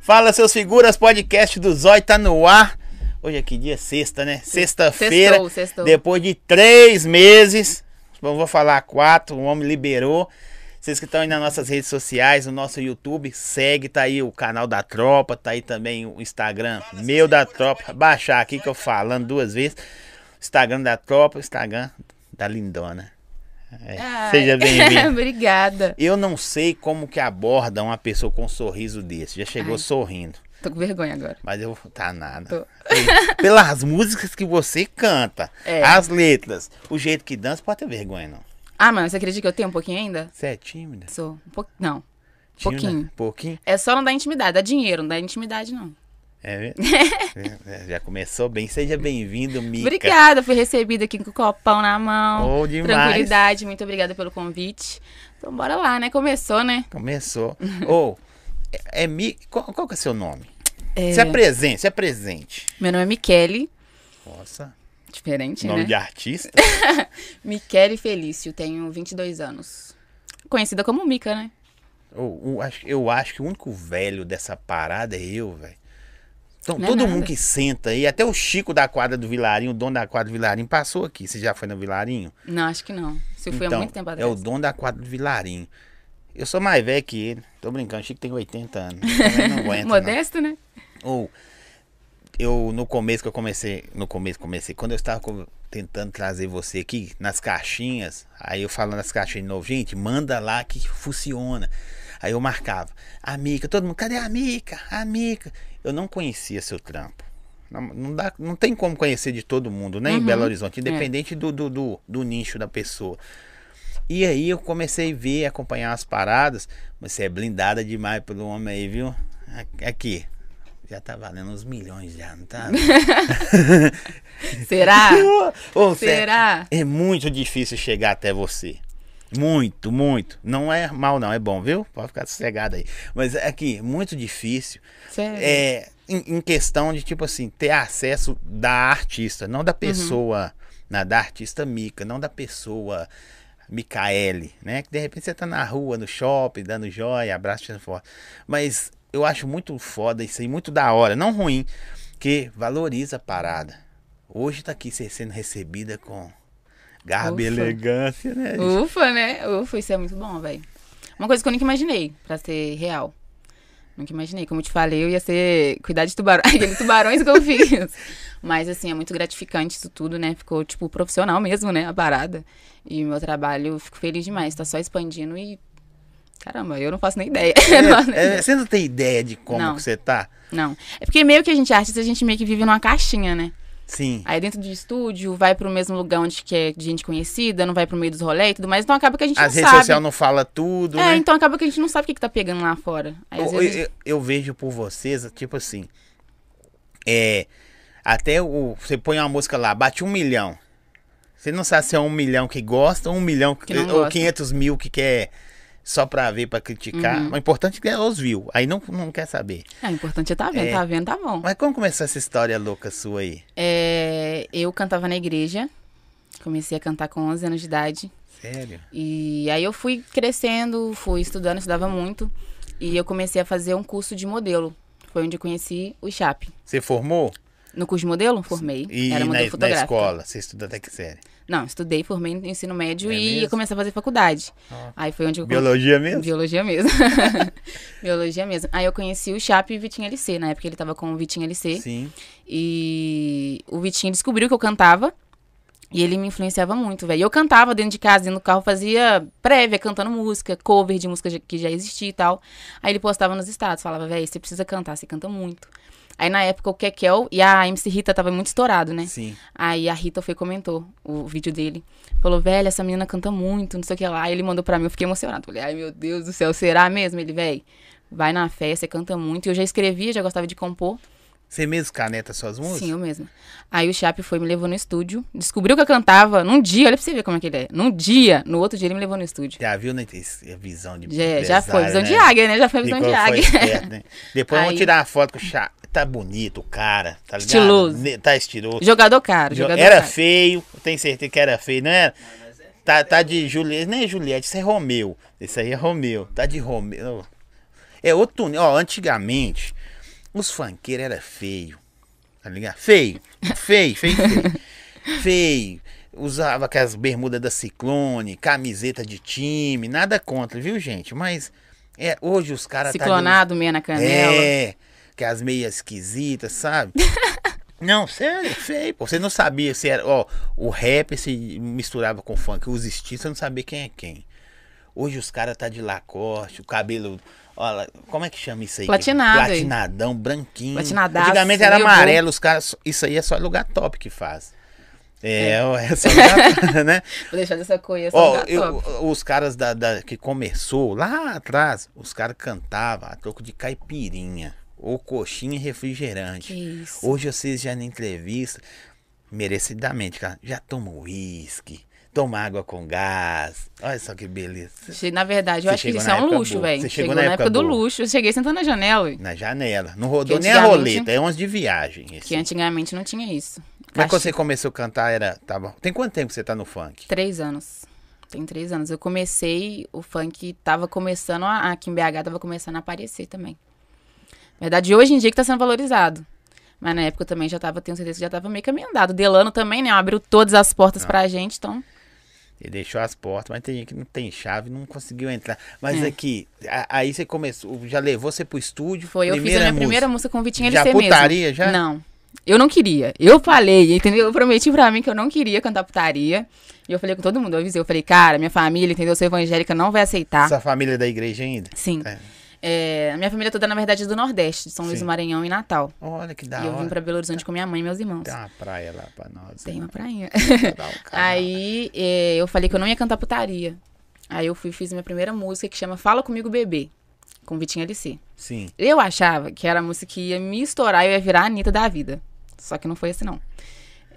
Fala, seus figuras, podcast do Zói tá no ar. Hoje é que dia? Sexta, né? Sexta-feira. Sextou, sextou. Depois de três meses. Não vou falar quatro, o homem liberou. Vocês que estão aí nas nossas redes sociais, no nosso YouTube, segue, tá aí o canal da Tropa, tá aí também o Instagram meu da Tropa. Baixar aqui que eu falando duas vezes. Instagram da Tropa, Instagram da Lindona. É, Ai, Seja bem-vindo. Obrigada. Eu não sei como que aborda uma pessoa com um sorriso desse. Já chegou Ai. sorrindo. Tô com vergonha agora. Mas eu tá nada. Pelas músicas que você canta, É. as letras, o jeito que dança, pode ter vergonha, não. Ah, mano, você acredita que eu tenho um pouquinho ainda? Você é tímida? Sou. Um pouco... Não. Tímida? Pouquinho. Pouquinho? É só não dar intimidade. Dá dinheiro, não dá intimidade, não. É mesmo? É, é, Já começou bem. Seja bem-vindo, Mica. Obrigada, fui recebida aqui com o copão na mão. Oh, demais. Tranquilidade, muito obrigada pelo convite. Então bora lá, né? Começou, né? Começou. Ô, é, é Mi... Qual, qual que é seu nome? É, Se apresente, se apresente. Meu nome é Michele. Nossa, Diferente, nome né? de artista. Michele Felício, tenho 22 anos. Conhecida como Mica, né? Eu, eu acho, eu acho que o único velho dessa parada é eu, velho. Então, Não é todo mundo que senta aí, até o Chico da quadra do Vilarinho, o dono da quadra do Vilarinho, passou aqui. Você já foi no Vilarinho? Não, acho que não. Isso foi então, há muito tempo é atrás. o dono da quadra do Vilarinho. Eu sou mais velho que ele. Tô brincando, o Chico tem 80 anos. Não aguento, não. Modesto, né? Ou eu no começo que eu comecei, no começo comecei, quando eu estava tentando trazer você aqui nas caixinhas, aí eu falando nas caixinhas de novo, gente, manda lá que funciona. Aí eu marcava, a Mica, todo mundo, cadê a Mica? A Mica. Eu não conhecia seu trampo. Não, não dá, não tem como conhecer de todo mundo, né? Em Uhum. Belo Horizonte, É. independente do, do, do, do nicho da pessoa. E aí eu comecei a ver, acompanhar as paradas. Você é blindada demais pelo homem aí, viu? Aqui. Já tá valendo uns milhões já, não tá? Será? Cê- Será? É muito difícil chegar até você. Muito, muito. Não é mal, não, é bom, viu? Pode ficar sossegado aí. Mas aqui, muito difícil. Sério? É, em, em questão de, tipo assim, ter acesso da artista, não da pessoa, na, da artista Mica, não da pessoa Micaele, né? Que de repente você tá na rua, no shopping, dando joia, abraço, tirando foto. Mas eu acho muito foda isso aí, muito da hora, não ruim, que valoriza a parada. Hoje tá aqui sendo recebida com garbo e elegância, né? Ufa, né? Ufa, isso é muito bom, velho. Uma coisa que eu nunca imaginei, pra ser real. Nunca imaginei. Como eu te falei, eu ia ser cuidar de tubarões, aqueles tubarões que eu fiz. Mas, assim, é muito gratificante isso tudo, né? Ficou, tipo, profissional mesmo, né? A parada. E o meu trabalho, eu fico feliz demais. Tá só expandindo e. Caramba, eu não faço nem ideia. Eu não faço nem É, é, ideia. você não tem ideia de como Não. que você tá? Não. É porque meio que a gente é artista, a gente meio que vive numa caixinha, né? Sim. Aí dentro do estúdio, vai pro mesmo lugar onde que é de gente conhecida, não vai pro meio dos rolês e tudo mais. Então acaba que a gente As não redes sabe. sociais não falam tudo, É, né? então acaba que a gente não sabe o que, que tá pegando lá fora. Aí, Eu, vezes, eu- eu vejo por vocês, tipo assim. É. Até o. Você põe uma música lá, bate um milhão. Você não sabe se é um milhão que gosta ou um milhão que, Que ou gosta. 500 mil que quer só pra ver, pra criticar. Uhum. O importante é os views. Aí não, não quer saber. É, o importante é tá vendo, É. tá vendo, tá bom. Mas como começou essa história louca sua aí? É, eu cantava na igreja, comecei a cantar com 11 anos de idade. Sério? E aí eu fui crescendo, fui estudando, estudava muito. E eu comecei a fazer um curso de modelo. Foi onde eu conheci o Chape. Você formou? No curso de modelo, formei. E Era na, modelo na fotográfica. escola? Você estudou até que série? Não, estudei, formei no ensino médio É e mesmo? eu comecei a fazer faculdade. Ó. Aí foi onde eu Biologia mesmo? Biologia mesmo. Biologia mesmo. Aí eu conheci o Chape e o Vitinho LC. Na época ele tava com o Vitinho LC. Sim. E o Vitinho descobriu que eu cantava. E ele me influenciava muito, velho. E Eu cantava dentro de casa, dentro do carro, fazia prévia, cantando música, cover de música que já existia e tal. Aí ele postava nos status, falava, velho, você precisa cantar, você canta muito. Aí na época o Kekel e a MC Rita tava muito estourado, né? Sim. Aí a Rita foi e comentou o vídeo dele. Falou, velho, essa menina canta muito, não sei o que lá. Aí ele mandou pra mim, eu fiquei emocionado. Falei, ai meu Deus do céu, será mesmo? Ele, velho, vai na fé, você canta muito. E eu já escrevia, já gostava de compor. Você mesmo caneta suas músicas? Sim, eu mesma. Aí o Chape foi, me levou no estúdio, descobriu que eu cantava num dia, olha pra você ver como é que ele é. Num dia, no outro dia ele me levou no estúdio. Já viu, né? A visão de Já, já foi, visão né? de águia, né? Já foi visão de águia. esperto, né? Depois vamos Aí- tirar uma foto com o chá. Tá bonito o cara, tá ligado? Estiloso. Ne- Tá estiloso. Jogador caro, Jo- jogador era caro. feio, eu tenho certeza que era feio, não era? Tá, tá de Juliette, nem é Juliette, isso é Romeu. Isso aí é Romeu, tá de Romeu. É outro, túnel. ó, antigamente, Os funkeiros era feio. Tá ligado? Feio. Feio, feio, feio. feio. Usava aquelas bermudas da Ciclone, camiseta de time, nada contra, viu, gente? Mas é, hoje os caras tá Ciclonado, meia na canela. É, que as meias esquisitas, sabe? Não, sério, feio. pô. Você não sabia se era. Ó, o rap se misturava com funk. Os estilos, você não sabia quem é quem. Hoje os caras tá de lacoste, o cabelo. Olha, como é que chama isso aí? Platinado. Platinadão, branquinho. Platinadaço, Antigamente era amarelo, os caras. Isso aí é só lugar top que faz. É, é só lugar, né? Vou deixar dessa aí, essa Ó, eu- top. os caras da, da- que começou lá atrás, os caras cantavam a troco de caipirinha, ou coxinha e refrigerante. Que isso. Hoje vocês já na entrevista, merecidamente, cara, já tomam uísque, toma água com gás. Olha só que beleza. Na verdade, eu Você acho que isso é um luxo, velho. Você Chegou, chegou na época, época do boa. luxo. Eu cheguei sentando na janela. Na janela. Não rodou nem a roleta, é 11 de viagem. esse. Que antigamente não tinha isso. Mas quando você começou a cantar, era. Tá bom. Tem quanto tempo que você tá no funk? Três anos. Tem três anos. Eu comecei, o funk tava começando, a, aqui em BH tava começando a aparecer também. Na verdade, hoje em dia que tá sendo valorizado. Mas na época eu também já tava, tenho certeza que já tava meio caminho andado. Delano também, né? Abriu todas as portas Ah. pra gente, então. Ele deixou as portas, mas tem gente que não tem chave, não conseguiu entrar. Mas É. aqui, a- aí você começou, já levou você pro estúdio? Foi, eu fiz a minha primeira música com o Vitinho Já LC mesmo. putaria, já? Não. Eu não queria. Eu falei, entendeu? Eu prometi pra mim que eu não queria cantar putaria. E eu falei com todo mundo, eu avisei. Eu falei, cara, minha família, entendeu? Eu sou evangélica, não vai aceitar. Sua família é da igreja ainda? Sim. É. É, a minha família toda, na verdade, é do Nordeste, de São Luís Sim. do Maranhão e Natal. Olha que da e eu hora. vim pra Belo Horizonte com minha mãe e meus irmãos. Tem uma praia lá pra nós. Tem uma prainha. Aí é, eu falei que eu não ia cantar putaria. Aí eu fui fiz minha primeira música que chama Fala Comigo Bebê, com Vitinho LC. Sim. Eu achava que era a música que ia me estourar e eu ia virar a Anitta da vida. Só que não foi assim, não.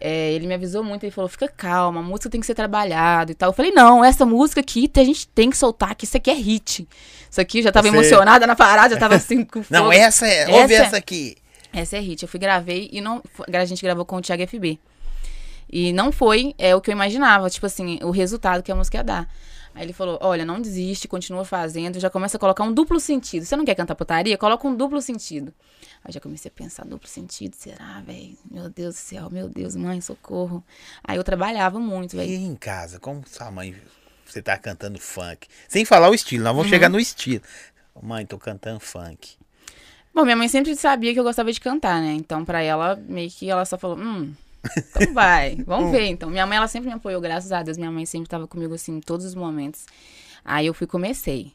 É, ele me avisou muito, ele falou, fica calma, a música tem que ser trabalhada e tal. Eu falei, não, essa música aqui a gente tem que soltar, que isso aqui é hit. Isso aqui eu já tava Você- emocionada na parada, já tava assim com Não, fogo. essa é. Ouve Essa é- essa aqui. Essa é hit. Eu fui gravei e não. A gente gravou com o Thiago FB. E não foi é, o que eu imaginava, tipo assim, o resultado que a música ia dar. Aí ele falou: olha, não desiste, continua fazendo, já começa a colocar um duplo sentido. Você não quer cantar putaria? Coloca um duplo sentido. Aí já comecei a pensar, duplo sentido, será, velho? Meu Deus do céu, meu Deus, mãe, socorro. Aí eu trabalhava muito, E velho. em casa, como sua mãe. Você tá cantando funk. Sem falar o estilo, nós vamos Uhum. chegar no estilo. Mãe, tô cantando funk. Bom, minha mãe sempre sabia que eu gostava de cantar, né? Então, pra ela, meio que ela só falou, hum, então vai, vamos ver. Então, minha mãe, ela sempre me apoiou, graças a Deus. Minha mãe sempre tava comigo, assim, em todos os momentos. Aí eu fui e comecei.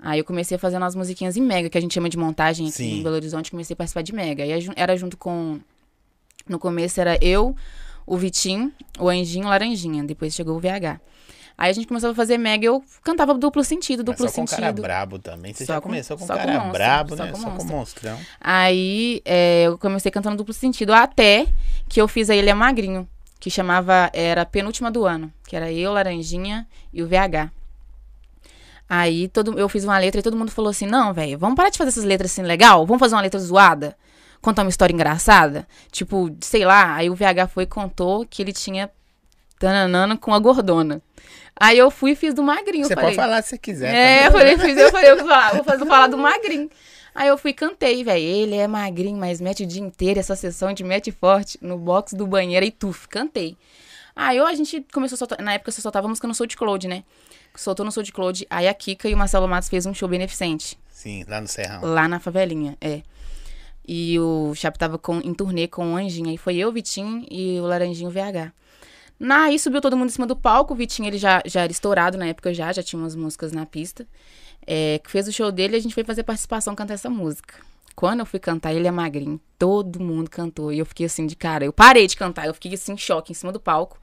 Aí eu comecei a fazer umas musiquinhas em Mega, que a gente chama de montagem aqui Sim. em Belo Horizonte. Comecei a participar de Mega. Aí ju- era junto com... No começo era eu, o Vitinho, o Anjinho, o Laranjinha. Depois chegou o VH. Aí a gente começou a fazer Mega e eu cantava duplo sentido, Mas duplo só com sentido. cara brabo também. Você Só já com- começou com só com cara monstro, brabo, só né? com Só com monstrão. Aí é, eu comecei cantando duplo sentido até que eu fiz a Ele é Magrinho, que chamava, era a penúltima do ano, que era eu, Laranjinha e o VH. Aí todo, eu fiz uma letra e todo mundo falou assim: não, velho, vamos parar de fazer essas letras assim legal? Vamos fazer uma letra zoada? Contar uma história engraçada? Tipo, sei lá. Aí o VH foi e contou que ele tinha tananana com a gordona. Aí eu fui e fiz do magrinho. Você falei, pode falar se quiser. é, eu tá? falei, fiz, eu falei, eu vou falar, vou fazer, falar do magrinho. Aí eu fui e cantei, velho. Ele é magrinho, mas mete o dia inteiro essa sessão de mete forte no box do banheiro e tuf, cantei. Aí a gente começou a soltar, na época você soltava música no SoundCloud, né? Soltou no SoundCloud, aí a Kika e o Marcelo Matos fez um show beneficente, Sim, lá no Serrão. lá na favelinha, é. E o Chapo tava com, em turnê com o Anjinho, aí foi eu, Vitinho e o Laranjinho VH. Na, aí subiu todo mundo em cima do palco, o Vitinho ele já, já era estourado na época já, já tinha umas músicas na pista. É, que fez o show dele e a gente foi fazer participação cantar essa música. Quando eu fui cantar, ele é magrinho, todo mundo cantou. E eu fiquei assim de cara, eu parei de cantar, eu fiquei assim em choque em cima do palco.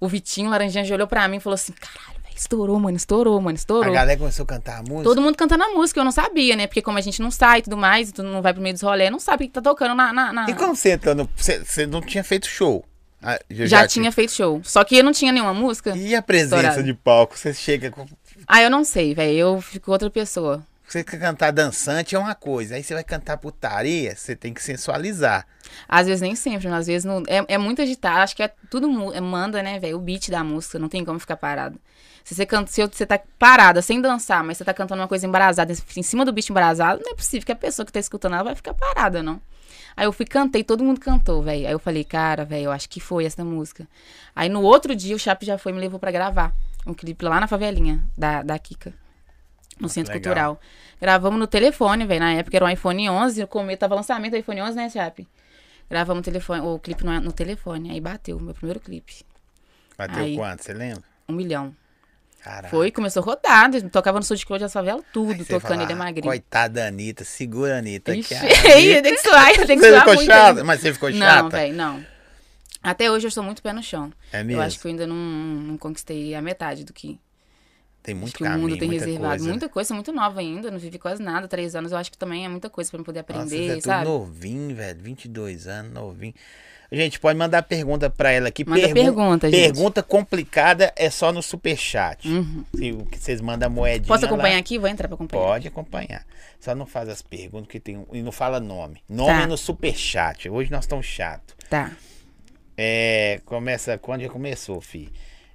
O Vitinho, Laranjinha, já olhou pra mim e falou assim: caralho, velho, estourou, mano, estourou, mano, A estourou. galera começou a cantar a música. Todo mundo cantando a música, eu não sabia, né? Porque como a gente não sai e tudo mais, tu não vai pro meio dos rolê, não sabe o que tá tocando na. na- na- E como você entrou no. Você, não tinha feito show? Ah, eu Já, tinha feito show. Só que eu não tinha nenhuma música. E a presença Estourado. de palco? Você chega com. Ah, eu não sei, velho. Eu fico outra pessoa. Você cantar dançante é uma coisa. Aí você vai cantar putaria, você tem que sensualizar. Às vezes nem sempre, mas às vezes não. É, é muito agitado. Acho que é tudo é, manda, né, velho? O beat da música. Não tem como ficar parado. Se você, canta, se você tá parada, sem dançar, mas você tá cantando uma coisa embrasada, em cima do bicho embrasado, não é possível que a pessoa que tá escutando ela vai ficar parada, não. Aí eu fui, cantei, todo mundo cantou, velho. Aí eu falei, cara, velho, eu acho que foi essa música. Aí no outro dia o Chape já foi e me levou para gravar um clipe lá na favelinha da, da Kika. No Centro Legal. Cultural. Gravamos no telefone, velho. Na época era um iPhone 11. No começo tava lançamento do iPhone 11, né, Chape? Gravamos o, telefone, o clipe no, no telefone. Aí bateu, meu primeiro clipe. Bateu Aí. quanto? Você lembra? Um milhão. Caraca. Foi, começou rodado. Tocava no sul de Clóvis da favela, tudo, Aí tocando fala, ele é "Ah, magrinho. Coitada da Anitta, segura Anitta. Ixi, Anitta- tem que suar, tem que Você suar ficou muito. chata? né? Mas você ficou Não, chata? velho, não. Até hoje eu sou muito pé no chão. É mesmo? Eu acho que eu ainda não, não conquistei a metade do que, Tem acho muito que o mundo tem muita reservado. coisa. né? Muita coisa, muito nova ainda, não vivi quase nada. Três anos eu acho que também é muita coisa pra eu poder Nossa, aprender, é tudo sabe? novinho, velho. 22 anos, novinho. Gente, pode mandar pergunta pra ela aqui. Manda Pergun- pergunta, gente. Pergunta complicada é só no superchat. Uhum. Se o que vocês mandam moedinha Posso lá, acompanhar aqui? Vou entrar pra acompanhar. Pode acompanhar. Só não faz as perguntas que tem e não fala nome. Nome Tá. é no superchat. Hoje nós estamos chato. Tá. É, começa quando já começou, fi.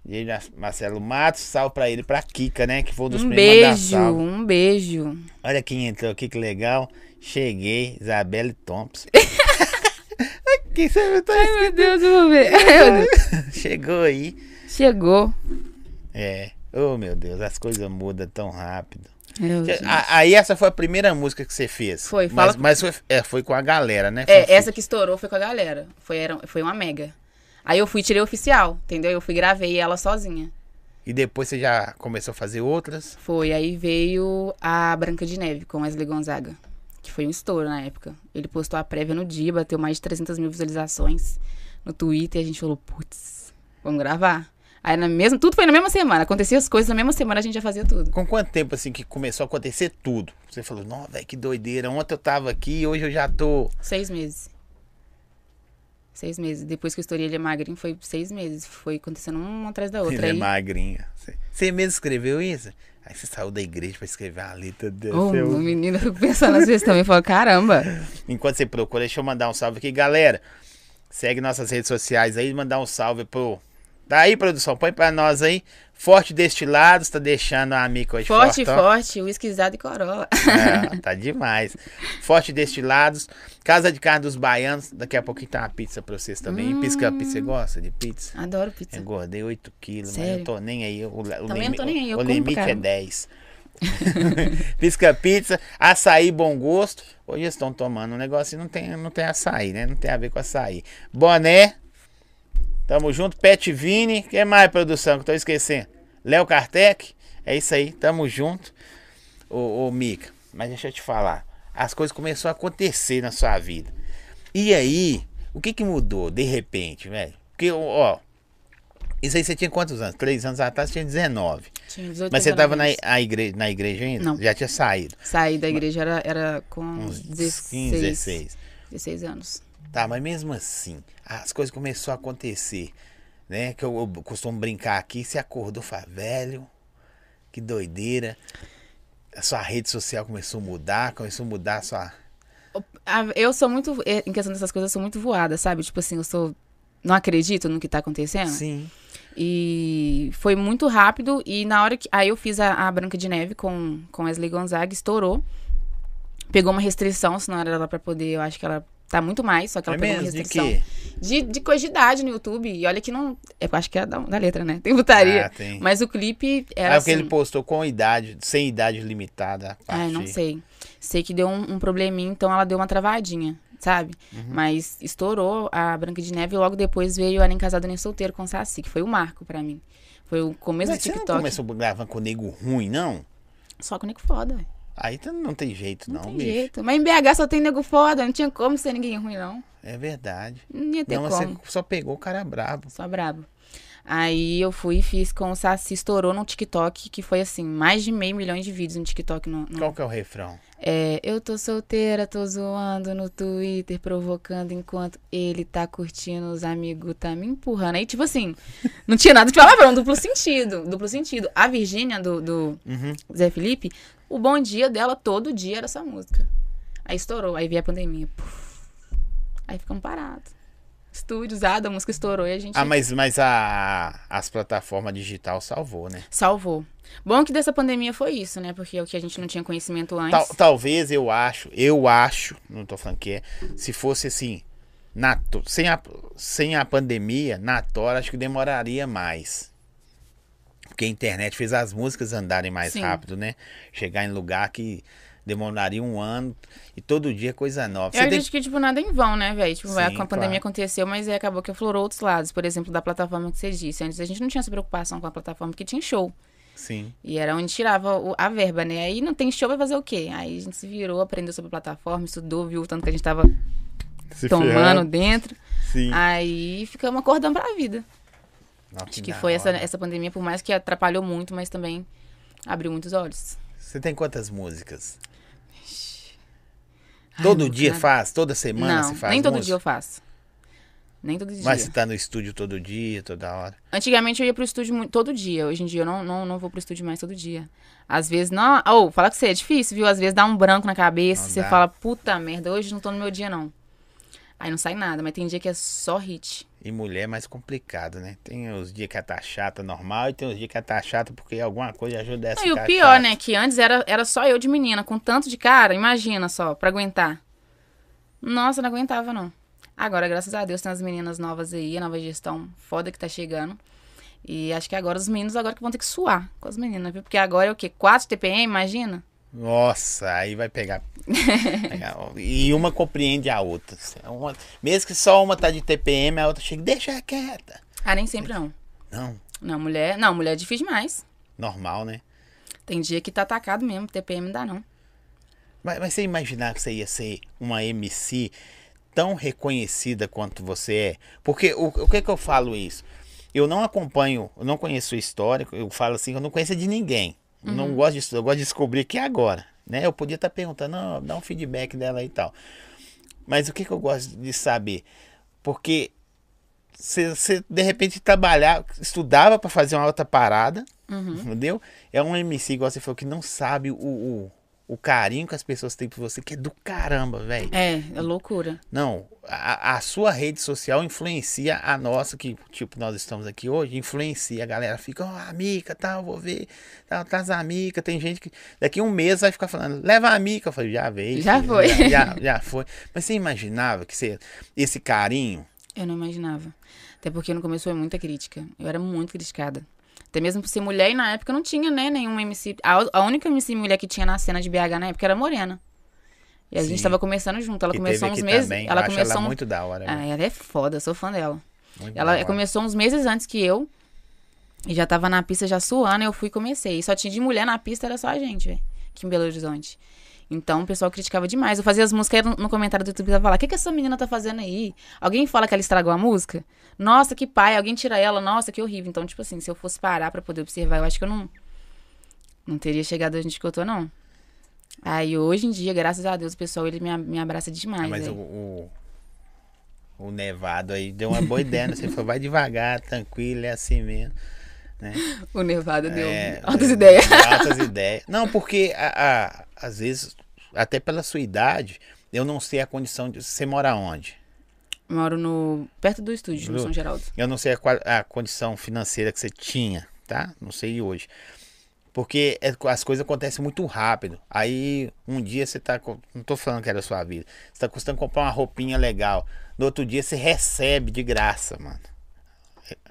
E Marcelo Matos, salve pra ele, pra Kika, né? Que foi um dos Um primeiros beijo, salve. um beijo. Olha quem entrou aqui, que legal. Cheguei, Isabelle Thompson. Quem sabe tá Ai, meu Deus, eu vou ver. Deus. Chegou aí. Chegou. É. Oh, meu Deus, as coisas mudam tão rápido. Aí essa foi a primeira música que você fez. Foi, Mas, fala- mas foi, é, foi com a galera, né? Foi É, essa que estourou foi com a galera. Foi, era, foi uma mega. Aí eu fui e tirei oficial, entendeu? Eu fui gravei ela sozinha. E depois você já começou a fazer outras. Foi, aí veio a Branca de Neve com Wesley Gonzaga, que foi um estouro na época. Ele postou a prévia no dia, bateu mais de 300 mil visualizações no Twitter e a gente falou, putz, vamos gravar. Aí na mesma, tudo foi na mesma semana, acontecia as coisas na mesma semana, a gente já fazia tudo. Com quanto tempo assim que começou a acontecer tudo? Você falou, velho, que doideira. Ontem eu tava aqui, hoje eu já tô. Seis meses. Seis meses. Depois que eu estourei ele é magrinho, foi seis meses. Foi acontecendo uma atrás da outra. Ele é Aí, magrinha. Você, você mesmo escreveu isso? Aí você saiu da igreja pra escrever a letra desse. Ô, o menino, eu fico pensando às vezes também, falo, caramba. Enquanto você procura, deixa eu mandar um salve aqui, galera. Segue nossas redes sociais aí, mandar um salve pro. Tá aí, produção, põe pra nós aí. Forte Destilados, tá deixando a amiga hoje Forte, forte, forte, uisquizado e corolla. É, tá demais. Forte Destilados, Casa de Carne dos Baianos. Daqui a pouquinho tem uma pizza pra vocês também. Hum. Pisca pizza, você gosta de pizza? Adoro pizza. Engordei 8 quilos, mas Sério? eu tô nem aí. O, o Também não limi- tô nem aí, eu o limite é caramba. 10. Pisca pizza, açaí bom gosto. Hoje eles estão tomando um negócio e não tem, não tem açaí, né? Não tem a ver com açaí. Boné. Tamo junto. Pet Vini. Quem mais, produção? Que eu tô esquecendo. Léo Kartek. É isso aí. Tamo junto. Ô, ô, Mica, mas deixa eu te falar. As coisas começaram a acontecer na sua vida. E aí, o que que mudou de repente, velho? Porque, ó, isso aí você tinha quantos anos? Três anos atrás você tinha 19. Tinha 18 Mas você tava na, a igreja, na igreja ainda? Não. Já tinha saído. Saí da igreja era, era com Uns 16, 15, 16. 16 anos. Tá, mas mesmo assim, as coisas começaram a acontecer, né? Que eu, eu costumo brincar aqui, você acordou, fala, velho, que doideira. A sua rede social começou a mudar, começou a mudar a sua... Eu sou muito, eh, em questão dessas coisas, eu sou muito voada, sabe? Tipo assim, eu sou. Não acredito no que tá acontecendo. Sim. E foi muito rápido. E na hora que. Aí eu fiz a, a Branca de Neve com, com Wesley Gonzaga, estourou. Pegou uma restrição, senão era ela pra poder. Eu acho que ela tá muito mais, só que ela É pegou uma mesmo? De restrição. quê? De, de coisa de idade no YouTube. E olha que não. Eu acho que é da, da letra, né? Tem putaria. Ah, tem. Mas o clipe era. Ah, porque assim, ele postou com idade, sem idade limitada. a Ai, não sei. Sei que deu um, um probleminha, então ela deu uma travadinha, sabe? Uhum. Mas estourou a Branca de Neve e logo depois veio a Nem Casado Nem Solteiro com Saci, que foi o marco pra mim. Foi o começo Mas do você não TikTok. começou gravando com nego ruim, não? Só com nego foda, velho. Aí não tem jeito, Não, não, tem bicho. jeito. Mas em BH só tem nego foda, não tinha como ser ninguém ruim, não. É verdade. Não ia ter Não, como. você só pegou o cara brabo. Só brabo. Aí eu fui e fiz com o Saci, estourou no TikTok, que foi assim, mais de meio milhão de vídeos no TikTok. No, no- Qual que é o refrão? É, eu tô solteira, tô zoando no Twitter, provocando enquanto ele tá curtindo, os amigos tá me empurrando. Aí, tipo assim, não tinha nada de palavrão, duplo sentido, duplo sentido. A Virgínia, do, do Uhum. Zé Felipe, o bom dia dela todo dia era essa música. Aí estourou, aí veio a pandemia. Puf. Aí ficamos parados. estúdio usado, a música estourou e a gente Ah, mas, mas a, as plataformas digital salvou, né? salvou. Bom que dessa pandemia foi isso, né? Porque é o que a gente não tinha conhecimento antes. Tal- talvez eu acho, eu acho, não tô falando que é, se fosse assim, na, sem, a, sem a pandemia, na Tora, acho que demoraria mais. Porque a internet fez as músicas andarem mais Sim. rápido, né? Chegar em lugar que demoraria um ano e todo dia coisa nova. Eu Você tem- acredito que, tipo, nada em vão, né, velho? Tipo, Sim, a, pandemia claro. aconteceu, mas acabou que aflorou outros lados. Por exemplo, da plataforma que você disse. Antes a gente não tinha essa preocupação com a plataforma, porque tinha show. Sim. E era onde tirava a verba, né? Aí não tem show, vai fazer o quê? Aí a gente se virou, aprendeu sobre a plataforma, estudou, viu o tanto que a gente tava Se tomando ferrando. dentro. Sim. Aí ficamos acordando pra vida. Acho que foi essa, essa pandemia, por mais que atrapalhou muito, mas também abriu muitos olhos. Você tem quantas músicas? Ai, Todo dia faz? Toda semana não, faz nem todo música? dia eu faço. Nem todo dia. Mas você tá no estúdio todo dia, toda hora. Antigamente eu ia pro estúdio todo dia. Hoje em dia eu não, não, não vou pro estúdio mais todo dia. Às vezes, não. Ou, fala que você é difícil, viu? Às vezes dá um branco na cabeça. Não você dá. fala, puta merda, hoje não tô no meu dia, não. Aí não sai nada, mas tem dia que é só hit. E mulher é mais complicado, né? Tem os dias que ela tá chata normal e tem os dias que ela tá chata porque alguma coisa ajuda essa Não, e o pior, né? Que antes era, era só eu de menina, com tanto de cara, imagina só, pra aguentar. Nossa, não aguentava, não. Agora, graças a Deus, tem as meninas novas aí, a nova gestão foda que tá chegando. E acho que agora os meninos agora que vão ter que suar com as meninas, viu? Porque agora é o quê? 4 TPM, imagina? Nossa, aí vai pegar. e uma compreende a outra. Uma- mesmo que só uma tá de TPM, a outra chega, deixa quieta. Ah, nem sempre não. Não, Não, mulher. Não, mulher é difícil demais. normal, né? Tem dia que tá atacado mesmo, TPM não dá, não. Mas, mas você imaginar que você ia ser uma MC tão reconhecida quanto você é? Porque o, o que que eu falo isso? Eu não acompanho, eu não conheço o histórico, eu falo assim, eu não conheço de ninguém. Eu não gosto disso, eu gosto de descobrir aqui agora, né? Eu podia estar perguntando, não, dá um feedback dela e tal. Mas o que que eu gosto de saber? Porque você de repente trabalhar, estudava para fazer uma outra parada, entendeu? É um MC, igual você falou, que não sabe o, o, o carinho que as pessoas têm por você, que é do caramba, velho. É, é loucura. Não, a, a sua rede social influencia a nossa, que tipo, nós estamos aqui hoje, influencia. A galera fica, ó, amiga, tal, vou ver, tal, tá as amigas. Tem gente que daqui um mês vai ficar falando, leva a amiga. Eu falei, já veio. Já filho, foi. Já, já, já foi. Mas você imaginava que você, esse carinho, Eu não imaginava. Até porque no começo foi muita crítica. Eu era muito criticada. Até mesmo por ser mulher, e na época não tinha, né, nenhuma MC. A, a única MC mulher que tinha na cena de BH na época era Morena. E a Sim. gente tava começando junto. Ela que começou uns meses. também, Ela eu começou. ela um- muito da hora. Ah, velho. ela é foda, sou fã dela. Muito Ela começou uns meses antes que eu. E já tava na pista já suando, eu fui e comecei. E só tinha de mulher na pista, era só a gente, velho. Aqui em Belo Horizonte. Então o pessoal criticava demais. Eu fazia as músicas aí no, no comentário do YouTube, tava falar, o que, que essa menina tá fazendo aí? Alguém fala que ela estragou a música? Nossa, que pai, alguém tira ela, nossa, que horrível. Então, tipo assim, se eu fosse parar pra poder observar, eu acho que eu não. Não teria chegado a gente que eu tô, não. Aí hoje em dia, graças a Deus, o pessoal ele me, me abraça demais. Ah, mas o, o, o Nevado aí deu uma boa ideia, né? Você falou, vai devagar, tranquilo, é assim mesmo. Né? O Nevada deu É, altas é, ideias. Altas ideias. Não, porque a, a- às vezes, até pela sua idade, eu não sei a condição de. Você mora onde? Moro no. perto do estúdio, no São Geraldo. Eu não sei a, a condição financeira que você tinha, tá? Não sei hoje. Porque é- as coisas acontecem muito rápido. Aí um dia você tá. Não tô falando que era a sua vida. Você tá custando comprar uma roupinha legal. No outro dia você recebe de graça, mano.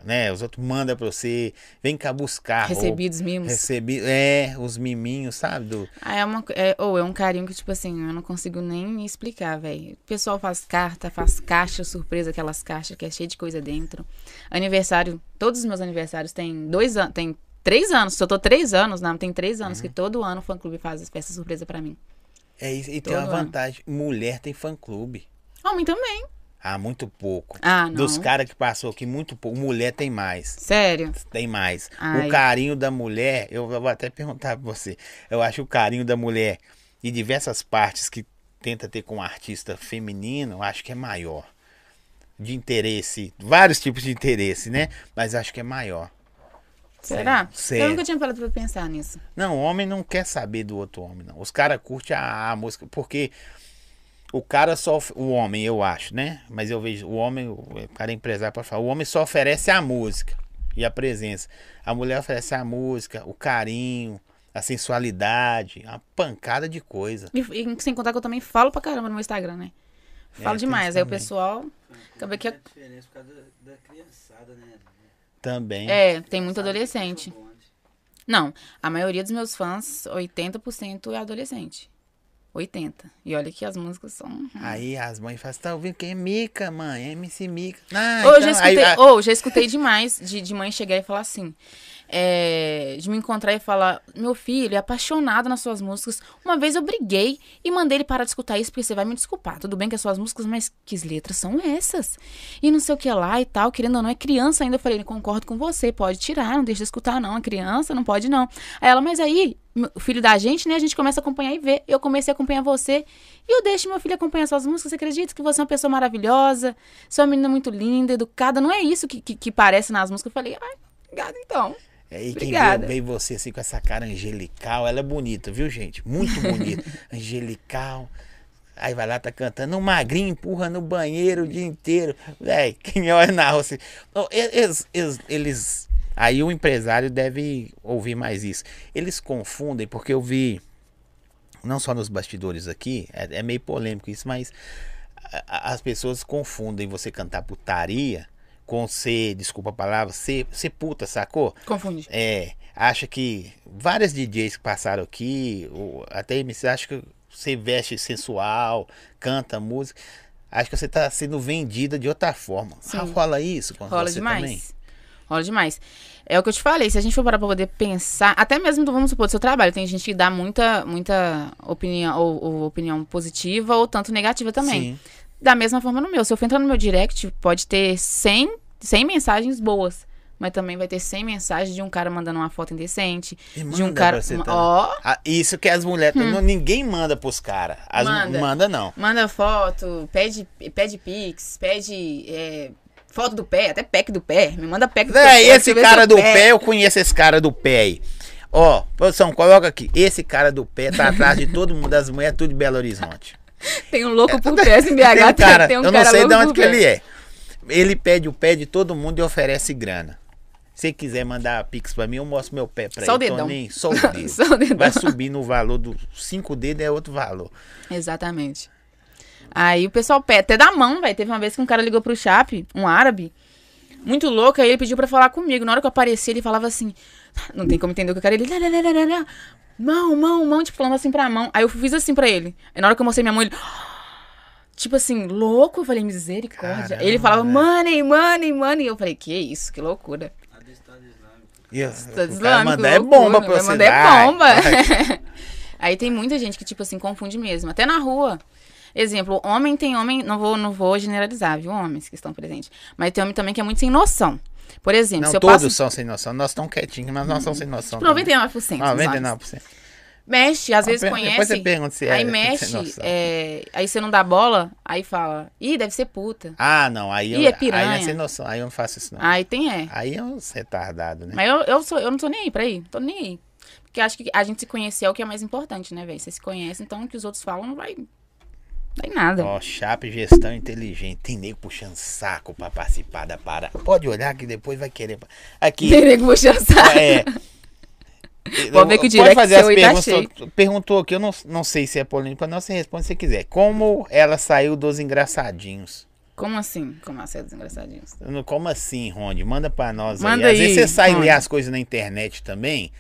Né? Os outros mandam pra você. Vem cá buscar. Recebidos mimos. Recebi. É, os miminhos, sabe? Do... Ah, é, uma, é, ou é um carinho que, tipo assim, eu não consigo nem explicar, velho. O pessoal faz carta, faz caixa surpresa, aquelas caixas que é cheia de coisa dentro. Aniversário, todos os meus aniversários tem dois anos, tem três anos. Eu tô três anos, não, tem três anos Uhum. que todo ano o fã clube faz as festas surpresa pra mim. É isso. E tem uma vantagem. Mulher tem fã clube. Homem também. Ah, muito pouco. Ah, não. Dos caras que passou aqui, muito pouco. Mulher tem mais. Sério. Tem mais. Ai. O carinho da mulher, eu vou até perguntar pra você. Eu acho que o carinho da mulher e diversas partes que tenta ter com um artista feminino, eu acho que é maior. De interesse, vários tipos de interesse, né? Mas acho que é maior. Será? Sério. Eu nunca tinha parado pra pensar nisso. Não, o homem não quer saber do outro homem, não. Os caras curtem a, a música, porque o cara só. O homem, eu acho, né? Mas eu vejo o homem, o cara é empresário pode falar. O homem só oferece a música e a presença. A mulher oferece a música, o carinho, a sensualidade, uma pancada de coisa. E, e sem contar que eu também falo pra caramba no meu Instagram, né? Falo É, demais. Aí o pessoal. Acaba que. É diferença por causa da, da criançada, né? Também. É, tem muito adolescente. Não, a maioria dos meus fãs, 80% é adolescente. 80. E olha que as músicas são. Aí as mães falam, tá ouvindo quem é Mica, mãe? É MC Mica. Ah, Ou então, já escutei, aí- ou já escutei demais de, de mãe chegar e falar assim. é, de me encontrar e falar, meu filho é apaixonado nas suas músicas. Uma vez eu briguei e mandei ele parar de escutar isso, porque você vai me desculpar. Tudo bem que as suas músicas, mas que letras são essas? E não sei o que lá e tal, querendo ou não, é criança ainda. Eu falei, concordo com você, pode tirar, não deixa de escutar, não. É criança, não pode não. Aí ela, mas aí, o filho da gente, né? A gente começa a acompanhar e ver. Eu comecei a acompanhar você e eu deixo meu filho acompanhar suas músicas. Você acredita que você é uma pessoa maravilhosa? Você é uma menina muito linda, educada. Não é isso que, que, que parece nas músicas. Eu falei, ai, obrigada então. É, E quem vê você assim com essa cara angelical, ela é bonita, viu, gente? Muito bonita. angelical. Aí vai lá, tá cantando, um magrinho empurra no banheiro o dia inteiro. Véi, quem olha na rua assim. Eles, eles, eles- Aí o empresário deve ouvir mais isso. Eles confundem, porque eu vi, não só nos bastidores aqui, é, é meio polêmico isso, mas a- a- as pessoas confundem você cantar putaria com ser, desculpa a palavra, ser, ser puta, sacou? Confunde. É, acha que várias DJs que passaram aqui, ou até MC, acha que você veste sensual, canta música, acho que você tá sendo vendida de outra forma. Sim. Rola isso com Rola você demais. também? Rola demais. É o que eu te falei, se a gente for parar pra poder pensar, até mesmo, do- vamos supor, do seu trabalho, tem gente que dá muita, muita opinião, ou, ou opinião positiva, ou tanto negativa também. Sim. Da mesma forma no meu. Se eu for entrar no meu direct, pode ter 100, 100 mensagens boas. Mas também vai ter 100 mensagens de um cara mandando uma foto indecente. E de um cara. Ó, Ah, isso que as mulheres. não- ninguém manda pros caras. As Manda. manda não. manda foto, pede, pede pix, pede é, foto do pé, até pack do pé. Me manda pack do É, teu pé, esse cara do pé, eu conheço esse cara do pé aí. Ó, produção, coloca aqui. Esse cara do pé tá atrás de todo mundo, das mulheres, tudo de Belo Horizonte. Tem um louco por pé em BH, Tem um cara, tem um eu não cara sei de onde que pé. ele é. Ele pede o pé de todo mundo e oferece grana. Se quiser mandar pix pra mim, eu mostro meu pé pra Só o ele. dedão. Toninho, Só o dedo. Só o dedão. Vai subir no valor dos cinco dedos, é outro valor. Exatamente. Aí o pessoal pede, até da mão, velho. Teve uma vez que um cara ligou pro Chape, um árabe, muito louco, aí ele pediu pra falar comigo. Na hora que eu apareci, ele falava assim, não tem como entender o que eu quero. Ele, mão, mão, mão, tipo, falando assim pra mão. Aí eu fiz assim pra ele. Aí na hora que eu mostrei minha mão, ele... Tipo assim, louco, eu falei, misericórdia. Caramba, ele falava, velho. money, money, money. Eu falei, que isso, que loucura. A do Estado Islâmico. Mandar é bomba pra você. mandar é bomba. vai. Aí tem muita gente que, tipo assim, confunde mesmo. Até na rua. Exemplo, homem tem homem, não vou, não vou generalizar, viu? Homens que estão presentes. Mas tem homem também que é muito sem noção. Por exemplo, Não, se eu todos passo. são sem noção. Nós estamos quietinhos, mas nós somos sem noção. também. 99%. dos homens. 99%. Mexe, às vezes Depois conhece. você pergunta se é aí mexe, é, aí você não dá bola, aí fala, ih, deve ser puta. Ah, não. Aí, eu, Ih, é aí piranha. é sem noção. Aí eu não faço isso, não. Aí tem é. Aí é um retardado, né? Mas eu, eu, sou, eu não tô nem aí pra ir. Tô nem aí. Porque acho que a gente se conhecer é o que é mais importante, né, velho? Você se conhece, então o que os outros falam não vai. Não vai nada. Ó, Chape Gestão Inteligente. Tem nego puxando saco pra participar da parada. Pode olhar que depois vai querer. Aqui. Tem nego puxando saco. É. Vou ver que o Pode direct fazer as aí tá perguntas. Perguntou aqui, eu não, não sei se é polêmica, não. Você responde se quiser. Como ela saiu dos engraçadinhos? Como assim? Como assim, desgraçadinhos? No- Como assim, Ronde? Manda pra nós Manda aí. Às vezes você sai lê Ronde. as coisas na internet também.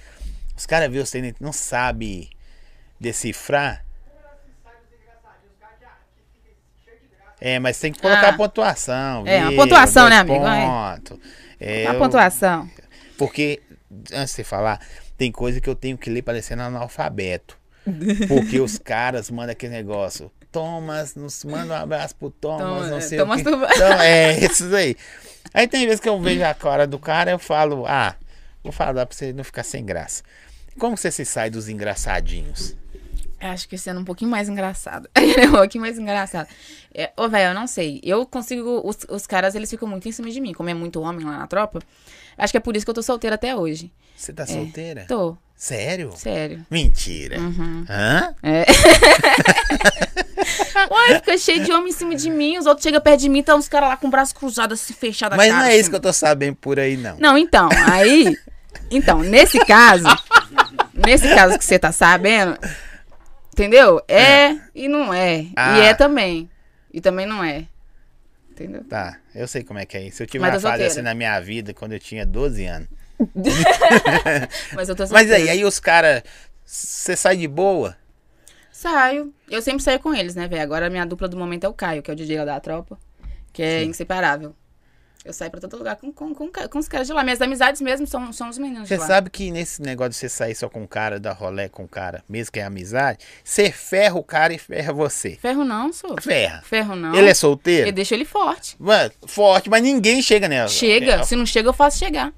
Os caras vê você não sabe decifrar. É, mas tem que colocar Ah. a pontuação. É, a pontuação, né, amigo? Pontos. É, A eu- pontuação. Porque, antes de você falar, tem coisa que eu tenho que ler parecendo analfabeto. Porque os caras mandam aquele negócio. Thomas, nos manda um abraço pro Thomas, Thomas, não é, sei Thomas o quê. Tuba- Então, é, isso aí. Aí tem vezes que eu vejo a cara do cara eu falo, ah, vou falar pra você não ficar sem graça. Como você se sai dos engraçadinhos? Acho que sendo um pouquinho mais engraçado. É um pouquinho mais engraçado. É, ô, velho, eu não sei. Eu consigo. Os, os caras, eles ficam muito em cima de mim. Como é muito homem lá na tropa. Acho que é por isso que eu tô solteira até hoje. Você tá solteira? Tô, Sério? sério. Mentira. Uhum. Hã? É. Ué, fica cheio de homem em cima de mim, os outros chegam perto de mim, tá uns caras lá com o braço cruzado, assim, fechado Mas cara, não é assim. isso que eu tô sabendo por aí, não. Não, então, aí. Então, nesse caso. nesse caso que você tá sabendo. Entendeu? É, e não é. Ah. E é também. E também não é. Entendeu? Tá, eu sei como é que é isso. Eu tive Mas uma fase assim na minha vida quando eu tinha 12 anos. Mas eu tô Mas aí, aí os caras. Você sai de boa? Saio. Eu sempre saio com eles, né, velho? Agora a minha dupla do momento é o Caio, que é o DJ lá da tropa. Que é inseparável. Eu saio pra todo lugar com, com, com, com os caras de lá. Minhas amizades mesmo são, são os meninos Você sabe que nesse negócio de você sair só com o cara, dar rolé com o cara, mesmo que é amizade, você ferra o cara e ferra você. Ferro não, sou. Ferra. Ferro não. Ele é solteiro? Eu deixo ele forte. Mano, forte, mas ninguém chega nela. Chega. É, Se não chega, eu faço chegar.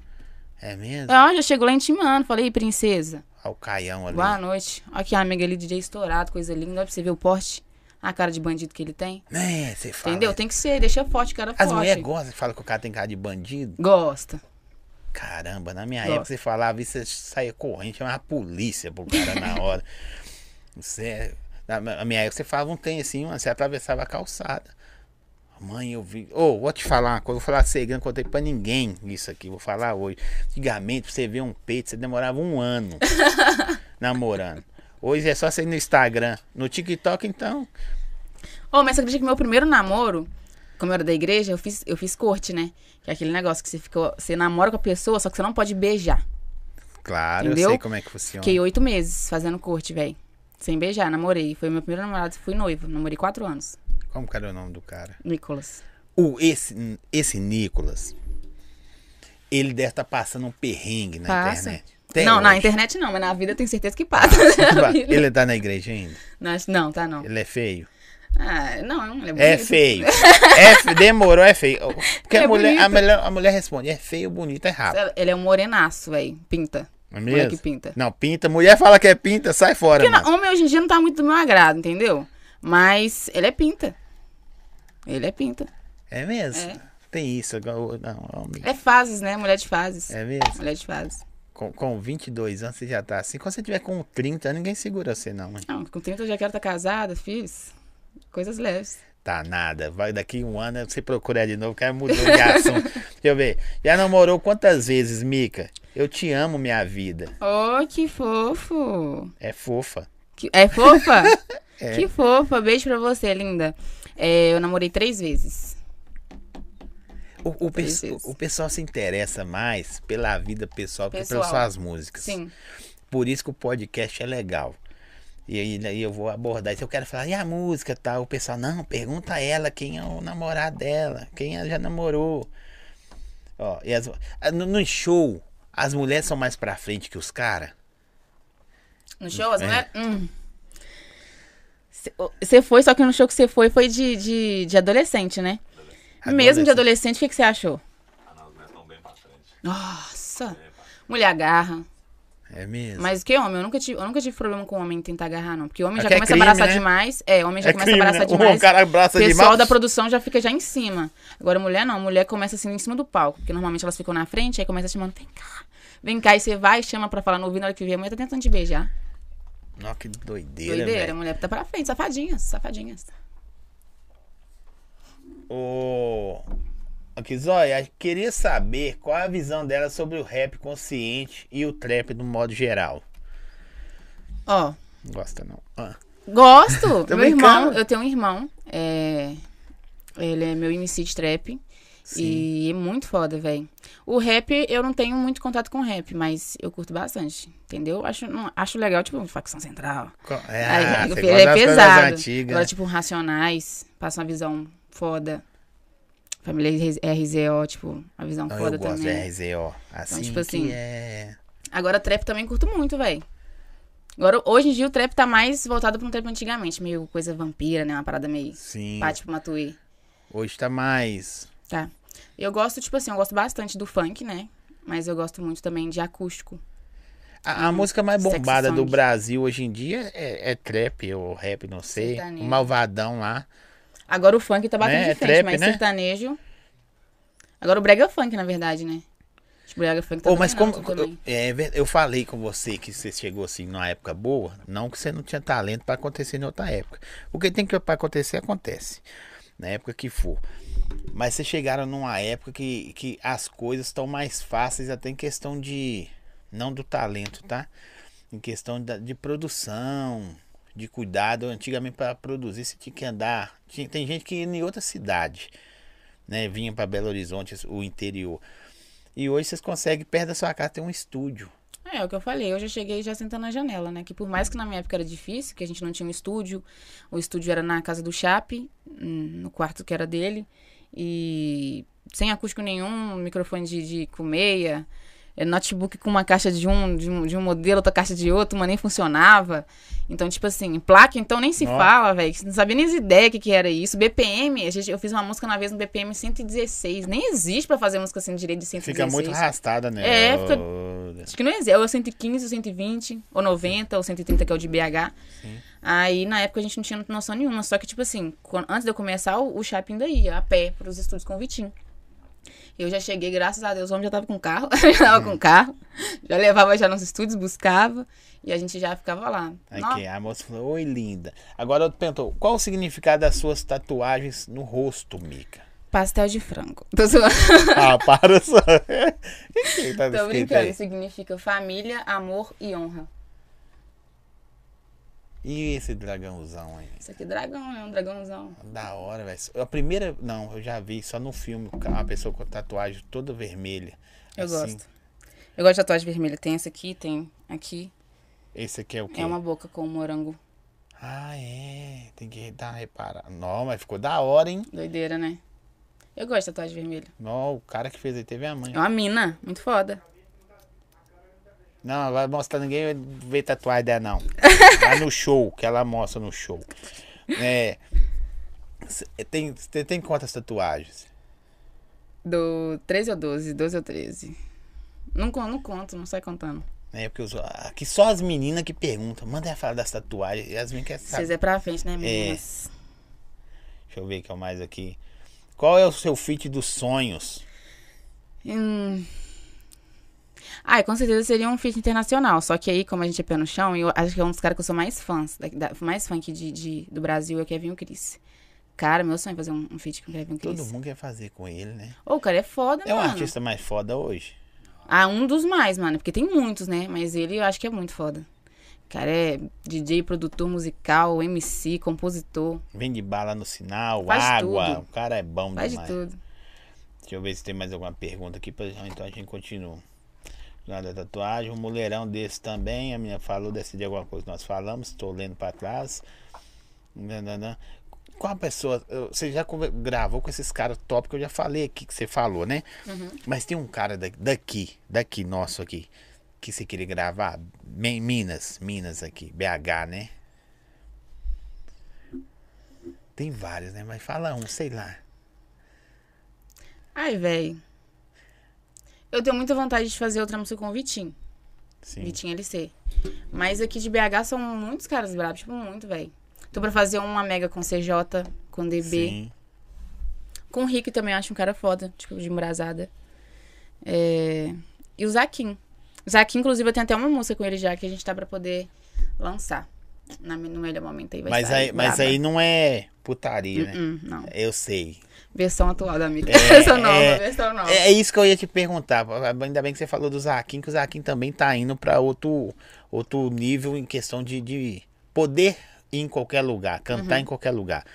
é mesmo? Ó, já chegou lá intimando. Falei, "Ih, princesa. Olha o caião ali. Boa noite. Olha aqui a amiga ali, DJ estourado, coisa linda. Olha pra você ver o porte. A cara de bandido que ele tem. Né, você fala. Entendeu? Tem que ser, deixa forte, cara As forte. mulheres gostam, fala que o cara tem cara de bandido. Gosta. Caramba, na minha Gosto. época você falava isso, você saía correndo, chamava a polícia pro cara na hora. Você, na na minha época você falava um tem assim, mano, você atravessava a calçada. Mãe, eu vi. Ô, vou te falar uma coisa, vou falar segredo, não contei pra ninguém isso aqui, vou falar hoje. Antigamente, pra você ver um peito, você demorava um ano namorando. Hoje é só você ir no Instagram. No TikTok, então. Ô, mas você acredita que meu primeiro namoro, como eu era da igreja, eu fiz, eu fiz corte, né? Que é aquele negócio que você fica. Você namora com a pessoa, só que você não pode beijar. Claro, eu Entendeu? sei como é que funciona. Fiquei oito meses fazendo corte, velho. Sem beijar, namorei. Foi meu primeiro namorado, fui noivo. Namorei quatro anos. Como que era o nome do cara? Nicolas. O, esse, esse Nicolas, ele deve estar passando um perrengue na Passa. internet. Até não, na hoje. internet não, mas na vida eu tenho certeza que passa. Na vida. Ele tá na igreja ainda? Não, acho- não, tá não. Ele é feio? Ah, não, ele é bonito. É feio. É Demorou, é feio. Porque Ele a, é mulher, a, mulher, a mulher responde: é feio, bonito, é rápido. Ele é um morenaço, velho. Pinta. É mesmo? pinta. Não, pinta. Mulher fala que é pinta, sai fora, Porque não, homem hoje em dia não tá muito do meu agrado, entendeu? Mas ele é pinta. Ele é pinta. É mesmo? É. Tem isso. Não, homem. É fases, né? Mulher de fases. É mesmo? Mulher de fases. Com, com 22 anos você já tá assim. Quando você tiver com 30, ninguém segura você, não, mãe. Não, com 30 eu já quero estar casada, filhos. Coisas leves. Tá nada. Vai daqui um ano você procurar de novo, que aí mudou de assunto. Deixa eu ver. Já namorou quantas vezes, Mica? Eu te amo, minha vida. Oh, que fofo. É fofa. Que- É fofa? É. Que fofa. Beijo pra você, linda. É, eu namorei três vezes. O, o, o pessoal se interessa mais pela vida pessoal, que Pessoal. pelas suas músicas. Sim. Por isso que o podcast é legal. E aí, aí eu vou abordar isso. Eu quero falar, e a música tal? O pessoal, não, pergunta a ela quem é o namorado dela, quem ela já namorou. Ó, e as- no, no show, as mulheres são mais pra frente que os caras. No show, as É. mulheres. Hum. Você foi, só que no show que você foi foi de, de, de adolescente, né? Mesmo de adolescente, o que, que você achou? Nossa! Mulher agarra. É mesmo? Mas que homem? Eu nunca tive, eu nunca tive problema com homem tentar agarrar, não. Porque homem já Aqui é começa crime, a abraçar né? demais. É, homem já é começa crime, a abraçar né? demais. O cara abraça pessoal demais. da produção já fica já em cima. Agora, mulher não. Mulher começa assim em cima do palco. Porque normalmente elas ficam na frente, aí começa chamando, vem cá. Vem cá, e você vai, chama pra falar no ouvido, na hora que vê, a mulher tá tentando te beijar. Nossa, que doideira, Doideira, a velho. mulher tá pra frente, safadinhas, safadinhas. Ô. Aqui, Zóia, queria saber qual a visão dela sobre o rap consciente e o trap no modo geral. Ó, Não gosta, não. Ah. gosto. Meu irmão, eu tenho um irmão. É, ele é meu MC de trap. Sim. E é muito foda, velho. O rap, eu não tenho muito contato com rap, mas eu curto bastante. Entendeu? Acho, não, acho legal, tipo, facção central. É, Aí, ah, é pesado. Agora, tipo, Racionais, passa uma visão foda. Família RZO, tipo, uma visão Não, foda eu gosto também. de RZO. Assim tipo que assim, é... Agora, trap também curto muito, velho. Agora, hoje em dia, o trap tá mais voltado pra um trap antigamente. Meio coisa vampira, né? Uma parada meio Sim. pá, tipo Matuê. Hoje tá mais... Tá. Eu gosto, tipo assim, eu gosto bastante do funk, né? Mas eu gosto muito também de acústico. A, a música mais bombada do. Brasil hoje em dia é, é trap ou rap, não sei. Sertanejo. O Malvadão lá. Agora o funk tá batendo Né? É de frente, trap, mas né? sertanejo. Agora o brega é funk, na verdade, né? Tipo, Brega Funk tá Ô, mas como. também. é, eu falei com você que você chegou assim numa época boa, não que você não tinha talento pra acontecer em outra época. O que tem que pra acontecer, acontece. Na época que for. Mas vocês chegaram numa época que, que as coisas estão mais fáceis, até em questão de. Não do talento, tá? Em questão da- de produção, de cuidado. Antigamente, para produzir, você tinha que andar. Tinha- tem gente que ia em outra cidade, né? Vinha para Belo Horizonte, o interior. E hoje vocês conseguem, perto da sua casa, ter um estúdio. É, é o que eu falei, eu já cheguei já sentando na janela, né? Que por mais que na minha época era difícil, que a gente não tinha um estúdio, o estúdio era na casa do Chape, hum, no quarto que era dele, e sem acústico nenhum, microfone de, de com meia, é, notebook com uma caixa de um, de um, de um modelo, outra caixa de outro, uma nem funcionava. Então, tipo assim, placa, então nem se Nossa. fala, velho. Não sabia nem as ideias que, que era isso. BPM, a gente, eu fiz uma música uma vez no BPM 116. Nem existe pra fazer música assim direito de 116. Fica muito arrastada, né? É, fica- Acho que não existe. Ou 115, ou 120, ou 90, ou 130, que é o de BH. Aí, na época, a gente não tinha noção nenhuma. Só que, tipo assim, quando- antes de eu começar, o, o Chape ainda ia a pé pros estúdios com o Vitinho. Eu já cheguei, graças a Deus, o homem já tava com carro. já tava com carro. Já levava já nos estúdios, buscava. E a gente já ficava lá. Aqui, a moça falou, oi linda. Agora eu perguntou, qual o significado das suas tatuagens no rosto, Mica? Pastel de frango. Tô zoando. Ah, para só. Tá Tô brincando. Significa família, amor e honra. E esse dragãozão aí? Isso aqui é dragão, é um dragãozão. Da hora, velho. A primeira, não, eu já vi só no filme, uma pessoa com tatuagem toda vermelha. Eu assim. gosto. Eu gosto de tatuagem vermelha. Tem essa aqui, tem aqui. Esse aqui é o quê? É uma boca com um morango. Ah, é. Tem que dar uma reparada. Não, mas ficou da hora, hein? Doideira, né? Eu gosto de tatuagem vermelha. Não, o cara que fez aí teve a mãe. É uma mina, muito foda. Não, vai mostrar ninguém ver tatuagem dela, não. Vai no show, que ela mostra no show. É. cê Tem, cê tem quantas tatuagens? Do 13 ou 12, 12 ou 13. Não, não conto, não sai contando. É porque os, aqui só as meninas que perguntam. Manda ela falar das tatuagens. E as meninas querem Vocês é pra frente, né, meninas? Deixa eu ver o que é mais aqui. Qual é o seu feat dos sonhos? Hum. Ai, com certeza seria um feat internacional. Só que aí, como a gente é pé no chão, eu acho que é um dos caras que eu sou mais fãs, da, da- mais fã aqui de, de- do Brasil é o Kevin Cris. Cara, meu sonho é fazer um, um feat com o Kevin Todo Cris. mundo quer fazer com ele, né? Ô, o cara é foda, É o mano. artista mais foda hoje. Ah, um dos mais, mano. Porque tem muitos, né? Mas ele eu acho que é muito foda. O cara é DJ, produtor musical, MC, compositor. Vende bala no sinal, Faz água. tudo. O cara é bom Faz demais. de tudo. Deixa eu ver se tem mais alguma pergunta aqui, pra- então a gente continua. Da tatuagem, um mulherão desse também. A minha falou desse de alguma coisa que nós falamos, estou lendo para trás. Qual a pessoa? Você já gravou com esses caras top que eu já falei aqui, que você falou, né? Uhum. Mas tem um cara da- daqui, daqui, nosso aqui, que você queria gravar. Bem, Minas, Minas aqui, BH, né? Tem vários, né? Mas fala um, sei lá. Ai, velho. Eu tenho muita vontade de fazer outra música com o Vitinho. Sim. Vitinho LC. Mas aqui de BH são muitos caras bravos, tipo, muito, velho. Tô pra fazer uma mega com CJ, com DB. Sim. Com o Rick também acho um cara foda, tipo, de embrasada. É... E o Zaquim. O Zaquim, inclusive, eu tenho até uma música com ele já que a gente tá pra poder lançar. Na, no melhor momento aí vai Mas aí, mas aí não é putaria, né? Hum, não. Eu sei. Versão atual da amiga. É, versão nova, é, versão nova. É isso que eu ia te perguntar. Ainda bem que você falou do Zaquim, que o Zaquim também tá indo pra outro, outro nível em questão de, de poder ir em qualquer lugar, cantar Uhum. em qualquer lugar.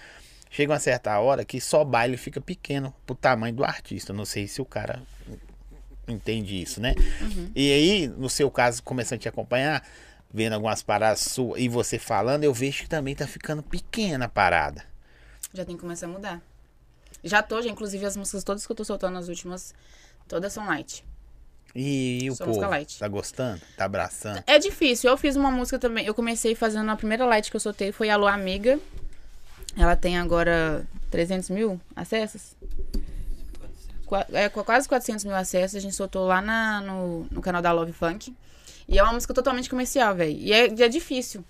Chega uma certa hora que só baile fica pequeno pro tamanho do artista. Não sei se o cara entende isso, né? Uhum. E aí, no seu caso, começando a te acompanhar, vendo algumas paradas suas e você falando, eu vejo que também tá ficando pequena a parada. Já tem que começar a mudar. Já tô, já, inclusive as músicas todas que eu tô soltando nas últimas, todas são light. E, e o Só povo, light. tá gostando? Tá abraçando? É difícil. Eu fiz uma música também. Eu comecei fazendo a primeira light que eu soltei foi Alô Amiga. Ela tem agora 300 mil acessos. Qua- É, qu- quase 400 mil acessos. A gente soltou lá na- no, no canal da Love Funk. E é uma música totalmente comercial, velho. E é, e é difícil.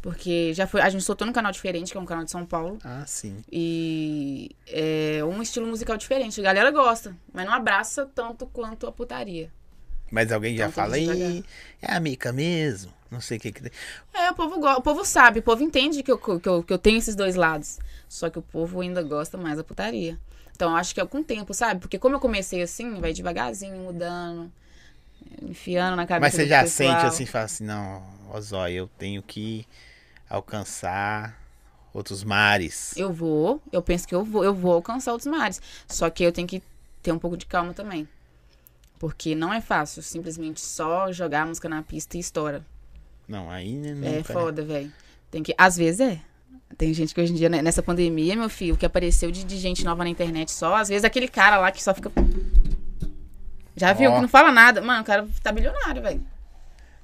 Porque já foi. A gente soltou num canal diferente, que é um canal de São Paulo. Ah, sim. E é um estilo musical diferente. A galera gosta, mas não abraça tanto quanto a putaria. Mas alguém já fala, aí é a Mica mesmo? Não sei o que que tem. É, o povo, o povo sabe, o povo entende que eu, que, eu, que eu tenho esses dois lados. Só que o povo ainda gosta mais da putaria. Então, eu acho que é com o tempo, sabe? Porque como eu comecei assim, vai devagarzinho, mudando, enfiando na cabeça Mas você já pessoal. sente assim, fala assim, não, ó Zóia, eu tenho que alcançar outros mares. Eu vou, eu penso que eu vou, eu vou alcançar outros mares. Só que eu tenho que ter um pouco de calma também. Porque não é fácil simplesmente só jogar a música na pista e estoura. Não, aí né, É né? foda, velho. Tem que. Às vezes é. Tem gente que hoje em dia, né, nessa pandemia, meu filho, que apareceu de, de gente nova na internet só, às vezes aquele cara lá que só fica. Já viu? Ó. Que não fala nada. Mano, o cara tá bilionário, velho.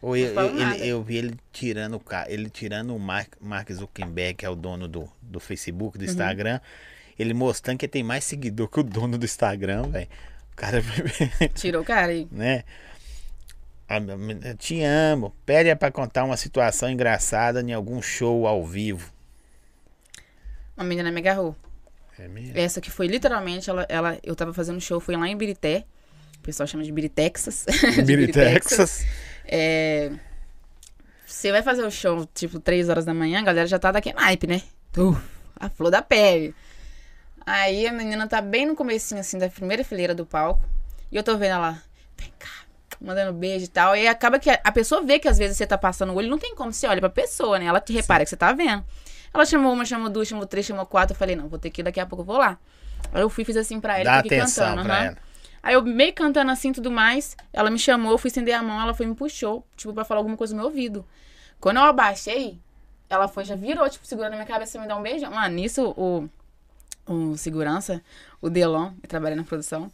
Eu, eu, ele- eu vi ele tirando o ca- ele tirando o Mark, Mark Zuckerberg, que é o dono do, do Facebook, Uhum. do Instagram, ele mostrando que tem mais seguidor que o dono do Instagram, velho. O cara, Tirou o cara aí. né? Eu Te amo. Pede é pra contar uma situação engraçada em algum show ao vivo. Uma menina me agarrou. É mesmo? Essa que foi literalmente, ela, ela, eu tava fazendo show, foi lá em Birité. O pessoal chama de Biritexas. Biritexas. É, Você vai fazer o show, tipo, 3 horas da manhã, a galera já tá daquele naipe, né? Uh, a flor da pele. Aí a menina tá bem no comecinho, assim, da primeira fileira do palco. E eu tô vendo ela, vem cá, mandando beijo e tal. E acaba que a, pessoa vê que às vezes você tá passando o olho, não tem como você olha pra pessoa, né? Ela te repara que você tá vendo. Ela chamou uma, chamou duas, chamou três, chamou quatro. Eu falei, não, vou ter que ir, daqui a pouco eu vou lá. Aí eu fui, fiz assim pra ela, Dá fiquei atenção cantando. pra ela. Aí eu meio cantando assim tudo mais, ela me chamou, eu fui estender a mão, ela foi e me puxou, tipo, pra falar alguma coisa no meu ouvido. Quando eu abaixei, ela foi, já virou, tipo, segurando a minha cabeça e me dar um beijo. Mano, nisso o, o segurança, o Delon, que trabalha na produção,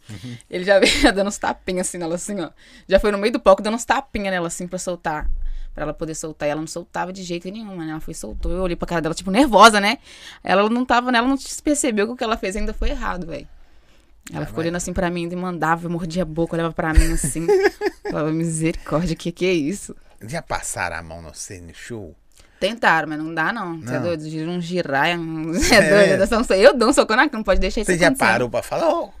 ele já veio dando uns tapinhas assim nela, assim, ó. Já foi no meio do palco dando uns tapinhas nela, assim, pra soltar. Pra ela poder soltar. E ela não soltava de jeito nenhum, mano. Ela foi soltou. Eu olhei pra cara dela, tipo, nervosa, né? Ela não tava, ela não percebeu que o que ela fez ainda foi errado, velho. Ela Ah, ficou olhando assim pra mim e mandava, eu mordia a boca, olhava pra mim assim. Falava, misericórdia, que que é isso? Já passaram a mão no no show? Tentaram, mas não dá não. Você é doido? Gira um girar, você é, É. doido. Dessa- Eu dou um soco na não pode deixar isso Você já acontecer. parou pra falar, ô,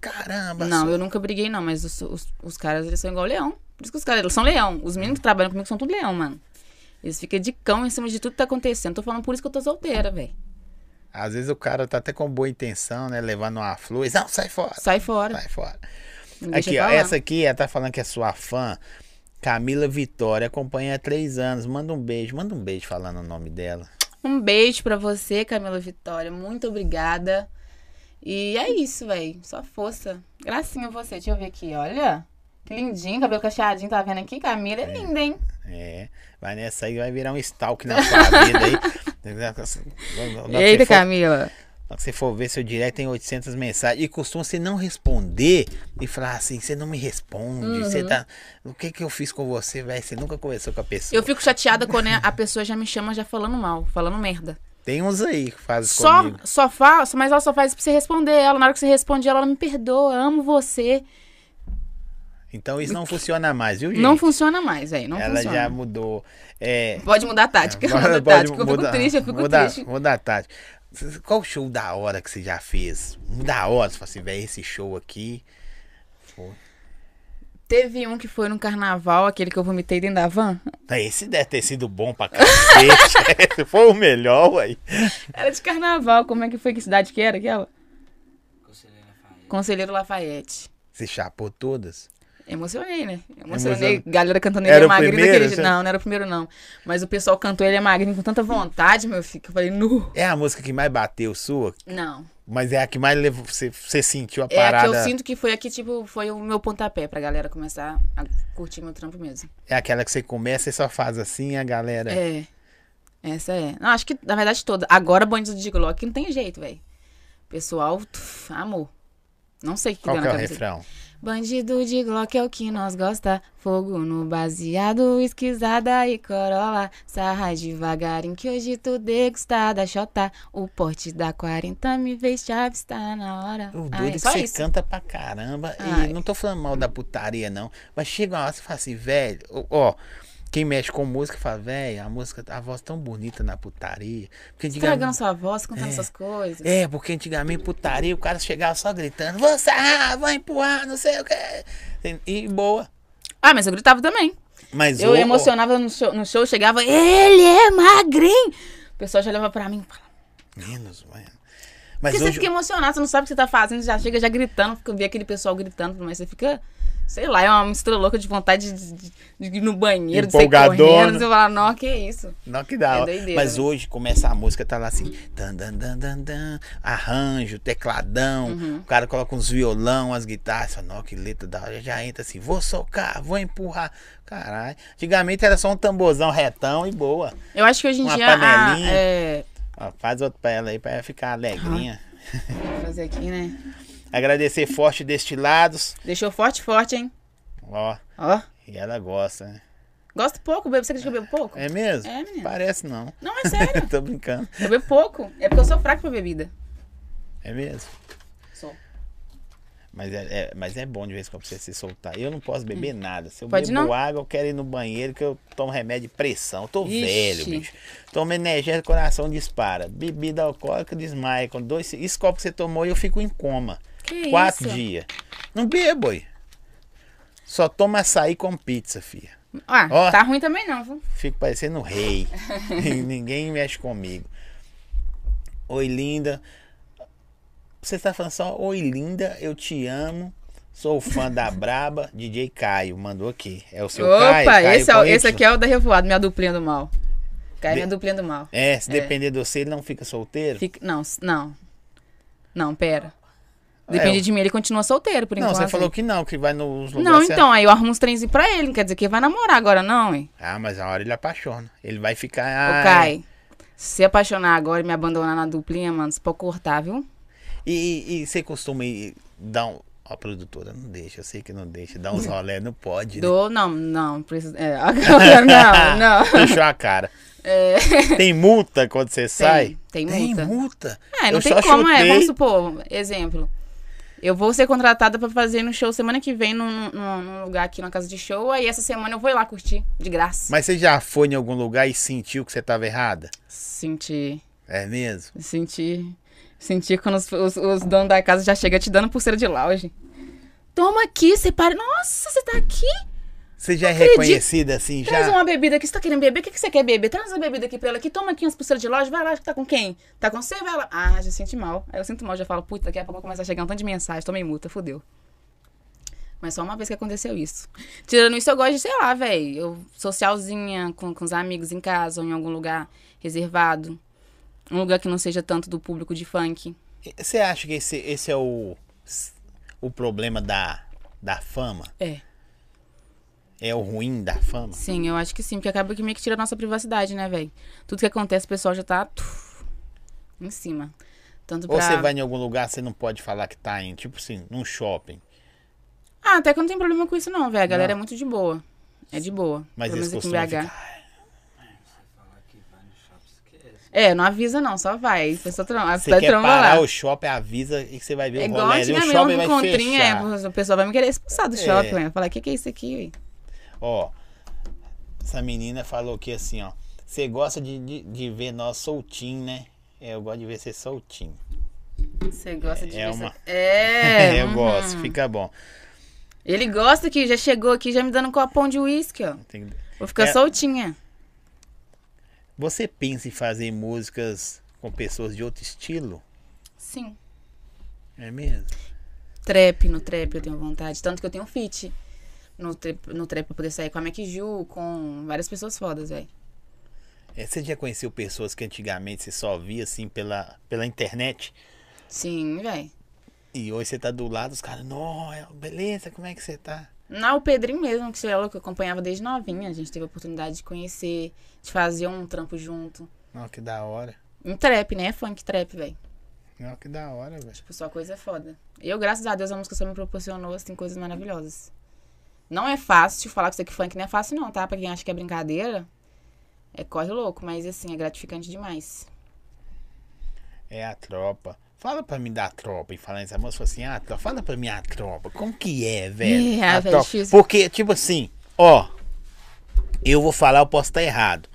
caramba, Não, sou- eu nunca briguei não, mas os, os, os caras, eles são igual leão. Por isso que os caras, eles são leão. Os meninos que trabalham comigo são tudo leão, mano. Eles ficam de cão em cima de tudo que tá acontecendo. Tô falando por isso que eu tô solteira, velho. Às vezes o cara tá até com boa intenção, né? Levando uma flor. Não, sai fora. Sai fora. Sai fora. Não Aqui, ó, falar. essa aqui, ela tá falando que é sua fã. Camila Vitória, acompanha há três anos. Manda um beijo, manda um beijo falando o nome dela. Um beijo pra você, Camila Vitória. Muito obrigada. E é isso, velho. Só força. Gracinha você. Deixa eu ver aqui, olha. Que lindinho, cabelo cacheadinho, tá vendo aqui? Camila é linda, hein? É, vai nessa aí, vai virar um stalk na sua vida aí. Eita, Camila. que você for ver seu direct, tem 800 mensagens. E costuma você não responder e falar assim: você não me responde. Você tá. O que que eu fiz com você, velho? Você nunca conversou com a pessoa. Eu fico chateada quando é- a pessoa já me chama já falando mal, falando merda. Tem uns aí que fazem Só, comigo. só faço, mas ela só faz pra você responder ela. Na hora que você responde, ela me perdoa, amo você. Então isso não funciona mais, viu, gente? Não funciona mais, velho. Não Ela funciona. já mudou. É, Pode mudar a tática. Pode- Muda a pode tática. Eu fico mudar- triste, eu fico mudar, triste. Mudar a tática. Qual show da hora que você já fez? Da hora, você fala assim, velho, esse show aqui. Foi. Teve um que foi no carnaval, aquele que eu vomitei dentro da van. Ah, Esse deve ter sido bom pra cacete. Esse foi o melhor, ué. Era de carnaval. Como é que foi? Que cidade que era aquela? Conselheiro Lafayette. Conselheiro Lafayette. Você chapou todas? Emocionei, né? Emocionei. Emocionou. Galera cantando Era ele é o magrinho primeiro, daquele você-. Não, não era o primeiro, não. Mas o pessoal cantou ele é magrinho com tanta vontade, meu filho, que eu falei, nu. É a música que mais bateu sua, Não. mas é a que mais levou, você, você sentiu a É a que parada. eu sinto que foi aqui, tipo, foi o meu pontapé pra galera começar a curtir meu trampo mesmo. É aquela que você começa e só faz assim, a galera. É. Essa é. Não, acho que, na verdade, toda. Agora, Bandido de Glock não tem jeito, velho. Pessoal, tuf, amor. Não sei o que, Qual deu que é na o cabeça. refrão? Bandido de Glock é o que nós gosta. Fogo no baseado, esquisada e corola. Sarra devagarinho que hoje tu degustada. Xota, o porte da 40 me fez chave, está na hora. O doido é que você isso. canta pra caramba. Ai. E não tô falando mal da putaria, não. Mas chega uma hora você fala assim, velho, ó, quem mexe com música fala, velho, a música, a voz tão bonita na putaria. Porque Estragando antigamente, sua voz, contando É. essas coisas. é, porque antigamente putaria, o cara chegava só gritando, vou sarrar, vou empurrar, não sei o que. E boa. Ah, mas eu gritava também. Mas Eu o- emocionava no show, no show, chegava, ele é magrinho. O pessoal já olhava pra mim. falava, Menos, mano. Mas Porque você hoje, fica emocionado, você não sabe o que você tá fazendo, já chega já gritando, fica ver aquele pessoal gritando, mas você fica, sei lá, é uma mistura louca de vontade de, de- de ir no banheiro, de sair correndo, você fala, não, que isso. Não, que dá. É doideira, Mas né? hoje começa a música, tá lá assim, dan, dan, dan, dan, dan, arranjo, tecladão, Uhum. o cara coloca uns violão, as guitarras, fala, não, que letra da hora, já entra assim, vou socar, vou empurrar. Caralho. Antigamente era só um tamborzão retão e boa. Eu acho que hoje em Uma dia, a, panelinha. é, Ó, faz outro pra ela aí, pra ela ficar alegrinha. vou fazer aqui, né, Agradecer Forte Destilados. deixou forte, forte, hein, Ó, ó. e ela gosta, né? Gosto pouco, bebo, você acredita que eu bebo pouco? É mesmo? É, menina. Parece não. Não, é sério, Tô brincando. eu bebo pouco, é porque eu sou fraco pra bebida. É mesmo? Sou. Mas é, é- mas é bom de vez em quando você se soltar. Eu não posso beber nada. Se eu Hum. Pode bebo não? água, eu quero ir no banheiro que eu tomo remédio de pressão. Eu tô Ixi. velho, bicho. Tomo energia, coração dispara. Bebida alcoólica desmaia. Com dois, esse copo que você tomou, eu fico em coma. Que Quatro isso? dias. Não bebo, aí. Só tomo açaí com pizza, filha. Ah, Ó. tá ruim também não, viu? Fico parecendo um rei. Ninguém mexe comigo. Oi, linda. Você tá falando só, oi, linda, eu te amo. Sou fã da Braba, DJ Caio. Mandou aqui. É o seu Caio? Opa, Caio esse, é, esse aqui é o da Revoada, minha duplinha do mal. Cai De- minha duplinha do mal. É, se É. depender de você, ele não fica solteiro? Fica- não, não. Não, pera. Depende É, de mim, ele continua solteiro, por Não, enquanto. você falou que não, que vai nos lugares. Não, então, aí eu arrumo uns trenzinhos pra ele, não quer dizer que ele vai namorar agora, não, hein? Ah, mas a hora ele apaixona. Ele vai ficar. Ô, Kai, se apaixonar agora e me abandonar na duplinha, mano, você pode cortar, viu? E, e- e você costuma ir dar um. Ó, a produtora, não deixa, eu sei que não deixa. Dar uns rolé, não pode. Né? Dou, não, não, precisa, é, agora não, não. Fechou a cara. É, Tem multa quando você sai? tem Tem multa. multa. É, não Eu tem como, é. chutei. Vamos supor, exemplo. Eu vou ser contratada pra fazer no show semana que vem num, num- num lugar aqui na casa de show. Aí essa semana eu vou ir lá curtir, de graça. Mas você já foi em algum lugar e sentiu que você estava errada? Senti, É mesmo? senti, senti quando os, os- os donos da casa já chegam te dando pulseira de lounge. Toma aqui, você para. Nossa, você tá aqui? Você já é reconhecida assim Traz já? uma bebida aqui. Você tá querendo beber? O que, que você quer beber? Traz uma bebida aqui pra ela aqui. Toma aqui umas pulseiras de loja. Vai lá, tá com quem? Tá com você? Vai lá. Ah, já senti mal. Aí eu sinto mal, já falo, puta, daqui a pouco começa a chegar um tanto de mensagem. Tomei multa, fudeu. Mas só uma vez que aconteceu isso. Tirando isso, eu gosto de, sei lá, velho. Eu socialzinha, com, com os amigos em casa ou em algum lugar reservado. Um lugar que não seja tanto do público de funk. Você acha que esse, esse é o, o problema da, da fama? É. É o ruim da fama? Sim, eu acho que sim, porque acaba que meio que tira a nossa privacidade, né, velho? Tudo que acontece, o pessoal já tá tuf, em cima. Tanto pra... Ou você vai em algum lugar, você não pode falar que tá em, tipo assim, num shopping. Ah, até que eu não tenho problema com isso, não, velho. A galera Não. é muito de boa. É de boa. Mas eles costumam ficar... É, não avisa, não, só vai. Pessoa tromba, Você quer tromba parar lá. o shopping, avisa e você vai ver É o igual rolê. E o shopping vai fechar. é, o pessoal vai me querer expulsar do É. shopping, vai falar, o que, que é isso aqui? Ó, essa menina falou que assim, ó. Você gosta de, de, de ver nós soltinho, né? É, eu gosto de ver você soltinho. Você gosta de É ver uma- É, eu uhum. gosto, fica bom. Ele gosta que já chegou aqui, já me dando um copão de uísque, ó. Tem- Vou ficar É. soltinha. Você pensa em fazer músicas com pessoas de outro estilo? Sim. É mesmo? Trap, no trap eu tenho vontade. Tanto que eu tenho feat no trap, no trap pra poder sair com a Mac Ju, com várias pessoas fodas, velho. É, você já conheceu pessoas que antigamente você só via assim pela, pela internet? Sim, velho. E hoje você tá do lado, os caras, não, beleza, como é que você tá? Não, o Pedrinho mesmo, que você falou que eu acompanhava desde novinha. A gente teve a oportunidade de conhecer, de fazer um trampo junto. Não, que da hora. Um trap, né? Funk trap, velho. Não, que da hora, velho. Tipo, só coisa foda. Eu, graças a Deus, a música só me proporcionou, assim, coisas maravilhosas. Não é fácil falar que isso aqui funk não é fácil, não, tá? Pra quem acha que é brincadeira, é corre louco, mas assim, é gratificante demais. É a tropa. Fala pra mim da tropa. E falando isso, a moça assim: ah, tropa, fala pra mim a tropa. Como que é, velho? É, A velho, tropa. difícil. Porque, tipo assim, ó. Eu vou falar, eu posso estar errado.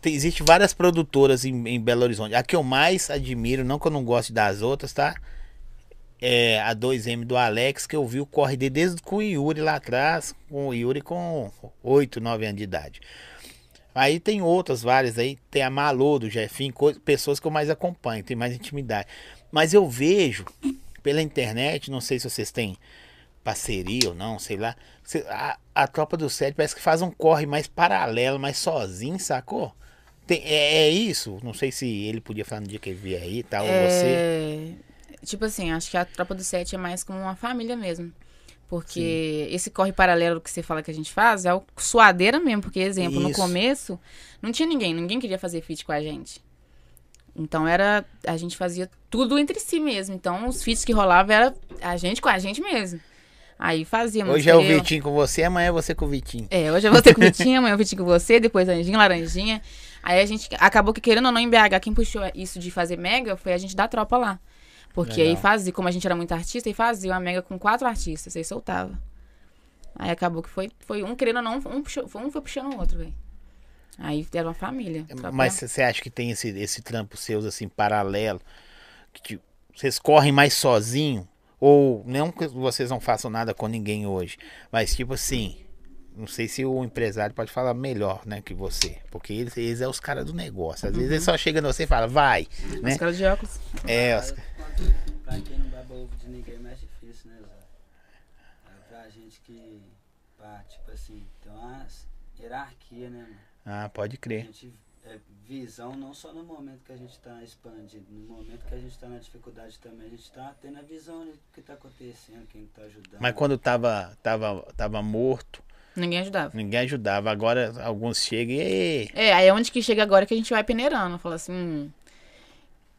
Tem, existe várias produtoras em, em Belo Horizonte. A que eu mais admiro, não que eu não goste das outras, tá? É a 2M do Alex, que eu vi o corre dele desde com o Yuri lá atrás, com o Yuri com 8, 9 anos de idade. Aí tem outras várias aí, tem a Malô do co- pessoas que eu mais acompanho, tem mais intimidade. Mas eu vejo pela internet, não sei se vocês têm parceria ou não, sei lá. A, a tropa do Sete parece que faz um corre mais paralelo, mais sozinho, sacou? Tem- é, é isso? Não sei se ele podia falar no dia que ele vier aí, tal, ou você. Tipo assim, acho que a Tropa do Sete é mais como uma família mesmo. Porque esse corre paralelo que você fala que a gente faz é o suadeira mesmo. Porque, exemplo, no Isso. começo não tinha ninguém, ninguém queria fazer feat com a gente. Então era. A gente fazia tudo entre si mesmo. Então os feats que rolavam era a gente com a gente mesmo. Aí fazíamos. Hoje é o eu- Vitinho com você, amanhã é você com o Vitinho. é, hoje é você com o Vitinho, amanhã é o Vitinho com você, depois Anjinho, Laranjinha. Aí a gente acabou que, querendo ou não, em BH, quem puxou isso de fazer mega foi a gente da tropa lá. Porque Legal. aí fazia, como a gente era muito artista, e fazia uma mega com quatro artistas, aí soltava. Aí acabou que foi, foi um querendo ou não, um, puxou, um foi puxando o outro, velho. Aí era uma família. tropa- Mas você acha que tem esse, esse trampo seus assim, paralelo? Que vocês correm mais sozinho? Ou não que vocês não façam nada com ninguém hoje, mas tipo assim, não sei se o empresário pode falar melhor, né, que você, porque eles, eles é os caras do negócio. Às vezes ele só chega em você e fala, vai, né? Os caras de óculos. É, os- Pra quem não baba ovo de ninguém é mais difícil, né, Zé? É pra gente que, pá, tipo assim, tem uma hierarquia, né, mano? ah, pode A crer. gente, é, visão não só no momento que a gente tá expandindo, no momento que a gente tá na dificuldade também, a gente tá tendo a visão do que tá acontecendo, quem tá ajudando. Mas quando tava, tava, tava morto, Ninguém ajudava. ninguém ajudava. Agora alguns chegam e É, aí é onde que chega agora que a gente vai peneirando. Fala assim, hum,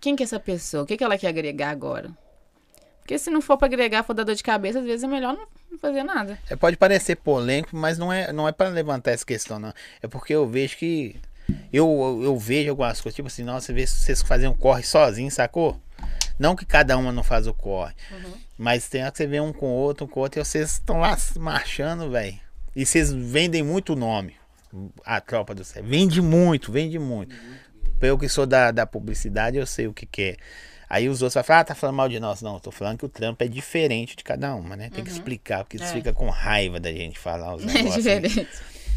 quem que é essa pessoa? O que, que ela quer agregar agora? Porque se não for pra agregar, for dar dor de cabeça, às vezes é melhor não fazer nada. É, pode parecer polêmico, mas não é, não é para levantar essa questão, não. É porque eu vejo que. Eu, eu, eu vejo algumas coisas, tipo assim, nossa, você vê vocês fazem um corre sozinho, sacou? Não que cada uma não faz o corre. Mas tem hora que você vê um com o outro, um com o outro, e vocês estão lá marchando, velho. E vocês vendem muito nome. A tropa do céu. Vende muito, vende muito. Eu que sou da, da publicidade, eu sei o que, que é. Aí os outros vão falar, ah, tá falando mal de nós. Não, eu tô falando que o trampo é diferente de cada uma, né? Tem que explicar, porque eles É. ficam com raiva da gente falar os É negócios. né? diferente.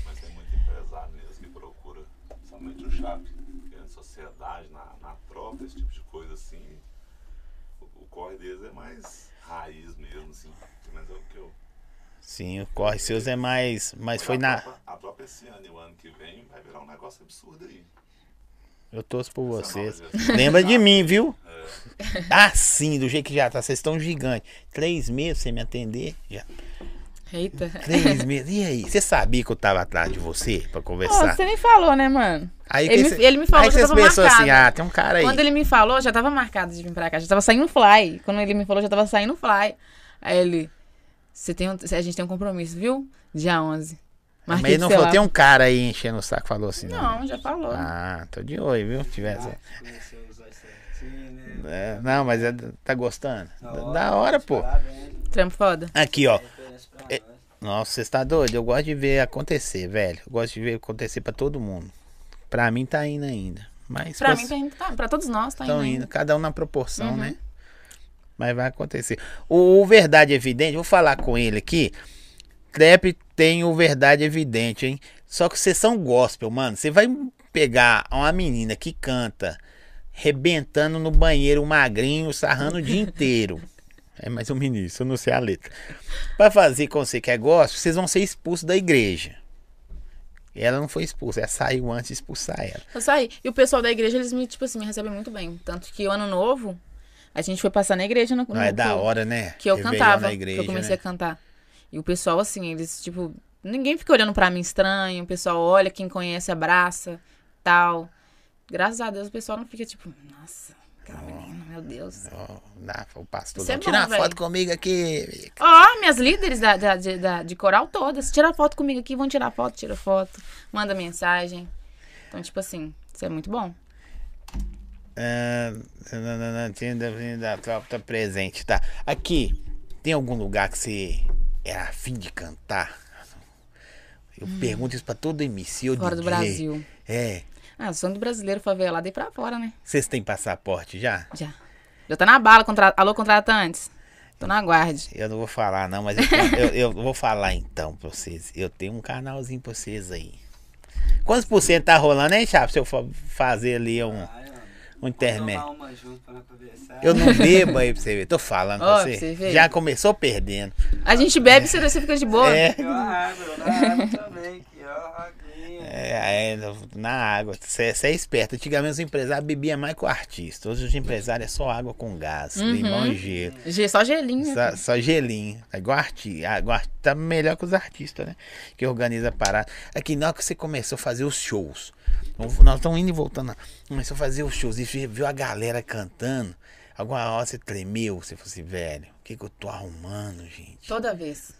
Mas tem muito empresário mesmo que procura, somente o Chape, querendo sociedade, na, na tropa, esse tipo de coisa assim. O, o corre deles é mais raiz mesmo, assim. É o que eu. Sim, o corre seus é mais. Mas foi a na. Tropa, a tropa esse ano e o ano que vem vai virar um negócio absurdo aí. Eu torço por vocês. Lembra de mim, viu? Assim, do jeito que já tá. Vocês estão gigantes. Três meses sem me atender. Já. Eita. Três meses. E aí? Você sabia que eu tava atrás de você pra conversar? você nem falou, né, mano? Aí ele, que me, cê- ele me falou, aí que já tava marcado. assim, ah, tem um cara aí. Quando ele me falou, já tava marcado de vir pra cá. Já tava saindo fly. Quando ele me falou, já tava saindo fly. Aí ele... Você tem um, a gente tem um compromisso, viu? Dia 11. Mas ele não falou, lá. tem um cara aí enchendo o saco, falou assim, não. Não, já falou. Ah, tô de olho, viu? Tivesse. Ah, né? É, não, mas é- tá gostando? Da hora, da hora, pô. Trampo foda. Aqui, ó. É-. Nossa, você está doido? Eu gosto de ver acontecer, velho. Eu gosto de ver acontecer pra todo mundo. Pra mim tá indo ainda. Mas Pra você- mim tá indo, tá, pra todos nós tá indo. Estão ainda. indo, cada um na proporção, Uhum. né? Mas vai acontecer. O, o Verdade Evidente, vou falar com ele aqui. Trap tem o Verdade Evidente, hein? Só que vocês são gospel, mano. Você vai pegar uma menina que canta rebentando no banheiro, magrinho, sarrando o dia inteiro. É mais um ministro, eu não sei a letra. Pra fazer com você que é gospel, vocês vão ser expulsos da igreja. E ela não foi expulsa, ela saiu antes de expulsar ela. Eu saí. E o pessoal da igreja, eles me, tipo assim, me recebem muito bem. Tanto que o ano novo, a gente foi passar na igreja no, Não no- é que da hora, né? que eu Réveillon cantava. na igreja, que eu comecei né? a cantar. E o pessoal, assim, eles, tipo, ninguém fica olhando pra mim estranho. O pessoal olha, quem conhece abraça, tal. Graças a Deus o pessoal não fica tipo, nossa, aquela menina, meu Deus. Dá, o pastor, é não, tira bom, uma foto comigo aqui. Ó, minhas líderes da, da- de, da- de coral todas, tira foto comigo aqui, vão tirar foto, tira foto, manda mensagem. Então, tipo assim, isso é muito bom. Ah, não, não, não, tinha da, da tropa tá presente, tá? Aqui, tem algum lugar que você é afim de cantar? Eu pergunto isso pra todo MC. ou Fora do DJ. Brasil. É. Ah, sonho do brasileiro favelado e pra fora, né? Vocês têm passaporte já? Já. Já tá na bala, contra... alô, contratantes. Tô na guarde. Eu não vou falar, não, mas eu, tenho- eu- eu vou falar então pra vocês. Eu tenho um canalzinho pra vocês aí. Quantos por cento tá rolando, hein, Chapo? Se eu for fazer ali um, ó, um intermédio. Eu não bebo aí pra você ver. Tô falando pra você. você ver. Já começou perdendo. A gente bebe, você você fica de boa. É. Água, eu na água também. É, é, na água. Você é esperto. Antigamente os empresários bebiam mais que o artista. Hoje os empresários é só água com gás, Uhum. limão e gelo. Ge- Só gelinho. né? Só, só gelinho. É igual artista. Tá melhor que os artistas, né? Que organiza a parada. Aqui, na hora que você começou a fazer os shows. Nós estamos indo e voltando. Começou a fazer os shows e vi- viu a galera cantando. Alguma hora você tremeu. Você falou assim, velho, o que, que eu tô arrumando, gente? Toda vez.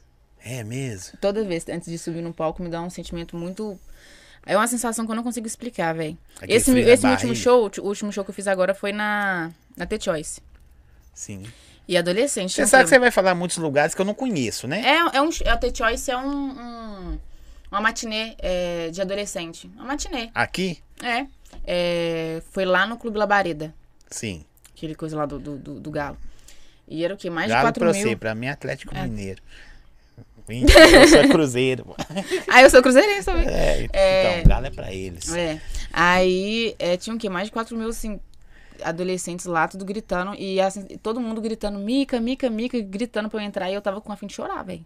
É mesmo? Toda vez, antes de subir no palco, me dá um sentimento muito. É uma sensação que eu não consigo explicar, velho. Aquele Esse, esse último show, o último show que eu fiz agora foi na, na The Choice. Sim. E adolescente. Você tinha sabe que você vai falar muitos lugares que eu não conheço, né? É, é um, a The Choice é um, um- uma matinê é, de adolescente. Uma matinê. Aqui? É. É, Foi lá no Clube Labareda. Sim. Aquele coisa lá do, do, do- do Galo. E era o quê? Mais de Galo 4 pra mil. você, pra mim é Atlético É. Mineiro. Eu sou Cruzeiro. pô. Ah, eu sou cruzeirense também. É, É. então, Galo é pra eles. É. Aí é, tinha o quê? Mais de 4 mil, assim, adolescentes lá, tudo gritando. E assim, todo mundo gritando, Mica, Mica, Mica, gritando pra eu entrar. E eu tava com a fim de chorar, velho.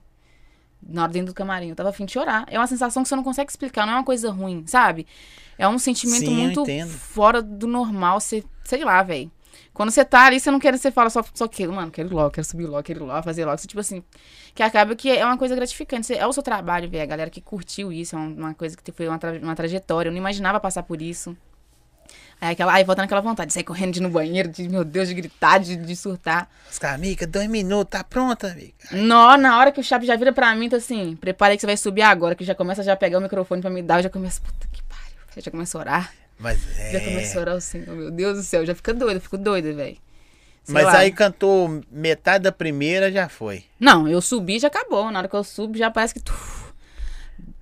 Na hora dentro do camarim, eu tava a fim de chorar. É uma sensação que você não consegue explicar, não é uma coisa ruim, sabe? É um sentimento Sim, muito fora do normal, você, sei lá, velho. Quando você tá ali, você não quer, você fala só, só que, mano, quero ir logo, quero subir logo, quero ir logo, fazer logo. Você, tipo assim, que acaba que é uma coisa gratificante. Você- É o seu trabalho, velho. A galera que curtiu isso, é um- uma coisa que foi uma, tra- uma trajetória. Eu não imaginava passar por isso. Aí, aquela, aí volta naquela vontade de sair correndo de ir no banheiro, de, meu Deus, de gritar, de, de surtar. Os caras, amiga, dois minutos, tá pronta, amiga? Nó, na hora que o Chape já vira pra mim, tá assim, prepara aí que você vai subir agora, que já começa a já pegar o microfone pra me dar, eu já começo, puta que pariu. Você já começa a orar. Mas é. Já começa a orar o Senhor, meu Deus do céu, já fica doida, fico doida, velho. Mas lá. aí cantou metade da primeira, já foi. Não, eu subi já acabou. Na hora que eu subo, já parece que.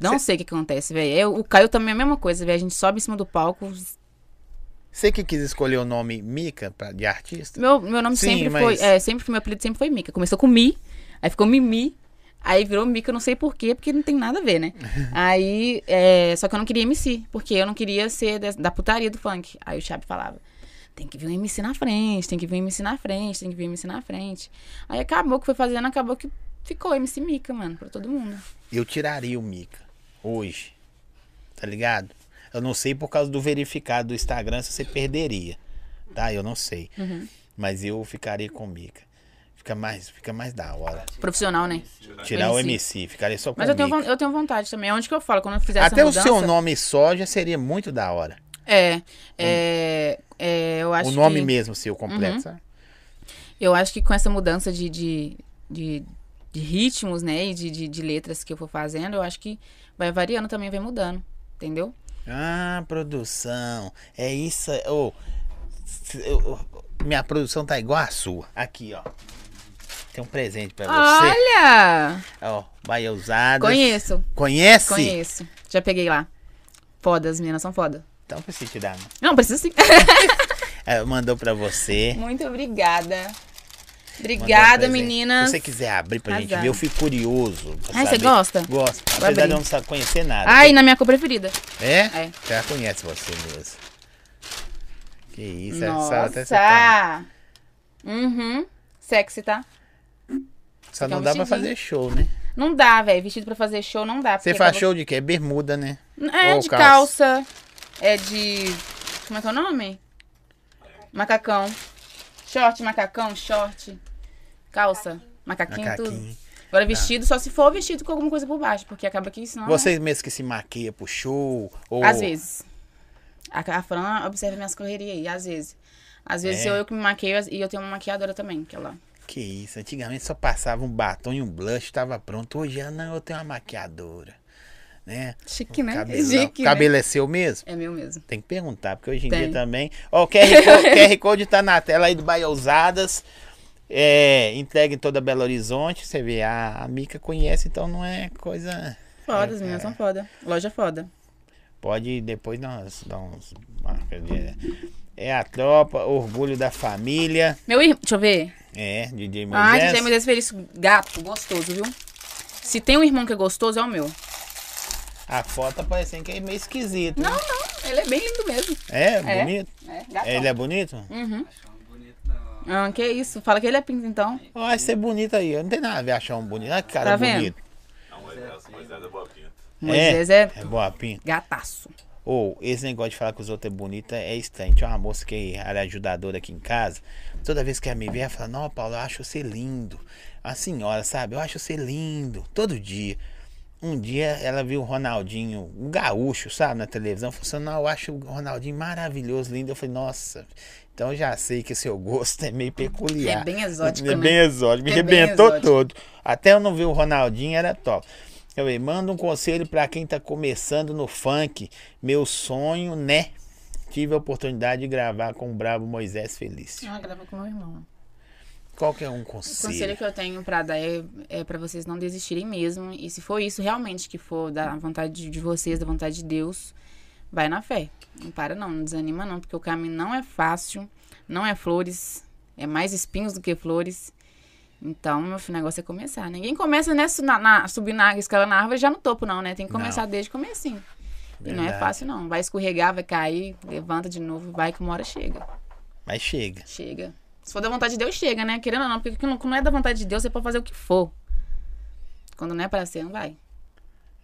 Não sei o que acontece, velho. O Caio também é a mesma coisa, velho. A gente sobe em cima do palco. Você que quis escolher o nome Mica pra, de artista? Meu, meu nome Sim, sempre mas- foi. É, sempre meu apelido sempre foi Mica. Começou com Mi, aí ficou Mimi. Aí virou Mica, eu não sei porquê, porque não tem nada a ver, né? aí, é, só que eu não queria MC, porque eu não queria ser da, da putaria do funk. Aí o Chape falava, tem que vir um MC na frente, tem que vir um MC na frente, tem que vir um MC na frente. Aí acabou que foi fazendo, acabou que ficou MC Mica, mano, pra todo mundo. Eu tiraria o Mica hoje. Tá ligado? Eu não sei por causa do verificado do Instagram se você perderia. Tá? Eu não sei. Uhum. Mas eu ficaria com o Mica. Fica mais, fica mais da hora. Profissional, né? Tirar o MC. Ficaria só com Mas o eu tenho, eu tenho vontade também. Onde que eu falo? Quando eu fizer Até essa o mudança... seu nome só já seria muito da hora. É, é, é, eu acho o nome que, mesmo seu completo, Uhum. sabe? Eu acho que com essa mudança de, de, de, de ritmos, né, e de, de, de letras que eu for fazendo, eu acho que vai variando também, vai mudando, entendeu? Ah, produção. É isso. Ô, eu- minha produção tá igual a sua. Aqui, ó. Tem um presente pra você. Olha! Ó, Baia Usada. Conheço, Conhece? conheço. Já peguei lá. Foda, as meninas são foda. Então precisa te dar. não. Não, precisa sim. É, mandou pra você. Muito obrigada. Obrigada, meninas. Se você quiser abrir pra gente Arrasaram. ver, eu fico curioso. Ai, você gosta? Gosto. Apesar de eu não saber conhecer nada. Ai, na minha cor preferida. É? É. Já conhece você mesmo. Que isso, essa até você tá- Nossa! Uhum. Sexy, tá? Só Quer não dá pra fazer show, né? Não dá, velho. Vestido pra fazer show não dá. Você faz acaba- show de quê? Bermuda, né? É, Ou de calça? calça. É de. Como é que é o nome? Macacão. Short, macacão, short. Calça. Macaquinho, tudo. Macaquinho. Agora vestido, só se for vestido com alguma coisa por baixo, porque acaba que senão. Você mesmo que se maquia pro show? Ou... Às vezes. A, a Fran observa minhas correrias aí, às vezes. Às vezes É. eu, eu que me maqueio e eu tenho uma maquiadora também, que ela. Que isso, antigamente só passava um batom e um blush, tava pronto. Hoje, não, eu tenho uma maquiadora. Né? Chique, né? Cabelão. Chique, né? Cabelo é seu mesmo? É meu mesmo. Tem que perguntar, porque hoje em Tem. dia também. Ó, o QR Code, QR Code tá na tela aí do Bahia Ousadas. É, entrega em toda Belo Horizonte. Você vê, a, a Mica conhece, então não é coisa. foda, É, as meninas é. são foda. Loja foda. Pode depois dar uns, dar uns marcas de- É a tropa, orgulho da família. Meu irmão, deixa eu ver. É, DJ Ah, Moisés. DJ Moisés Feliz, gato, gostoso, viu? Se tem um irmão que é gostoso, é o meu. A foto tá parecendo que é meio esquisito. Não, né? não, ele é bem lindo mesmo. É, É. bonito? É, gatão. Ele é bonito? Uhum. Achou um bonito não. Ah, que isso, fala que ele é pinto, então. Eu acho ser bonito aí. Eu não tem nada a ver achar um bonito. Olha que cara Tá vendo? bonito. Não, mas essa é boa pinta. Moisés é, É boa pinta. gataço. Ou esse negócio de falar que os outros é bonito é estranho. Tinha uma moça que era ajudadora aqui em casa. Toda vez que ela me vê, ela fala: Não, Paulo, eu acho você lindo. A senhora, sabe? Eu acho você lindo. Todo dia. Um dia ela viu o Ronaldinho, um gaúcho, sabe, na televisão. Falou assim: Não, eu acho o Ronaldinho maravilhoso, lindo. Eu falei: Nossa. Então eu já sei que seu gosto é meio peculiar. É bem exótico, É né? bem exótico. Me É arrebentou todo. Até eu não ver o Ronaldinho, era top. Falei, manda um conselho pra quem tá começando no funk. Meu sonho, né? Tive a oportunidade de gravar com o bravo Moisés Felício. Ah, grava com meu irmão. Qual que é um O conselho? conselho que eu tenho pra dar é, é para vocês não desistirem mesmo. E se for isso realmente que for da vontade de- de vocês, da vontade de Deus, vai na fé. Não para não, não desanima não, porque o caminho não é fácil, não é flores, é mais espinhos do que flores. Então, meu filho, o negócio é começar. Ninguém começa nessa, na, na, subir na escala na árvore já no topo, não, né? Tem que começar Não. desde o comecinho. E não é Verdade. fácil, não. Vai escorregar, vai cair, levanta de novo, vai que uma hora chega. Mas chega. Chega. Se for da vontade de Deus, chega, né? Querendo ou não, porque quando não é da vontade de Deus, você pode fazer o que for. Quando não é pra ser, não vai.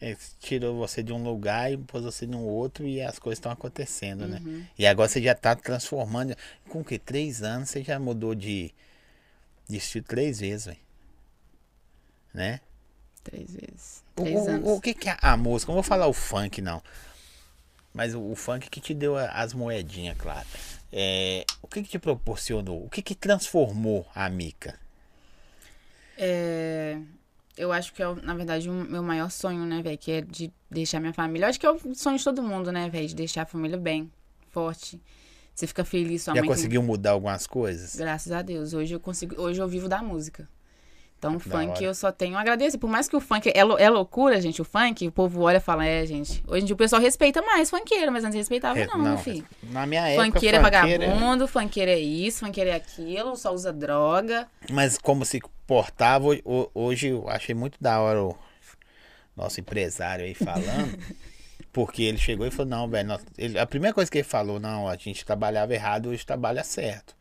É, tirou você de um lugar e pôs você num outro e as coisas estão acontecendo, né? Uhum. E agora você já tá transformando. Com o que? Três anos você já mudou de, de estilo três vezes, velho. Né? Três vezes. O, Três o- anos. o que, que é a música? Não vou falar o funk, não. Mas o, o funk que te deu as moedinhas, claro. É, o que, que te proporcionou? O que, que transformou a Mica? É, eu acho que é, o- na verdade, o meu maior sonho, né, velho? Que é de deixar minha família. Eu acho que é o sonho de todo mundo, né, velho? De deixar a família bem, forte. Você fica feliz, sua Já mãe. conseguiu mudar algumas coisas? Graças a Deus. Hoje eu consigo. Hoje eu vivo da música. Então, o funk eu só tenho a agradecer. Por mais que o funk é, é loucura, gente, o funk, o povo olha e fala, é, gente. Hoje em dia o pessoal respeita mais funkeiro, mas antes respeitava, É, não, meu filho. Na minha época, Funkeiro é funkeiro vagabundo, funkeiro é isso, funkeiro é aquilo, só usa droga. Mas como se portava, ho- ho- hoje eu achei muito da hora o nosso empresário aí falando. porque ele chegou e falou, não, velho, a primeira coisa que ele falou, não, a gente trabalhava errado, hoje trabalha certo.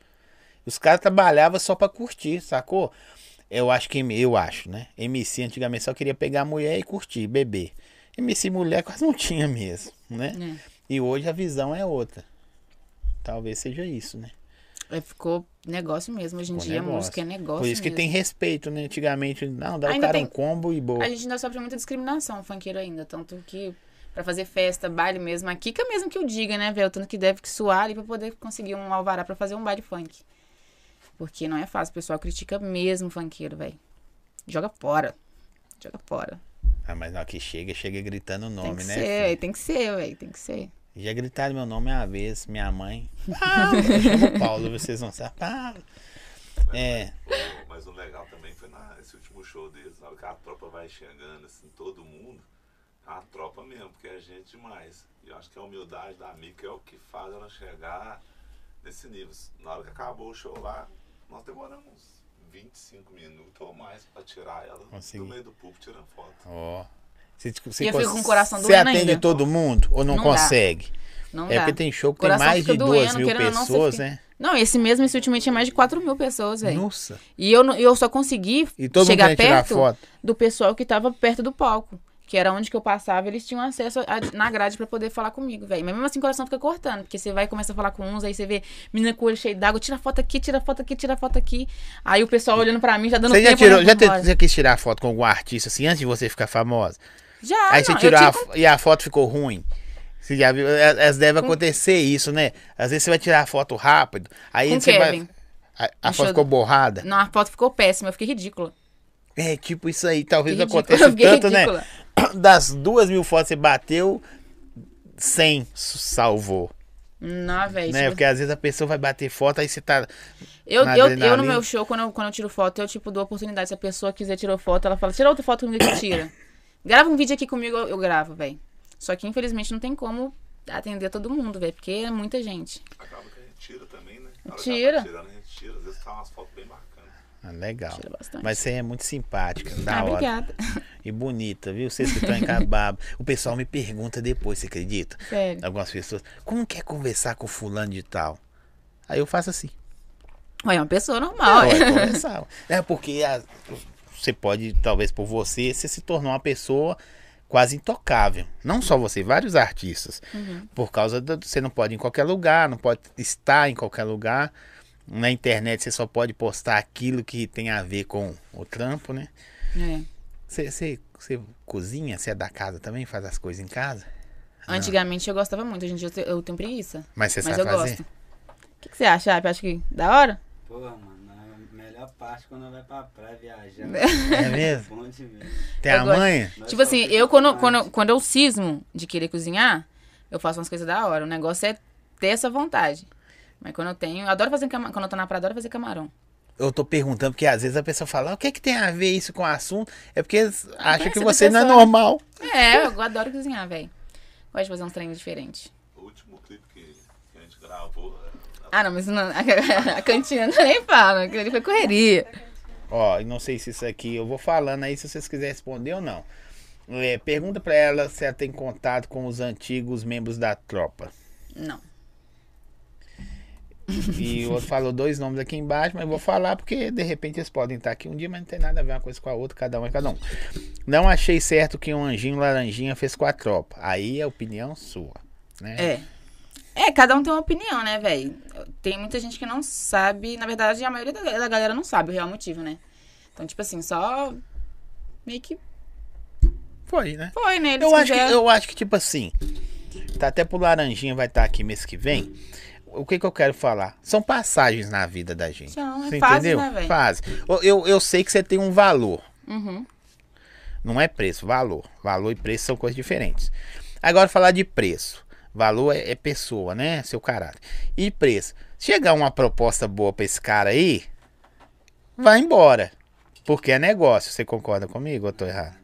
Os caras trabalhavam só pra curtir, sacou? Eu acho que, eu acho, né? MC antigamente só queria pegar a mulher e curtir, beber. MC mulher quase não tinha mesmo, né? né? E hoje a visão é outra. Talvez seja isso, né? É, ficou negócio mesmo. Hoje em Ficou dia negócio. música é negócio. Por isso que mesmo. tem respeito, né? Antigamente, não, dá o Ainda cara tem- um combo e boa. A gente ainda sofre muita discriminação, o funkeiro ainda. Tanto que pra fazer festa, baile mesmo, a Kika mesmo que eu diga, né, velho? Tanto que deve que suar ali pra poder conseguir um alvará pra fazer um baile funk. Porque não é fácil, o pessoal critica mesmo o funkeiro, velho. Joga fora. Joga fora. Ah, mas na que chega, chega gritando o Tem nome, que né? ser, filho? véi, tem que ser, velho, tem que ser. Já gritaram meu nome uma vez, minha mãe. Ah, eu chamo Paulo, vocês vão saber. Paulo. É, Mas o legal também foi na- nesse último show deles, na hora que a tropa vai chegando, assim, todo mundo, a tropa mesmo, porque é gente demais. E eu acho que a humildade da Mica é o que faz ela chegar nesse nível. Na hora que acabou o show lá, nós demoramos uns 25 minutos ou mais pra tirar ela Consegui. do meio do público tirando foto. ó. Você, E eu fico com o coração você atende ainda. todo mundo ou não, Não dá. consegue? Não é dá. porque tem show que tem mais de doendo, mil querendo ou não, você pessoas, fica- né? Não, esse mesmo, esse último tinha mais de 4 mil pessoas, velho. Nossa. E eu, eu só consegui E todo mundo chegar perto foto. do pessoal que tava perto do palco. Que era onde que eu passava, eles tinham acesso a- na grade pra poder falar comigo, velho. Mas mesmo assim o coração fica cortando, porque você vai começa a falar com uns, aí você vê menina com o olho cheio d'água, tira foto aqui, tira foto aqui, tira foto aqui. Aí o pessoal olhando pra mim, já dando Você já tempo, tirou, né, já, te- já quis tirar foto com algum artista assim antes de você ficar famosa? Já, Aí você não, eu tirou a fo- e a foto ficou ruim. Você já viu? É- é- Deve acontecer isso, né? Às vezes você vai tirar a foto rápido, aí Com você Kevin. vai. A, a foto show ficou borrada. Não, a foto ficou péssima, eu fiquei ridícula. É, tipo isso aí. Talvez aconteça tanto, ridícula. né? Das duas mil fotos que você bateu, 100 salvou. Não, velho. Né? tipo, Porque às vezes a pessoa vai bater foto, aí você tá. Eu, eu, eu no meu show, quando eu, quando eu tiro foto, eu, tipo, dou oportunidade. Se a pessoa quiser tirar foto, ela fala, tira outra foto comigo que tira. Grava um vídeo aqui comigo, eu, eu gravo, velho. Só que infelizmente não tem como atender todo mundo, velho, porque é muita gente. Acaba que a gente tira também, né? Tira. Tá tirando, a gente tira. Às vezes tá umas fotos bem bacanas. Ah, legal. Mas você é muito simpática, da ah, hora. obrigada. E bonita, viu? Vocês que estão em Cababa. O pessoal me pergunta depois, você acredita? Sério. Algumas pessoas, como quer conversar com fulano de tal? Aí eu faço assim. É uma pessoa normal. Pode conversar. É porque a- você pode, talvez por você, você se tornou uma pessoa quase intocável. Não só você, vários artistas. Uhum. Por causa do, você não pode ir em qualquer lugar, não pode estar em qualquer lugar. Na internet você só pode postar aquilo que tem a ver com o trampo, né? É. Você, você, você cozinha? Você é da casa também? Faz as coisas em casa? Antigamente eu gostava muito, hoje em dia eu te- eu tenho preguiça. Mas você Mas sabe eu fazer? gosto. O que, que você acha? Acha que da hora? Porra, mano, a melhor parte quando vai pra praia viajar. É mesmo? Tem Eu a gosto. Nós tipo assim, eu quando, quando, quando eu cismo de querer cozinhar, eu faço umas coisas da hora. O negócio é ter essa vontade. Mas quando eu tenho. Eu adoro fazer camarão. Quando eu tô na praia, adoro fazer camarão. Eu tô perguntando, porque às vezes a pessoa fala, "Ah, o que, que tem a ver isso com o assunto? É porque acha que você não é pessoa- normal. É, eu adoro cozinhar, velho. Gosto de fazer uns treinos diferentes. O último clipe que, que a gente gravou. é, Ah, não, mas não, a, a cantina nem fala, ali foi correria. Ó, não sei se isso aqui, eu vou falando aí se vocês quiserem responder ou não. É, pergunta pra ela se ela tem contato com os antigos membros da tropa. Não. E o outro falou dois nomes aqui embaixo, mas eu vou falar porque de repente eles podem estar aqui um dia, mas não tem nada a ver uma coisa com a outra, cada um é cada um. Não achei certo que um anjinho laranjinha fez com a tropa. Aí é opinião sua, né? É. É, cada um tem uma opinião, né, velho? Tem muita gente que não sabe. Na verdade, a maioria da, galera não sabe o real motivo, né? Então, tipo assim, só. Meio que Foi, né? foi, né? Eles Eu acho, que, eu acho que, tipo assim, tá até pro Laranjinha vai estar aqui mês que vem. O que que eu quero falar? São passagens na vida da gente. São, é Você fases, entendeu? né? Fase. Eu, eu, eu sei que você tem um valor. Uhum. Não é preço, valor. Valor e preço são coisas diferentes. Agora, falar de preço. Valor é, é pessoa, né? Seu caráter. E preço. Chegar uma proposta boa pra esse cara aí, vai embora. Porque é negócio. Você concorda comigo ou eu tô errado?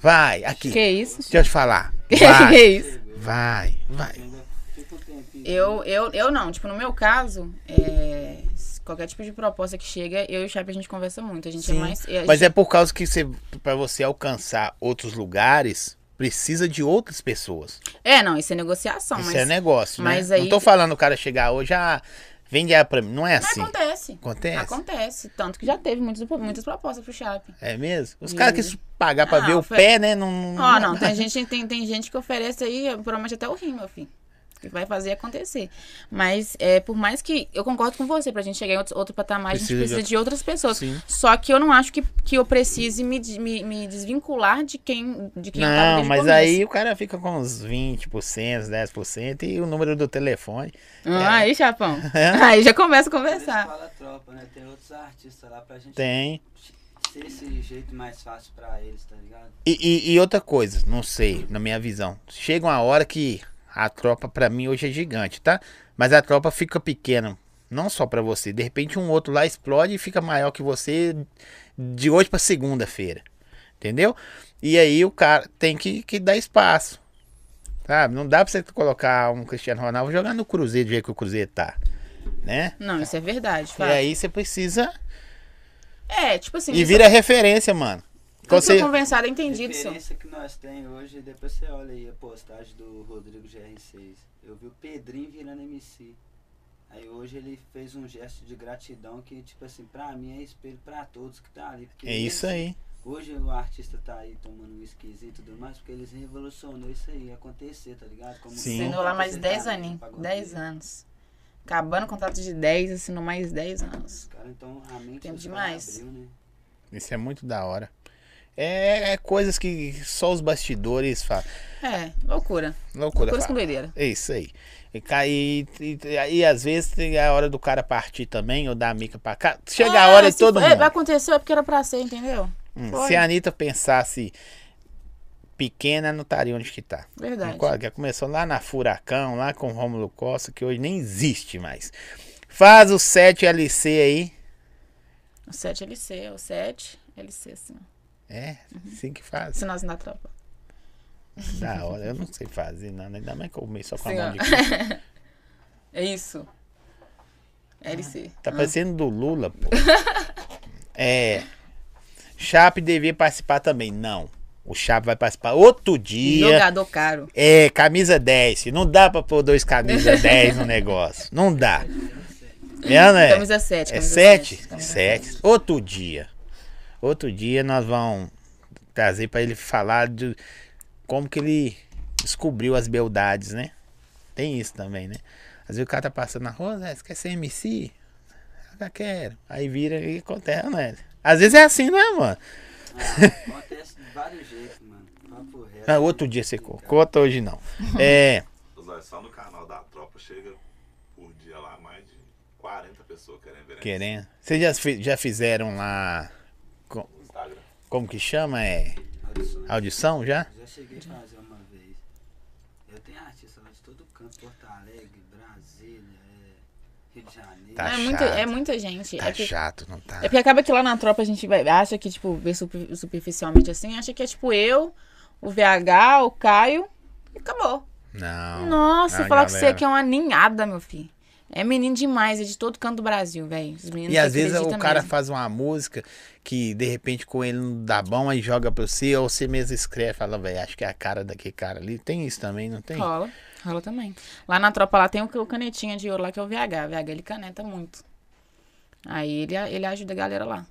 Vai, aqui. Que isso? Deixa eu te falar. que Vai, isso? vai, vai. Ainda fica um tempinho. Eu, eu, eu não. Tipo, no meu caso, é, qualquer tipo de proposta que chega, eu e o Chape a gente conversa muito. A gente Sim, é mais. a Mas gente- é por causa que você, pra você alcançar outros lugares, precisa de outras pessoas. é... não, isso é negociação, Isso mas. é negócio, mas né? aí- Não tô falando o cara chegar hoje, ah, vende ela pra mim. Não é Mas assim. acontece. Acontece? Acontece. Tanto que já teve muitas, muitas propostas pro Chape. É mesmo? Os caras que pagar pra Ah, ver o pé, né? Não, não, Ó, não, tem gente, tem, tem gente que oferece aí, provavelmente até o rim, meu filho. Que vai fazer acontecer. Mas, é, por mais que. Eu concordo com você, pra gente chegar em outro, outro patamar, a gente Precisa de precisa de, outras pessoas. Sim. Só que eu não acho que, que eu precise me, me, me desvincular de quem, de quem eu tava Não, mas começo. aí o cara fica com uns 20%, 10% e o número do telefone. Ah, aí, Chapão. É. Aí já começa a conversar. fala tropa, né? Tem outros artistas lá pra gente Tem. ser esse jeito mais fácil pra eles, tá ligado? E, e- e outra coisa, não sei, na minha visão. Chega uma hora que a tropa pra mim hoje é gigante, tá? Mas a tropa fica pequena, não só pra você. De repente um outro lá explode e fica maior que você de hoje pra segunda-feira. Entendeu? E aí o cara tem que, que dar espaço. Sabe? Não dá pra você colocar um Cristiano Ronaldo jogar no Cruzeiro do jeito que o Cruzeiro tá. Né? Não, isso é verdade. E aí você precisa. É, tipo assim. E vira referência, mano. Eu você, conversado, A entendi disso. diferença que nós tem hoje, depois você olha aí a postagem do Rodrigo GR6. Eu vi o Pedrinho virando MC. Aí hoje ele fez um gesto de gratidão que, tipo assim, pra mim é espelho pra todos que tá ali. porque é isso aí. Hoje o artista tá aí tomando um esquisito e tudo mais, porque eles revolucionou isso aí, acontecer, tá ligado? Como Sim. Assinou lá mais 10 anos aninhos. 10 anos. Acabando o contrato de 10, assinou mais 10 anos. Cara, então a mente Tempo demais. abriu, né? Isso é muito da hora. É, é coisas que só os bastidores falam. É, loucura. Loucura. Loucuras com doideira. É isso aí. E, e, e, e às vezes tem a hora do cara partir também, ou dar a mica pra cá. Chega a É, hora se todo for- mundo. É, aconteceu é porque era pra ser, entendeu? Hum, se a Anitta pensasse pequena, não estaria onde que tá. Verdade. Já começou lá na Furacão, lá com o Rômulo Costa, que hoje nem existe mais. Faz o 7 LC aí. O 7 LC, o 7 LC, assim. ó. É, assim que faz. Se nós na tropa. Da hora, eu não sei fazer nada, ainda mais que eu comi só com a Sim, mão ó. de cá. É isso. LC. Tá parecendo do Lula, pô. É. Chape devia participar também. Não. O Chape vai participar outro dia. Jogador caro. É, camisa 10. Não dá pra pôr dois camisa 10 no negócio. Não dá. É, né? Camisa 7. É camisa 7? sete, camisa 7. Outro dia. Outro dia nós vamos trazer pra ele falar de como que ele descobriu as beldades, né? Tem isso também, né? Às vezes o cara tá passando na rua, né? Você quer ser MC? Eu quero. Aí vira e acontece, né? Às vezes é assim, né, mano? Ah, acontece de vários jeitos, mano. Reto. Ah, outro dia você co- conta, hoje não. É. Só no canal da tropa chega por dia lá mais de 40 pessoas querendo ver. Querendo. Vocês já, já fizeram lá. Como que chama? É. Audições. Audição já? Já cheguei a fazer uma vez. Eu tenho artista lá de todo canto, Porto Alegre, Brasília, é, Rio de Janeiro. Tá É, muita, chato. é muita gente. Tá é, porque, chato, não tá? é porque acaba que lá na tropa a gente vai, acha que, tipo, vê super- superficialmente assim, acha que é tipo eu, o VH, o Caio e acabou. Não. Nossa, a falar que você galera- aqui é uma ninhada, meu filho. É menino demais, é de todo canto do Brasil, velho. E às vezes o cara mesmo. faz uma música que de repente com ele não dá bom, aí joga pra você, ou você mesmo escreve, fala, velho, acho que é a cara daquele cara ali. Tem isso também, não tem? Rola, rola também. Lá na tropa lá tem o, canetinha de ouro lá que é o VH. O VH ele caneta muito. Aí ele, ele ajuda a galera lá.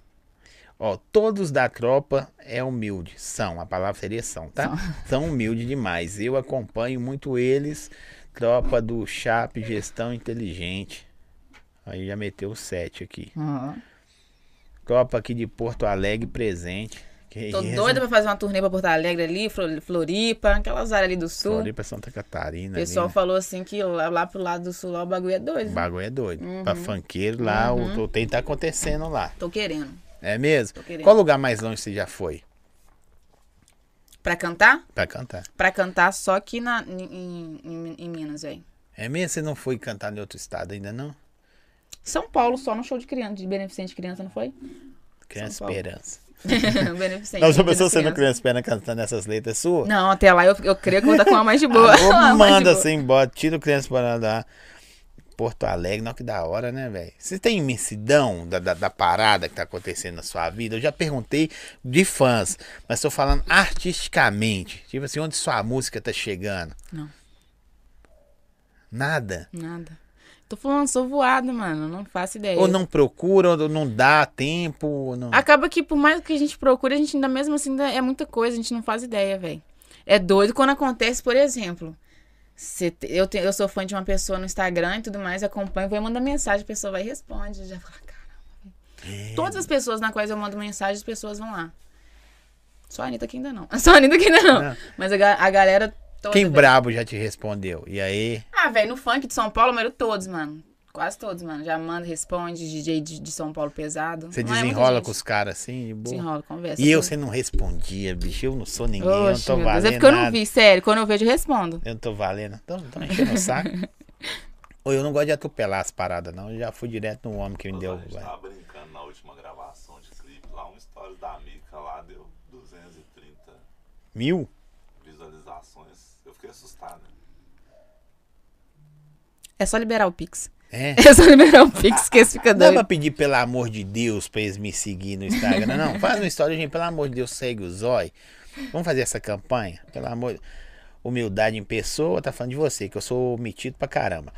Ó, todos da tropa é humilde. São, a palavra seria são, tá? São humildes demais. Eu acompanho muito eles. Tropa do Chape Gestão Inteligente. Aí já meteu o 7 aqui. Tropa aqui de Porto Alegre presente. Que Tô isso? doida pra fazer uma turnê pra Porto Alegre ali, Flo- Floripa, aquelas áreas ali do sul. Floripa, Santa Catarina. O pessoal ali, né? falou assim que lá, lá pro lado do sul lá o bagulho é O doido. bagulho é doido. Uhum. Pra funkeiro lá, o, o tem tá acontecendo lá. Tô querendo. É mesmo? Tô querendo. Qual lugar mais longe você já foi Pra cantar? pra cantar? Pra cantar só aqui na, em, em, em Minas, velho. É mesmo? Você não foi cantar em outro estado ainda, não? São Paulo, só no show de criança, de beneficente criança, não foi? Criança. Esperança. beneficente. Não, já pensou não criança. Esperança cantando essas letras suas? Não, até lá eu, eu creio que eu vou estar com uma mais de boa. De manda assim embora, tira o Criança Esperança da Porto Alegre. Não, que da hora, né, velho? Você tem imensidão da, da, da parada que tá acontecendo na sua vida? Eu já perguntei de fãs, mas tô falando artisticamente. Tipo assim, onde sua música tá chegando? Não. Nada? Nada. Tô falando, sou voada, mano. Não faço ideia. Ou não procura, ou não dá tempo, não... Acaba que por mais que a gente procure, a gente ainda mesmo assim ainda é muita coisa, a gente não faz ideia, velho. É doido quando acontece, por exemplo. Eu, te- eu sou fã de uma pessoa no Instagram e tudo mais, acompanho, vou mandar mensagem, a pessoa vai e responde. Já fala, caramba. velho." Todas as pessoas na quais eu mando mensagem, as pessoas vão lá. Só a Anitta que ainda não. Só a Anitta que ainda não. Não. Mas a, a galera toda. Quem velho. brabo já te respondeu? E aí? Ah, velho, no funk de São Paulo, eu todos, mano. Quase todos, mano. Já manda, responde, DJ de, de São Paulo pesado. Você Não é desenrola gente. com os caras assim, de boa? Desenrola, conversa. E eu, tudo. você não respondia, bicho. Eu não sou ninguém, eu não Oxe, tô Deus. valendo É porque eu não vi, sério. Quando eu vejo, eu respondo. Eu não tô valendo. Então, tô enchendo o saco. Ou eu não gosto de atropelar as paradas, não. Eu já fui direto no homem que me Mas deu. a gente vai. tava brincando na última gravação de clipe lá, um stories da Mica lá deu 230 Mil? visualizações. Eu fiquei assustado. É só liberar o Pix. É. É só liberar o Pix que esse fica Não dá pra pedir, pelo amor de Deus, pra eles me seguir no Instagram, não. Faz uma história, gente. Pelo amor de Deus, segue o Zói. Vamos fazer essa campanha? Pelo amor de Humildade em pessoa, tá falando de você, que eu sou metido pra caramba.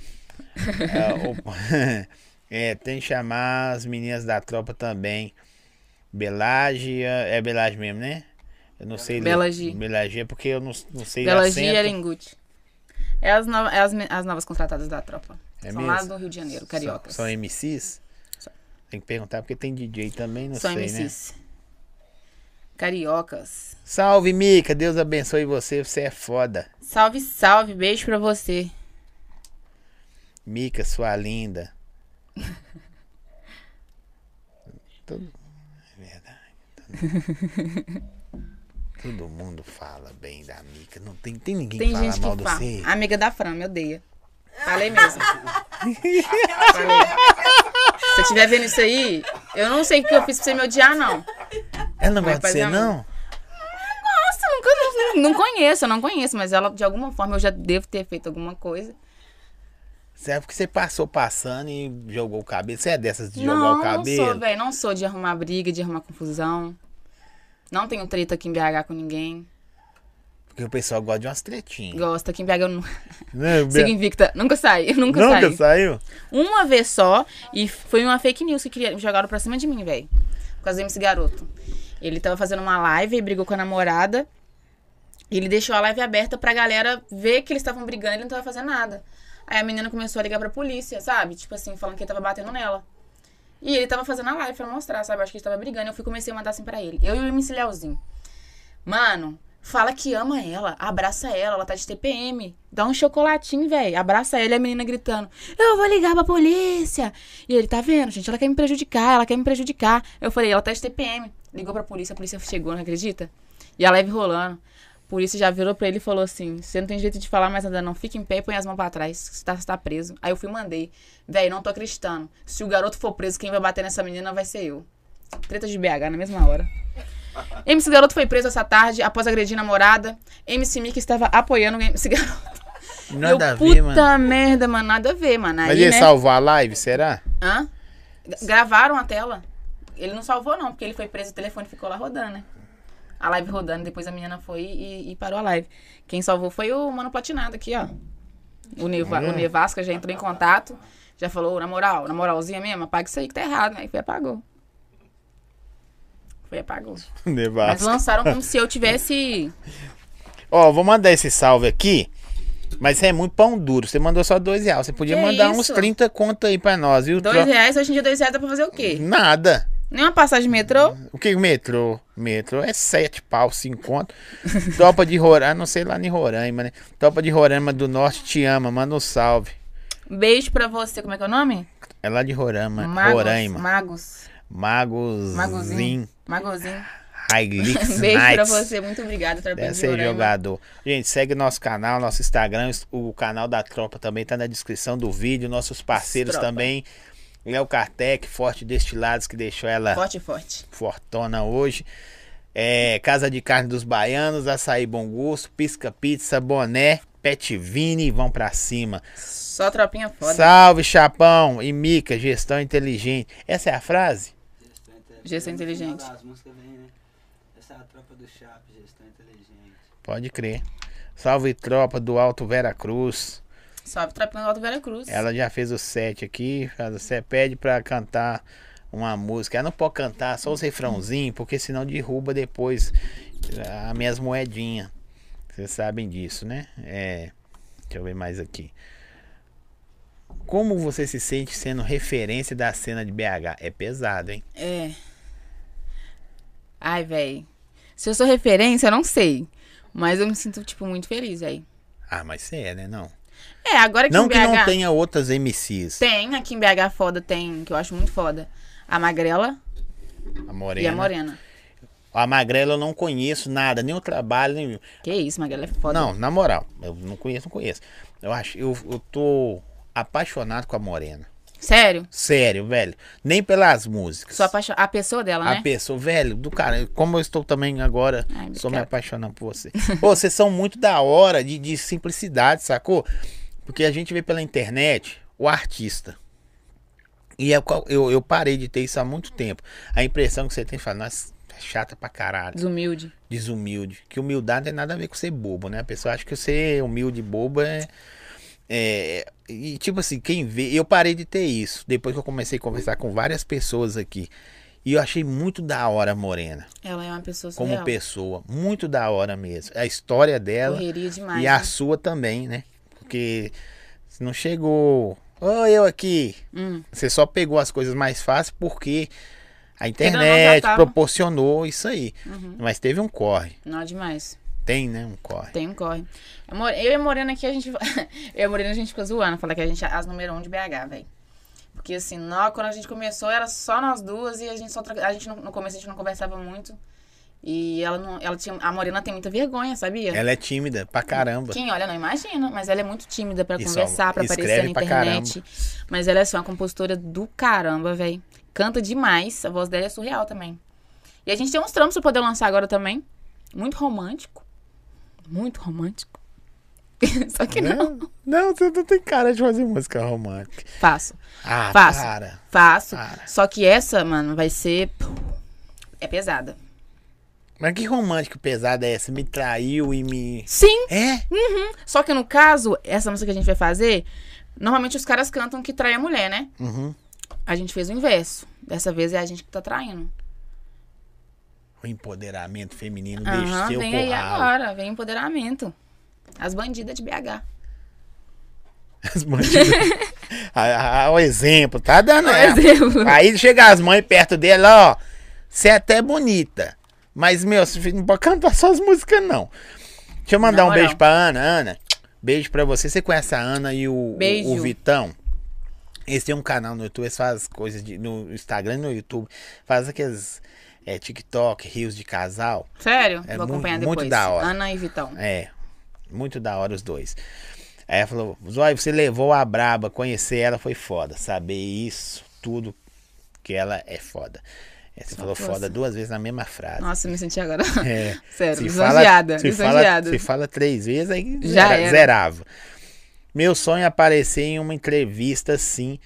É, é, tem que chamar as meninas da tropa também. Belágia, é Belágia mesmo, né? Eu não sei. ler. Belagia. Belagia, porque eu não, não sei Belagia e acento. Erenguti. É as, nova- é as, as novas contratadas da tropa. É São mesmo? lá do Rio de Janeiro, cariocas. São, são MCs? São. Tem que perguntar porque tem DJ também, não São sei, né? MCs. Cariocas. Salve, Mica. Deus abençoe você. Você é foda. Salve, salve. Beijo pra você. Mica, sua linda. Todo... É verdade. Todo... Todo mundo fala bem da Mica. Não tem, tem ninguém Tem que fala mal que fala. você. Amiga da Fran, me odeia. Falei mesmo. Falei. Se você estiver vendo isso aí, eu não sei o que eu fiz pra você me odiar, não. Ela não Vai gosta de fazer você, amor. não? não, não conheço, eu não conheço, mas ela, de alguma forma, eu já devo ter feito alguma coisa. É porque você passou passando e jogou o cabelo. Você é dessas de não, jogar o não cabelo? sou, velho. Não sou de arrumar briga, de arrumar confusão. Não tenho treta aqui em BH com ninguém. Porque o pessoal gosta de umas tretinhas. Gosto. Aqui em BH eu não... Né, sigo invicta. Nunca saí, nunca, Nunca saí. saiu? Uma vez só, e foi uma fake news que queria- jogaram pra cima de mim, velho. Por causa do MC Garoto. Ele tava fazendo uma live e brigou com a namorada. E ele deixou a live aberta pra galera ver que eles estavam brigando e ele não tava fazendo nada. Aí a menina começou a ligar pra polícia, sabe? Tipo assim, falando que ele tava batendo nela. E ele tava fazendo a live pra mostrar, sabe? Acho que ele tava brigando. Eu fui comecei a mandar assim pra ele. Eu e o MC Leozinho. Mano, fala que ama ela, abraça ela, ela tá de TPM. Dá um chocolatinho, velho. Abraça ela e a menina gritando: Eu vou ligar pra polícia. E ele, tá vendo, gente? Ela quer me prejudicar, ela quer me prejudicar. Eu falei: Ela tá de TPM. Ligou pra polícia, a polícia chegou, não acredita? E a live rolando. A polícia já virou pra ele e falou assim: Você não tem jeito de falar mais nada, não. Fica em pé e põe as mãos pra trás. Você tá, você tá preso. Aí eu fui e mandei: Véi, não tô acreditando. Se o garoto for preso, quem vai bater nessa menina vai ser eu. Treta de BH na mesma hora. MC Garoto foi preso essa tarde após agredir namorada. MC Mickey estava apoiando o MC Garoto. Nada eu, a ver, puta mano. merda, mano. Nada a ver, mano. Mas Aí, ele né? salvou a live, será? Hã? Gravaram a tela. Ele não salvou, não, porque ele foi preso, o telefone ficou lá rodando, né? A live rodando, depois a menina foi e, e parou a live. Quem salvou foi o Mano Platinado aqui, ó. O, Neva, o Nevasca já entrou em contato, já falou, na moral, na moralzinha mesmo, apaga isso aí que tá errado, né? E foi e apagou. Foi e apagou. Mas lançaram como se eu tivesse. Ó, vou mandar esse salve aqui. Mas é muito pão duro. Você mandou só dois reais. Você podia Que mandar uns isso? 30 conto aí pra nós, viu? Dois Tro- reais, hoje em dia dois reais dá pra fazer o quê? Nada. Nem uma passagem de metrô? O que metrô? Metrô é sete pau, cinco conto. Tropa de Roraima, não sei lá em Roraima, né? Tropa de Roraima do Norte te ama, manda um salve. Beijo pra você, como é que é o nome? É lá de Roraima, Magos. Roraima. Magos. Magos. Magozinho. Magozinho. Hilix Beijo pra Knights. você, muito obrigada, Tropa Deve de ser jogador. Gente, segue nosso canal, nosso Instagram, o canal da Tropa também tá na descrição do vídeo. Nossos parceiros Tropa. também. Léo Kartek, Forte Destilados, que deixou ela Forte, forte. fortona hoje. É, Casa de Carne dos Baianos, Açaí Bom Gosto, Pisca Pizza, Boné, Pet Vini, vão pra cima. Só tropinha foda. Salve, Chapão e Mica, gestão inteligente. Essa é a frase? Gestão inteligente. Das músicas vem, né? Essa é a tropa do Chap, gestão inteligente. Pode crer. Salve, tropa do Alto Vera Cruz. Salve, tropinha do Alto Vera Cruz. Ela já fez o set aqui. Você pede pra cantar uma música. Ela não pode cantar só os refrãozinhos, porque senão derruba depois as minhas moedinhas. Vocês sabem disso, né? É. Deixa eu ver mais aqui. Como você se sente sendo referência da cena de BH? É pesado, hein? É. Ai, véi. Se eu sou referência, eu não sei. Mas eu me sinto, tipo, muito feliz, véi. Ah, mas você é, né? Não. É, agora que Não em que BH... não tenha outras MCs. Tem, aqui em BH foda tem, que eu acho muito foda. A Magrela A Morena. e a Morena. A Magrela eu não conheço nada, nem o trabalho, nem. Que isso, Magrela é foda. Não, na moral, eu não conheço, não conheço. Eu acho, eu, eu tô apaixonado com a Morena. Sério? Sério, velho. Nem pelas músicas. Sou apaixonada. A pessoa dela, A né? pessoa, velho, do cara, como eu estou também agora, Ai, sou me apaixonando por você. Ô, vocês são muito da hora de, de simplicidade, sacou? Porque a gente vê pela internet o artista. E é qual- eu, eu parei de ter isso há muito tempo. A impressão que você tem, fala, nossa, é chata pra caralho. Desumilde. desumilde. Que humildade não tem nada a ver com ser bobo, né? A pessoa acha que ser humilde e bobo é. É- e tipo assim, quem vê. Eu parei de ter isso. Depois que eu comecei a conversar com várias pessoas aqui. E eu achei muito da hora a Morena. Ela é uma pessoa Como surreal. pessoa. Muito da hora mesmo. A história dela. Correria demais. e a né? sua também, né? Porque você não chegou. Ô, eu aqui. Hum. Você só pegou as coisas mais fáceis porque a internet tava. proporcionou isso aí. Uhum. Mas teve um corre. Não, demais. Tem, né? Um corre. Tem um corre. Eu e a Morena aqui, a gente. eu e a Morena a gente fica zoando, falar que a gente é as número um de BH, velho. Porque assim, nó- quando a gente começou, era só nós duas e a gente só. A gente no, começo a gente não conversava muito. E ela não. Ela tinha. A Morena tem muita vergonha, sabia? Ela é tímida pra caramba. Quem olha não imagina, mas ela é muito tímida pra só conversar, pra aparecer na internet. Mas ela é só uma compositora do caramba, velho. Canta demais, a voz dela é surreal também. E a gente tem uns trampos pra poder lançar agora também. Muito romântico. Muito romântico. Só que não. Não, não, você não tem cara de fazer música romântica. Faço. Ah, Faço. cara. Faço. Só que essa, mano, vai ser. É pesada. Mas que romântico pesado é essa? Me traiu e me. Sim! É? Só que no caso, essa música que a gente vai fazer, normalmente os caras cantam que trai a mulher, né? Uhum. A gente fez o inverso. Dessa vez é a gente que tá traindo. O empoderamento feminino Aham, deixa seu vem aí agora, vem empoderamento. As bandidas de BH. As bandidas. o exemplo, tá dando. É. exemplo. Aí chega as mães perto dela, ó. Você é até bonita. Mas, meu, você não pode cantar suas músicas, não. Deixa eu mandar Na um beijo pra Ana. Ana, beijo pra você. Você conhece a Ana e o, o, Beijo. o Vitão? Eles têm um canal no YouTube, eles fazem coisas de, no Instagram e no YouTube. Faz aqueles é, TikTok, rios de casal. Sério? É Vou acompanhar muito depois. da hora. Ana e Vitão. É, muito da hora os dois. Aí ela falou, Zói, você levou a braba, conhecer ela foi foda. Saber isso, tudo, que ela é foda. É, você Só falou foda duas vezes na mesma frase. Nossa, eu me senti agora. É, Sério, se lisonjeada. se fala, se fala três vezes, aí Já zera- era. zerava. Meu sonho é aparecer em uma entrevista assim,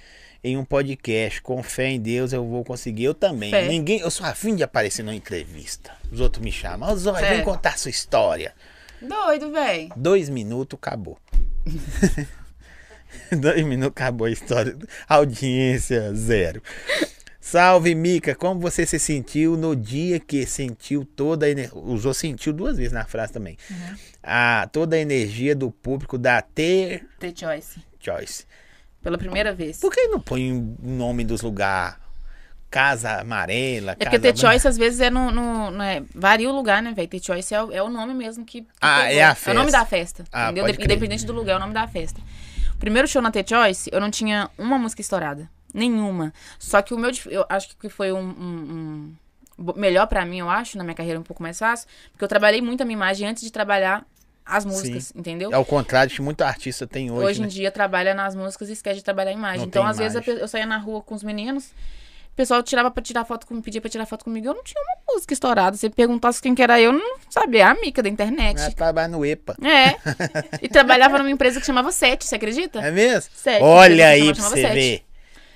em um podcast. Com fé em Deus eu vou conseguir. Eu também. Fé. Ninguém, eu sou afim de aparecer numa entrevista. Os outros me chamam. Ô, Zói, vem contar sua história. Doido, véi. Dois minutos, acabou. Dois minutos, acabou a história. Audiência zero. Salve, Mica. Como você se sentiu no dia que sentiu toda a energia? Usou sentiu duas vezes na frase também. A, toda a energia do público da Ter The Choice. Choice. Pela primeira vez. Por que não põe o nome dos lugares? Casa Amarela, É porque The Choice às vezes é no. no- no- é- varia o lugar, né, velho? The Choice é, o- é o nome mesmo que. que Ah, pegou. é a É o nome festa. da festa. Ah, entendeu? Independente do lugar, é o nome da festa. O primeiro show na The Choice, eu não tinha uma música estourada. Nenhuma. Só que o meu. Eu acho que foi um. um- um- melhor pra mim, eu acho, na minha carreira um pouco mais fácil. Porque eu trabalhei muito a minha imagem antes de trabalhar as músicas, entendeu? Ao contrário de que muito artista tem hoje. Hoje, né? em dia trabalha nas músicas e esquece de trabalhar a imagem. Não então, às vezes, imagem. pe- eu saía na rua com os meninos, o pessoal tirava pra tirar foto comigo, pedia pra tirar foto comigo. Eu não tinha uma música estourada. Se perguntasse quem que era eu, eu não sabia. É a Mica da internet. Ela trabalha no EPA. É. E trabalhava numa empresa que chamava Sete, você acredita? É mesmo? Sete. Olha aí pra você Sete. ver.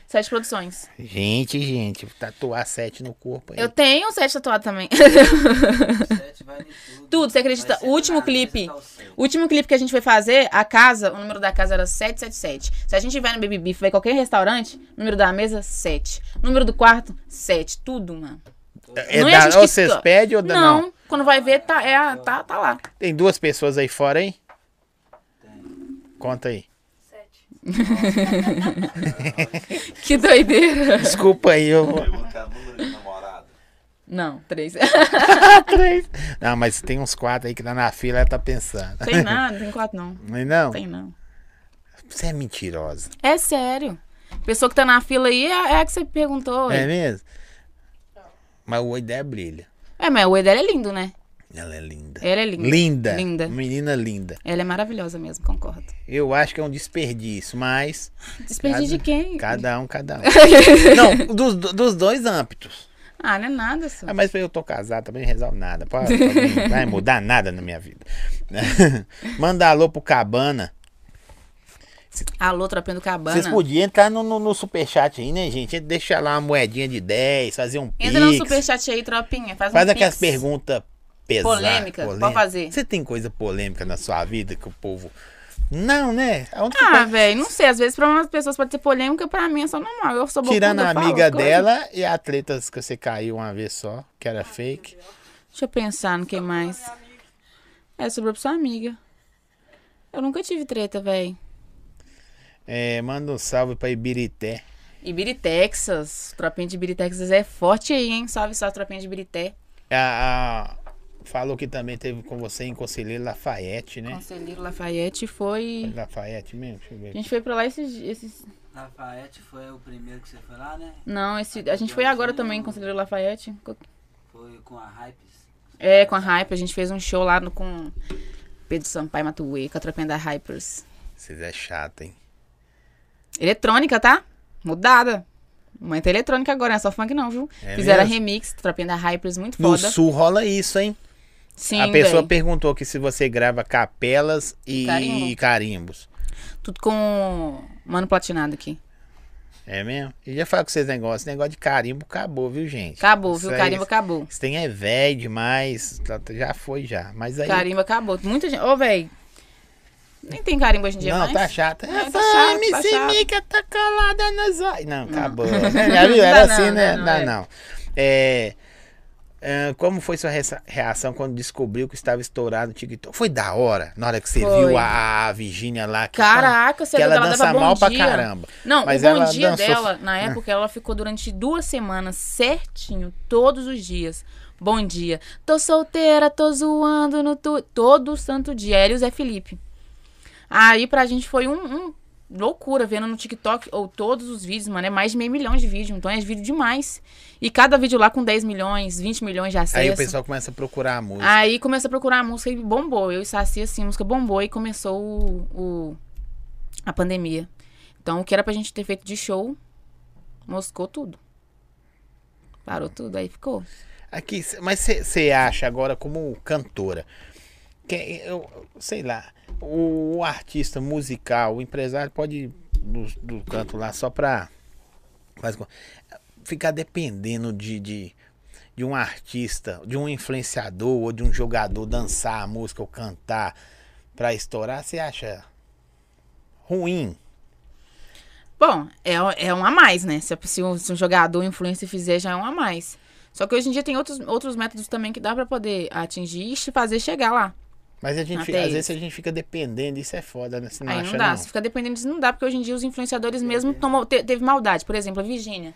Sete Produções. Gente, gente, tatuar sete no corpo aí. Eu tenho Sete tatuado também. Sete vai em tudo. Tudo, você acredita? O último clipe. o sete. Último clipe que a gente foi fazer, a casa, o número da casa era 777. Se a gente vai no Baby Beef, vai em qualquer restaurante, número da mesa, 7. O número do quarto, 7. Tudo, mano. É Não é a da- gente ou que vocês pedem ou não? Não, quando vai ver, tá, é, tá, tá lá. Tem duas pessoas aí fora, hein? Tem. Conta aí. Que doideira. Desculpa aí, eu. Não, três. Três. Não, mas tem uns quatro aí que tá na fila, ela tá pensando. Tem nada, não tem quatro não. Não, não? Tem não. Você é mentirosa. É sério. Pessoa que tá na fila aí é, é a que você perguntou. É É, mesmo? Mas o olho dela brilha. é mas o olho dela é lindo, né? Ela é linda. Ela é linda. Linda. Linda. Menina linda. Ela é maravilhosa mesmo, concordo. Eu acho que é um desperdício, mas. Desperdício de quem? Cada um, cada um. não, dos, dos dois âmbitos. Ah, não é nada, só. Ah, mas eu tô casado, também não resolve nada. Pode, pode- não vai mudar nada na minha vida. Manda alô pro Cabana. Alô, tropinha do cabana. Vocês podiam entrar no, no, no superchat aí, né, gente? Deixa lá uma moedinha de 10, fazer um Entra no pix. superchat aí, tropinha. Faz, Faz um aquelas perguntas pesadas. Polêmica, pode fazer. Você tem coisa polêmica na sua vida que o povo... Não, né? Aonde que Ah, tá? velho, não sei. Às vezes pra umas pessoas pode ser polêmica, pra mim é só normal. Eu sou Tirando a amiga dela e a atletas que você caiu uma vez só, que era fake. Deixa eu pensar no que mais. É, sobrou pra sua amiga. Eu nunca tive treta, velho. É, manda um salve pra Ibirité. Ibiri, Texas. Tropinha de Ibiri, Texas é forte aí, hein? Salve só, tropinha de Ibirité. A, a- falou que também teve com você em Conselheiro Lafayette, né? Conselheiro Lafayette foi... Lafayette mesmo? Deixa eu ver. A gente foi pra lá esses... esses... Lafayette foi o primeiro que você foi lá, né? Não, esse... a gente foi agora também, Conselheiro Lafayette. Foi com a Hypes. É, com a Hype. A gente fez um show lá no, com Pedro Sampaio Matuê, com a tropinha da Hypers. Vocês é chato, hein? Eletrônica, tá? Mudada. Muita eletrônica agora, não é só funk não, viu? É Fizeram mesmo? remix, tropinha da Hypers, muito No foda. sul rola isso, hein? Sim, a pessoa véi. perguntou que se você grava capelas e, Carimbo. e carimbos. Tudo com mano platinado aqui. É mesmo? E já falei com vocês negócios, esse negócio de carimbo acabou, viu, gente? Acabou, Isso viu? aí- Carimbo acabou. Esse tem é velho demais, tá- tá- já foi já. Mas aí. Carimbo acabou. Muita gente. Ô, véi. Nem tem carimbo hoje em dia não, mais. tá. É, Essa tá chato, tá MC chato. Mica tá calada nas. Não, Não. acabou. Já viu? Não Era assim, não, né? não, Não, é. não. É, é, como foi sua rea- reação quando descobriu que estava estourado no TikTok? Foi da hora, na hora que você Foi. viu a, a Virgínia lá. Que, Caraca, você que ela ela dança mal pra dia. caramba. Não, Mas o bom ela dia dançou- dela, na época, ela ficou durante duas semanas certinho, todos os dias. Bom dia. Tô solteira, tô zoando no tu... todo santo dia. Ela e o Zé Felipe. Aí pra gente foi um, um loucura vendo no TikTok ou todos os vídeos, mano. É mais de meio milhão de vídeos. Então é vídeo demais. E cada vídeo lá com 10 milhões, 20 milhões de acessos. Aí o pessoal começa a procurar a música. Aí começa a procurar a música e bombou. Eu e Saci, assim, a música bombou e começou o, o- a pandemia. Então, o que era pra gente ter feito de show, moscou tudo. Parou tudo, aí ficou. Aqui, mas você acha agora como cantora, que eu sei lá, o, artista musical, o empresário pode ir do, do canto lá só pra ficar dependendo de, de, de um artista, de um influenciador ou de um jogador dançar a música ou cantar pra estourar, você acha ruim? Bom, é, é um a mais, né? Se, se um, se um jogador influencer fizer, já é um a mais. Só que hoje em dia tem outros, outros métodos também que dá pra poder atingir e fazer chegar lá. Mas a gente, fica- às vezes a gente fica dependendo, isso é foda, né? Você não Aí acha não dá. não? Se ficar dependendo disso, não dá, porque hoje em dia os influenciadores mesmo tomam, te- teve maldade. Por exemplo, a Virgínia.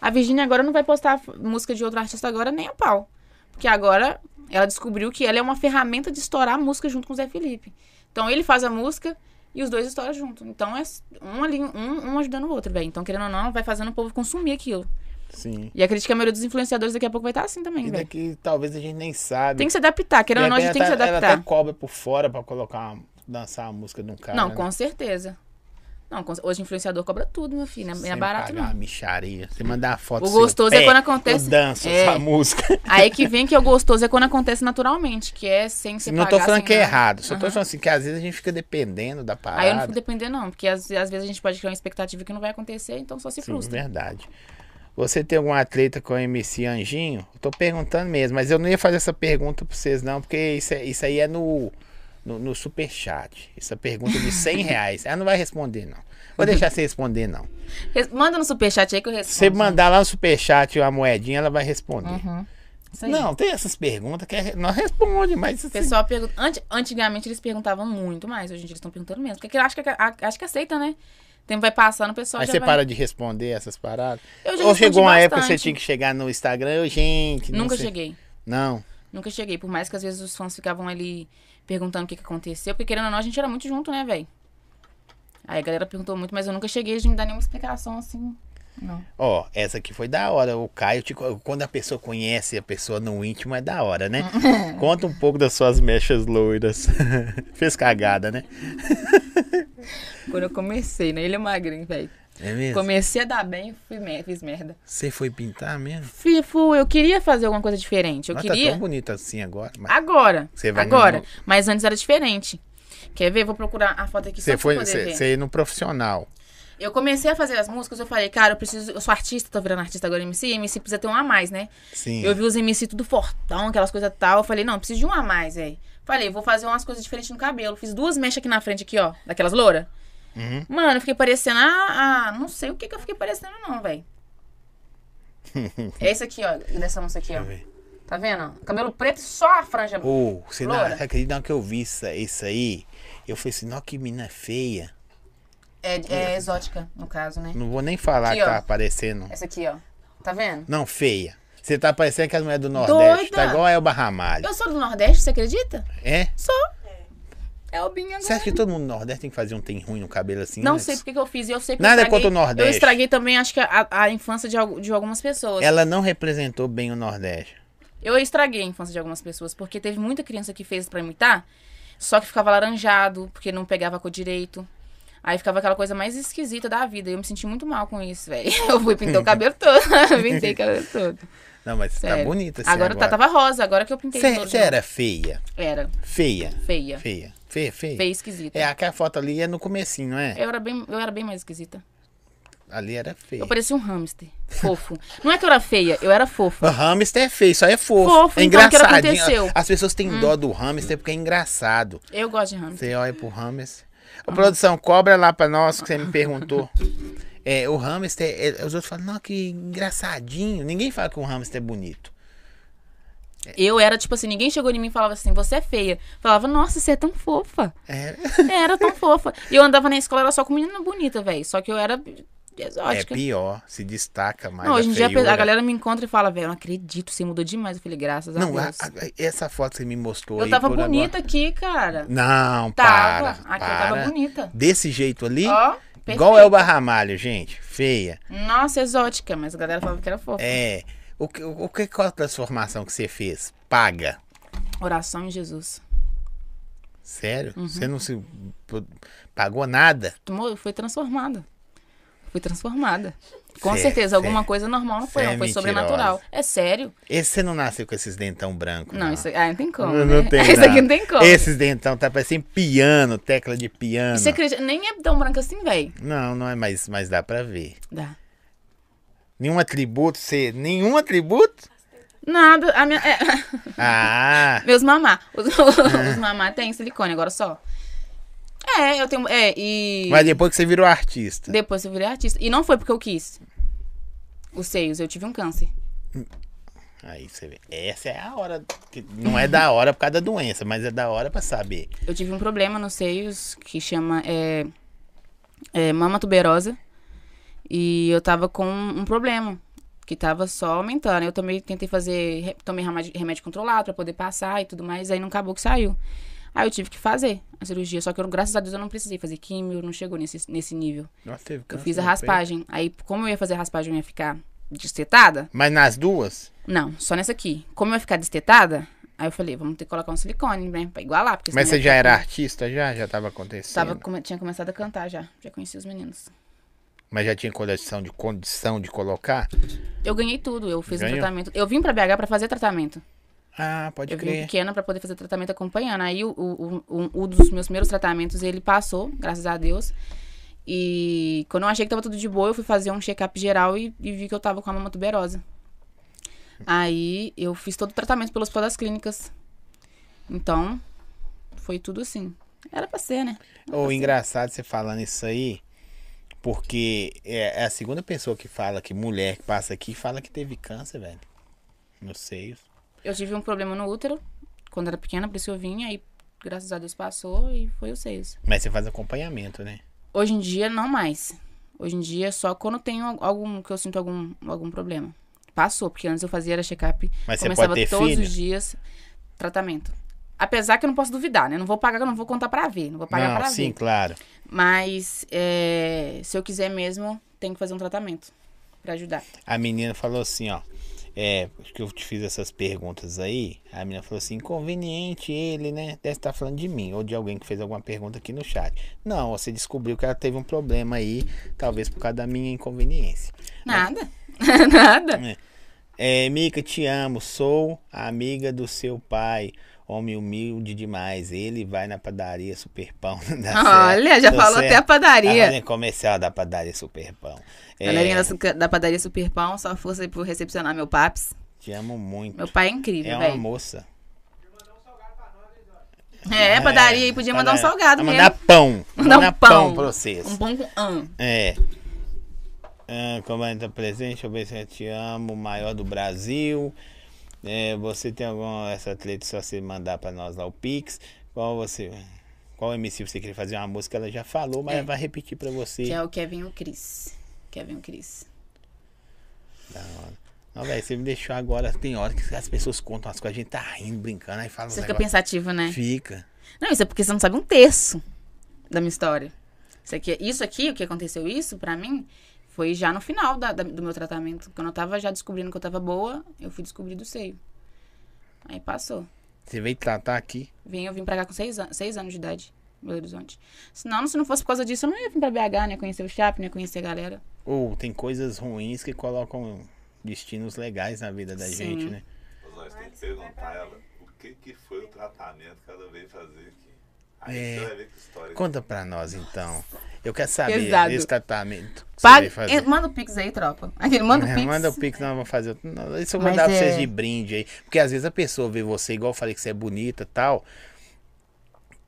A Virgínia agora não vai postar música de outro artista agora nem a pau. Porque agora ela descobriu que ela é uma ferramenta de estourar a música junto com o Zé Felipe. Então ele faz a música e os dois estouram junto. Então é um ali, um, um ajudando o outro, velho. Então, querendo ou não, vai fazendo o povo consumir aquilo. Sim. E acredito que a maioria dos influenciadores daqui a pouco vai estar assim também, velho. daqui talvez a gente nem sabe. Tem que se adaptar. Querendo ou não, a gente tem que se ela, ela adaptar. até cobra por fora pra colocar uma, dançar a música de um cara. Não, né? com certeza. Não, hoje influenciador cobra tudo, meu filho. Não é- não é Sem barato, pagar não. uma micharia. Você mandar foto O gostoso é pé, quando acontece- Eu danço É. essa música. Aí que vem que é o gostoso é quando acontece naturalmente, que é sem você não tô pagar, falando sem que é errado. Só tô Aham. falando assim que às vezes a gente fica dependendo da parada. Aí eu não fico dependendo, não, porque às, às vezes a gente pode criar uma expectativa que não vai acontecer, então só se Sim, frustra. verdade. Você tem algum atleta com MC Anjinho? Eu tô perguntando mesmo, mas eu não ia fazer essa pergunta pra vocês não, porque isso, é- isso aí é no, no, no superchat. Essa pergunta de 100 reais. Ela não vai responder, não. Vou deixar você responder, não. Manda no superchat aí que eu respondo. Se você mandar lá no superchat uma moedinha, ela vai responder. Uhum. Não, tem essas perguntas que é- não responde, mas O assim, pessoal pergunta. Anti- antigamente eles perguntavam muito mais, hoje em dia eles estão perguntando menos. Porque acho que, acho que aceita, né? O tempo vai passando, o pessoal Mas já você vai... para de responder essas paradas? Eu já Ou chegou uma época que você bastante. tinha que chegar no Instagram, eu, gente. Nunca sei. cheguei. Não. Nunca cheguei. Por mais que às vezes os fãs ficavam ali perguntando o que, que aconteceu. Porque querendo ou não, a gente era muito junto, né, velho? Aí a galera perguntou muito, mas eu nunca cheguei a me dar nenhuma explicação assim. Não. Ó, essa aqui foi da hora. O Caio, te quando a pessoa conhece a pessoa no íntimo, é da hora, né? Conta um pouco das suas mechas loiras. Fez cagada, né? Quando eu comecei, né? Ele é magrinho, velho. É mesmo? Comecei a dar bem, fui mer- fiz merda. Você foi pintar mesmo? Fui, fui, eu queria fazer alguma coisa diferente. Eu tá queria. tão bonita assim agora. Mas Agora. Você vai agora. Mas antes era diferente. Quer ver? Vou procurar a foto aqui Você foi, você no profissional. Eu comecei a fazer as músicas, eu falei, cara, eu preciso. Eu sou artista, tô virando artista agora MC, MC precisa ter um a mais, né? Sim. Eu vi os MC tudo fortão, aquelas coisas tal. Eu falei, não, preciso de um a mais, velho. Falei, vou fazer umas coisas diferentes no cabelo. Fiz duas mechas aqui na frente, aqui, ó, daquelas louras. Uhum. Mano, eu fiquei parecendo. Ah, ah, não sei o que, que eu fiquei parecendo, não, velho. é esse aqui, ó, dessa moça aqui, ó. Tá vendo? Cabelo preto e só a franja. Ô, você não Loura. acredita que eu vi isso, isso aí? Eu falei assim, não, que mina feia. É, é exótica, no caso, né? Não vou nem falar Aqui, que ó. tá aparecendo. Essa aqui, ó. Tá vendo? Não, feia. Você tá parecendo que as mulheres do Nordeste. Doida. Tá igual a Elba Ramalho. Eu sou do Nordeste, você acredita? É? Sou. É o Binho agora. Você acha que todo mundo do Nordeste tem que fazer um tem ruim no cabelo assim? Não né? sei porque que eu fiz. Eu sei que Nada eu estraguei, contra o Nordeste. Eu estraguei também, acho que a, a infância de, de algumas pessoas. Ela não representou bem o Nordeste. Eu estraguei a infância de algumas pessoas, porque teve muita criança que fez pra imitar, só que ficava laranjado, porque não pegava a cor direito. Aí ficava aquela coisa mais esquisita da vida. E eu me senti muito mal com isso, velho. Eu fui pintar o cabelo todo. Pintei o cabelo todo. Não, mas tá Sério. bonita assim agora, agora. tá, tava rosa, agora que eu pintei Você de era feia? Era. Feia. Feia. Feia. Feia, feia. Feia esquisita. É, aquela foto ali é no comecinho, não é? Eu, era bem, eu era bem mais esquisita. Ali era feia. Eu parecia um hamster. Fofo. Não é que eu era feia, eu era fofa. O hamster é feio, só é fofo. Fofo, é então, o que era que engraçadinho. As pessoas têm dó do hamster porque é engraçado. Eu gosto de hamster. Você olha pro hamster. Ô, produção, cobra lá pra nós que você me perguntou. É, o hamster, é, os outros falam, não, que engraçadinho. Ninguém fala que um hamster é bonito. Eu era, tipo assim, ninguém chegou em mim e falava assim, você é feia. Falava, nossa, você é tão fofa. É, Era tão fofa. E eu andava na escola, era só com menina bonita, velho. Só que eu era é exótica. pior, se destaca mais. não, hoje em dia a, galera me encontra e fala, velho, eu não acredito, você mudou demais. Eu falei, graças a Não, a- Deus. a- essa foto que você me mostrou eu aí tava bonita agora- aqui, cara. Não, Tava. para. Aqui eu para. tava bonita. Desse jeito ali, Ó, igual perfeita. é o Barramalho, gente. Feia. Nossa, exótica, mas a galera falava que era fofa. É. O que, o que qual a transformação que você fez? Paga. Oração em Jesus. Sério? Uhum. Você não se pagou nada? Tomou, foi transformada. Fui transformada. Com Cê- certeza, cê- alguma coisa normal não foi, não. é Foi mentirosa. sobrenatural. É sério. Esse você não nasceu com esses dentão brancos. Não, isso ah, não tem como. Não, né? não tem Isso aqui não tem como. Esses dentão tá parecendo piano, tecla de piano. Você acredita? Nem é tão branca assim, velho. Não, não é mais, mas dá pra ver. Dá. Nenhum atributo, você. Nenhum atributo? Nada. A minha, é, Ah! meus mamá. Os, os mamá tem silicone, agora só. É, eu tenho. É, e. Mas depois que você virou artista. Depois eu virei artista. E não foi porque eu quis. Os seios, eu tive um câncer. Aí você vê. Essa é a hora. Que não é da hora por causa da doença, mas é da hora pra saber. Eu tive um problema nos seios que chama é, é, mama tuberosa. E eu tava com um problema que tava só aumentando. Eu tomei, tentei fazer, tomei remédio, remédio controlado pra poder passar e tudo mais, aí não acabou que saiu. Aí eu tive que fazer a cirurgia, só que eu, graças a Deus eu não precisei fazer químio, não chegou nesse, nesse nível. Nossa, teve Eu fiz a raspagem. Aí, como eu ia fazer a raspagem, eu ia ficar destetada. Mas nas duas? Não, só nessa aqui. Como eu ia ficar destetada, aí eu falei, vamos ter que colocar um silicone, né? Pra igualar. Porque Mas você já era com- artista já? Já tava acontecendo? Tava, come- tinha começado a cantar já. Já conheci os meninos. Mas já tinha condição de, condição de colocar? Eu ganhei tudo, eu fiz Ganhou? um tratamento. Eu vim pra BH pra fazer tratamento. Ah, pode Eu vim crer. pequena pra poder fazer tratamento acompanhando. Aí o, o, o, um dos meus primeiros tratamentos ele passou, graças a Deus. E quando eu achei que tava tudo de boa, eu fui fazer um check-up geral e, e vi que eu tava com a mama tuberosa. Aí eu fiz todo o tratamento pelo hospital das clínicas. Então, foi tudo assim. Era pra ser, né? Ô, engraçado você falando isso aí, porque é é a segunda pessoa que fala que mulher que passa aqui fala que teve câncer, velho. Nos seios. Eu tive um problema no útero quando era pequena, por isso eu vim. Aí, graças a Deus, passou e foi os seios. Mas você faz acompanhamento, né? Hoje em dia, não mais. Hoje em dia, só quando tenho algum, que eu sinto algum, algum problema. Passou, porque antes eu fazia era check-up. Mas você Começava pode ter todos filho? os dias tratamento. Apesar que eu não posso duvidar, né? Não vou pagar, eu não vou contar pra ver. Não vou pagar Não, pra sim, ver. claro. Mas é, se eu quiser mesmo, tem que fazer um tratamento pra ajudar. A menina falou assim, ó. É, acho que eu te fiz essas perguntas aí. A menina falou assim: inconveniente ele, né? Deve estar falando de mim ou de alguém que fez alguma pergunta aqui no chat. Não, você descobriu que ela teve um problema aí, talvez por causa da minha inconveniência. Nada. Nada. É, Mica, te amo. Sou amiga do seu pai. Homem humilde demais. Ele vai na padaria Superpão. Olha, já falou até a padaria. A comercial da padaria Superpão. É, Galerinha da, da padaria Super Pão, só força aí por recepcionar meu paps. te amo muito. Meu pai é incrível, é uma velho. moça. É, padaria aí, podia mandar um Ela- salgado ela mesmo. Mandar pão. Mandar um Mandar pão. pão pra vocês. Um pão com ão. É. Ah, comenta presente, deixa eu ver se eu te amo, o maior do Brasil. É, você tem alguma essa atleta só você mandar pra nós lá o Pix. Qual você. Qual MC você queria fazer uma música? Ela já falou, mas É. vai repetir pra você. Que é o Kevin e o Cris. Kevin e o Cris. Da hora. Não, velho, você me deixou agora. Tem hora que as pessoas contam as coisas, a gente tá rindo, brincando, aí fala Você fica pensativo, né? Fica. Não, isso é porque você não sabe um terço da minha história. Isso aqui, isso aqui o que aconteceu isso, pra mim, foi já no final da- da- do meu tratamento. Quando eu tava já descobrindo que eu tava boa, eu fui descobrir do seio. Aí passou. Você veio tratar aqui. Vim, eu vim pra cá com seis, an seis anos de idade, Belo Horizonte. Senão, se não fosse por causa disso, eu não ia vir pra BH, né? Conhecer o Chap, né? Conhecer a galera. Ou tem coisas ruins que colocam destinos legais na vida da Sim. gente, né? Mas nós temos que perguntar a ela o que, que foi o tratamento que ela veio fazer aqui. É. história. Conta pra nós, então. Eu quero saber Pesado. esse tratamento Paga-. Manda o Pix aí, tropa. Aquele, manda o É, Pix. Manda o Pix, nós vamos fazer. Não, Isso eu vou Mas dar pra é- vocês de brinde aí. Porque às vezes a pessoa vê você, igual eu falei que você é bonita e tal,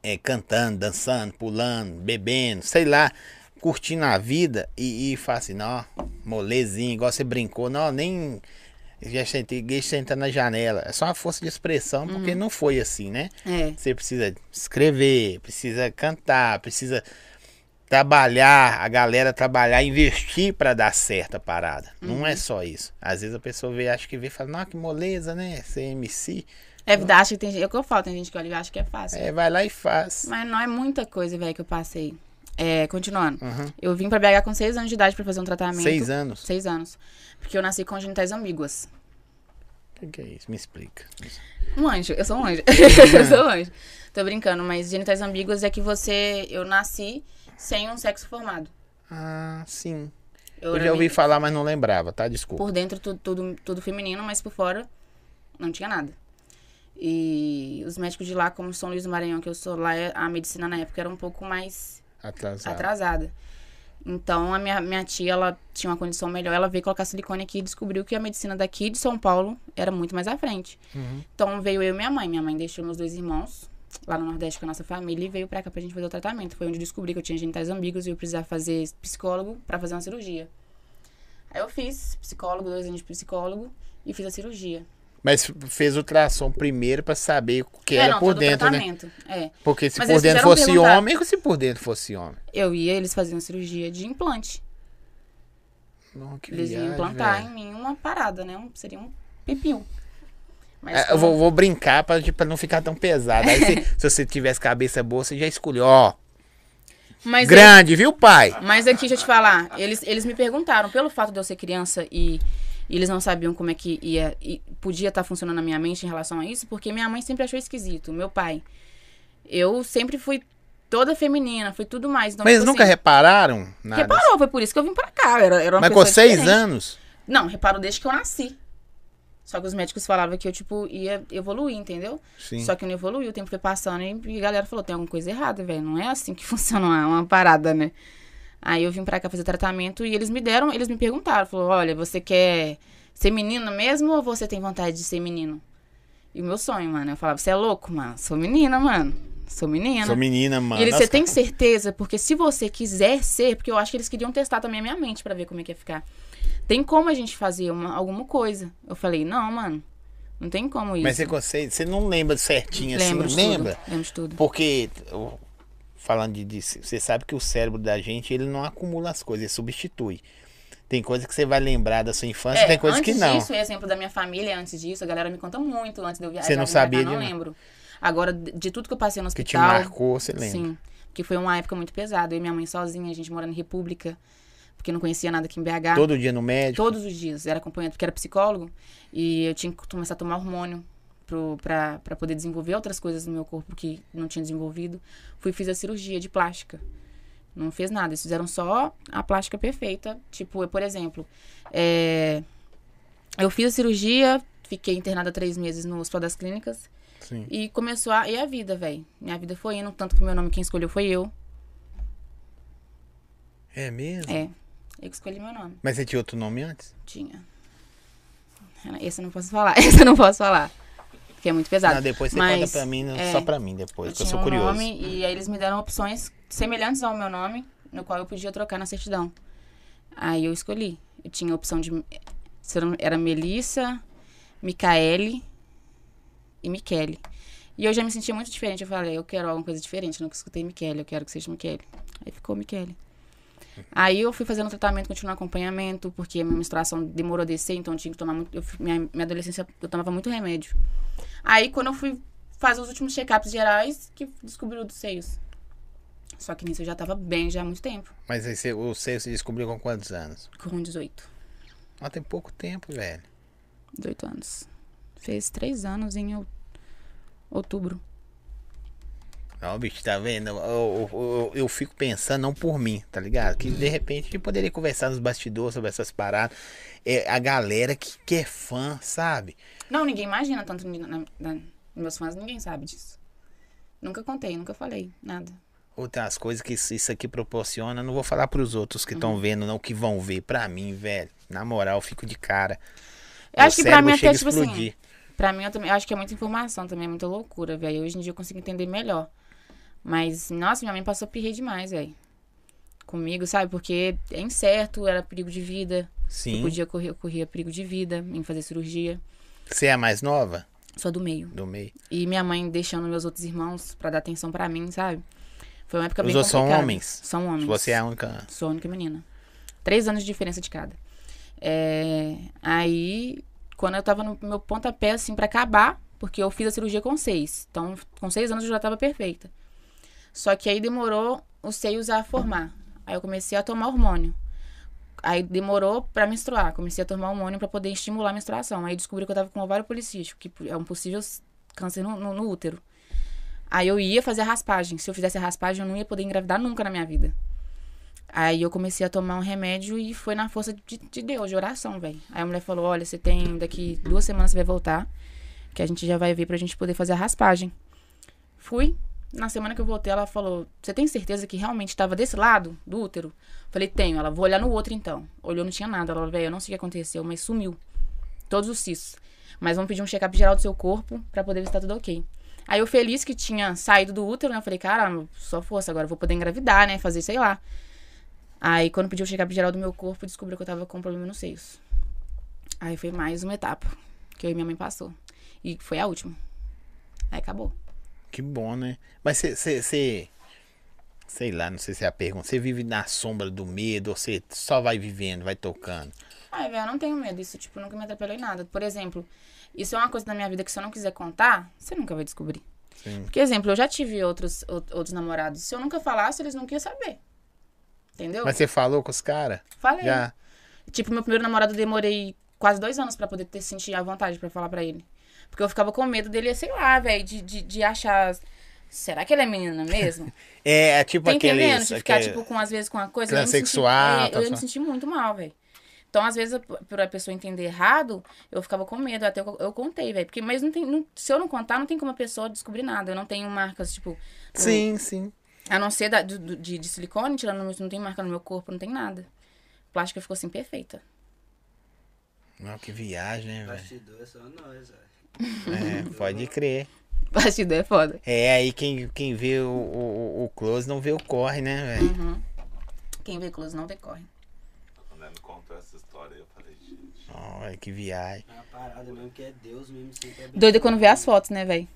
é, cantando, dançando, pulando, bebendo, sei lá, curtindo a vida e, e fala assim, não, molezinho, igual você brincou, não, nem. Já sentei, já senta na janela. É só uma força de expressão, Uhum. porque não foi assim, né? É. Você precisa escrever, precisa cantar, precisa trabalhar, a galera trabalhar, investir pra dar certa parada. Não Uhum. é só isso. Às vezes a pessoa vê, acha que vê e fala, não, que moleza, né? Ser MC. É verdade, acho que tem gente. É o que eu falo, tem gente que olha e acha que é fácil. É, vai lá e faz. Mas não é muita coisa, velho, que eu passei. É, continuando. Uhum. Eu vim pra BH com seis anos de idade pra fazer um tratamento. Seis anos. Seis anos. Porque eu nasci com genitais ambíguas. O que, é isso? Me explica. Um anjo, eu sou um anjo. eu sou um anjo. Tô brincando, mas genitais ambíguas é que você. Eu nasci sem um sexo formado. Ah, sim. Eu, Eu já ouvi me- falar, mas não lembrava, tá? Desculpa. Por dentro tudo, tudo, tudo feminino, mas por fora não tinha nada. E os médicos de lá, como São Luís do Maranhão, que eu sou lá, a medicina na época era um pouco mais Atrasado. atrasada. Então, a minha, minha tia, ela tinha uma condição melhor. Ela veio colocar silicone aqui e descobriu que a medicina daqui de São Paulo era muito mais à frente. Uhum. Então, veio eu e minha mãe. Minha mãe deixou meus dois irmãos lá no Nordeste com a nossa família e veio pra cá pra gente fazer o tratamento. Foi onde descobri que eu tinha genitais ambíguos e eu precisava fazer psicólogo pra fazer uma cirurgia. Aí eu fiz psicólogo, dois anos de psicólogo e fiz a cirurgia. Mas fez ultrassom primeiro pra saber o que é, era não, por dentro, né? É. Porque se Mas por dentro fosse perguntar. homem, se por dentro fosse homem? Eu ia, eles faziam cirurgia de implante. Não, que Eles iam viagem, implantar velho. em mim uma parada, né? Um, seria um pipiu. Mas É, eu como- vou, vou brincar pra, pra não ficar tão pesado. Aí se, se você tivesse cabeça boa, você já escolheu. Ó, Mas, grande, viu, pai? mas aqui, deixa eu te falar. Eles, eles me perguntaram, pelo fato de eu ser criança e, e eles não sabiam como é que ia, e podia estar funcionando na minha mente em relação a isso, porque minha mãe sempre achou esquisito. Meu pai. Eu sempre fui toda feminina, fui tudo mais. Então, Mas eles tipo nunca assim, repararam nada? Reparou, foi por isso que eu vim pra cá. Era, Mas com seis diferente. anos? Não, reparou desde que eu nasci. Só que os médicos falavam que eu, tipo, ia evoluir, entendeu? Sim. Só que eu não evoluí, o tempo foi passando e e a galera falou, tem alguma coisa errada, velho. Não é assim que funciona uma, uma parada, né? Aí eu vim pra cá fazer tratamento e eles me deram, eles me perguntaram, falou, olha, você quer ser menina mesmo ou você tem vontade de ser menino? E o meu sonho, mano, eu falava, você é louco, mano? Sou menina, mano. Sou menina. Sou menina, mano. E você tem certeza? Porque se você quiser ser, porque eu acho que eles queriam testar também a minha mente pra ver como é que ia ficar. Tem como a gente fazer uma, alguma coisa? Eu falei, não, mano. Não tem como isso. Mas você, consegue, você não lembra certinho Lembro assim? de Lembra? tudo. Lembro de tudo. Porque, falando de, disso, você sabe que o cérebro da gente, ele não acumula as coisas, ele substitui. Tem coisa que você vai lembrar da sua infância, tem coisa É, antes que não. disso, exemplo da minha família, antes disso, a galera me conta muito antes de eu viajar. Você não sabia Não de- lembro. Agora, de de tudo que eu passei no Que te hospital... marcou, você lembra. Sim. Porque foi uma época muito pesada. Eu e minha mãe sozinha, a gente morando em República. Porque não conhecia nada aqui em BH. Todo dia no médico. Todos os dias. Era acompanhante, porque era psicólogo. E eu tinha que começar a tomar hormônio pra poder desenvolver outras coisas no meu corpo que não tinha desenvolvido. Fui e fiz a cirurgia de plástica. Não fez nada. Eles fizeram só a plástica perfeita. Tipo, eu, por exemplo, é, eu fiz a cirurgia, fiquei internada três meses no Hospital das Clínicas. Sim. E começou a. E a vida, velho. Minha vida foi indo, tanto que o meu nome quem escolheu foi eu. É mesmo? É. Eu que escolhi meu nome. Mas você tinha outro nome antes? Tinha. Esse eu não posso falar. Esse eu não posso falar. Porque é muito pesado. Não, depois você Mas, conta pra mim, é, só pra mim depois, eu que eu sou um curioso. nome e aí eles me deram opções semelhantes ao meu nome, no qual eu podia trocar na certidão. Aí eu escolhi. Eu tinha a opção de. Era Melissa, Micaele e Michele. E eu já me sentia muito diferente. Eu falei, eu quero alguma coisa diferente. Eu nunca escutei Michele, eu quero que seja Michele. Aí ficou Michele. Aí eu fui fazendo tratamento, continuando acompanhamento, porque a minha menstruação demorou a descer, então eu tinha que tomar muito. Eu, minha, minha adolescência eu tomava muito remédio. Aí quando eu fui fazer os últimos check-ups gerais, que descobriu dos seios. Só que nisso eu já tava bem já há muito tempo. Mas aí você, o seu você descobriu com quantos anos? Com 18. Ah, tem pouco tempo, velho. 18 anos. Fez três anos em ou- outubro. Não, bicho, tá vendo? Eu, eu, eu- fico pensando, não por mim, tá ligado? Que de repente a gente poderia conversar nos bastidores sobre essas paradas. É a galera que, que é fã, sabe? Não, ninguém imagina tanto na, na- meus fãs, ninguém sabe disso. Nunca contei, nunca falei, nada. Outras coisas que isso aqui proporciona, não vou falar pros outros que estão vendo, não, que vão ver. Pra mim, velho, na moral, eu fico de cara. Eu acho que pra cérebro mim até, tipo assim, explodir. Pra mim, eu, também, eu acho que é muita informação também, é muita loucura, velho. Hoje em dia eu consigo entender melhor. Mas, nossa, minha mãe passou pirrei demais, velho. Comigo, sabe? Porque é incerto, era perigo de vida. Sim. Podia correr, corria perigo de vida em fazer cirurgia. Você é a mais nova Só do meio. do meio? E minha mãe deixando meus outros irmãos pra dar atenção pra mim, sabe? Foi uma época Os bem outros são complicada. homens? São homens. Você é a única. Sou a única menina. Três anos de diferença de cada. É, Aí, quando eu tava no meu pontapé, assim, pra acabar, porque eu fiz a cirurgia com seis. Então, com seis anos eu já tava perfeita. Só que aí demorou os seios a formar. Aí eu comecei a tomar hormônio. Aí demorou pra menstruar. Comecei a tomar hormônio pra poder estimular a menstruação. Aí descobri que eu tava com ovário policístico, que é um possível câncer no, no- no útero. Aí eu ia fazer a raspagem. Se eu fizesse a raspagem, eu não ia poder engravidar nunca na minha vida. Aí eu comecei a tomar um remédio e foi na força de, de Deus, de oração, velho. Aí a mulher falou: Olha, você tem daqui duas semanas você vai voltar, que a gente já vai ver pra gente poder fazer a raspagem. Fui. Na semana que eu voltei, ela falou: Você tem certeza que realmente estava desse lado do útero? Falei: Tenho. Ela, vou olhar no outro então. Olhou, não tinha nada. Ela Velho, eu não sei o que aconteceu, mas sumiu. Todos os cistos. Mas vamos pedir um check-up geral do seu corpo pra poder ver se tá tudo ok. Aí eu feliz que tinha saído do útero, né? Eu falei: Caramba, só força, agora vou poder engravidar, né? Fazer, sei lá. Aí, quando pediu o check-up geral do meu corpo, descobriu que eu tava com um problema nos seios. Aí foi mais uma etapa que eu e minha mãe passou. E foi a última. Aí acabou. Que bom, né? Mas você. Sei lá, não sei se é a pergunta. Você vive na sombra do medo ou você só vai vivendo, vai tocando? Ai, velho, eu não tenho medo. Isso, tipo, nunca me atrapalhou em nada. Por exemplo, isso é uma coisa da minha vida que se eu não quiser contar, você nunca vai descobrir. Sim. Porque, exemplo, eu já tive outros, out- outros namorados. Se eu nunca falasse, eles não queriam saber. Entendeu? Mas você falou com os caras? Falei. Já. Tipo, meu primeiro namorado eu demorei quase dois anos pra poder ter sentir a vontade pra falar pra ele. Porque eu ficava com medo dele, sei lá, velho, de, de, de achar. Será que ele é menina mesmo? É, é tipo Tá aquele. entendendo? De ficar, aquele- tipo, com, às vezes, com uma coisa. eu ia me Transexual, sentir- é, eu ia me sentir muito mal, velho. Então, às vezes, eu- por a pessoa entender errado, eu ficava com medo. Até eu, eu contei, velho. Porque, mas não tem. não- se eu não contar, não tem como a pessoa descobrir nada. Eu não tenho marcas, tipo. Sim, sim. A não ser da, do- do- de, de silicone, tirando, não tem marca no meu corpo, não tem nada. A plástica ficou assim, perfeita. Não, que viagem, velho? Bastidor é só nós, velho. É, pode crer. Bastidor é foda. É, aí quem, quem vê o, o, o close não vê o corre, né, velho? Uhum. Quem vê close não decorre. Quando ela me contou essa história, eu falei, gente, Olha que viagem. É uma parada mesmo que é Deus mesmo sempre abençoa. Doida quando vê as fotos, né, velho?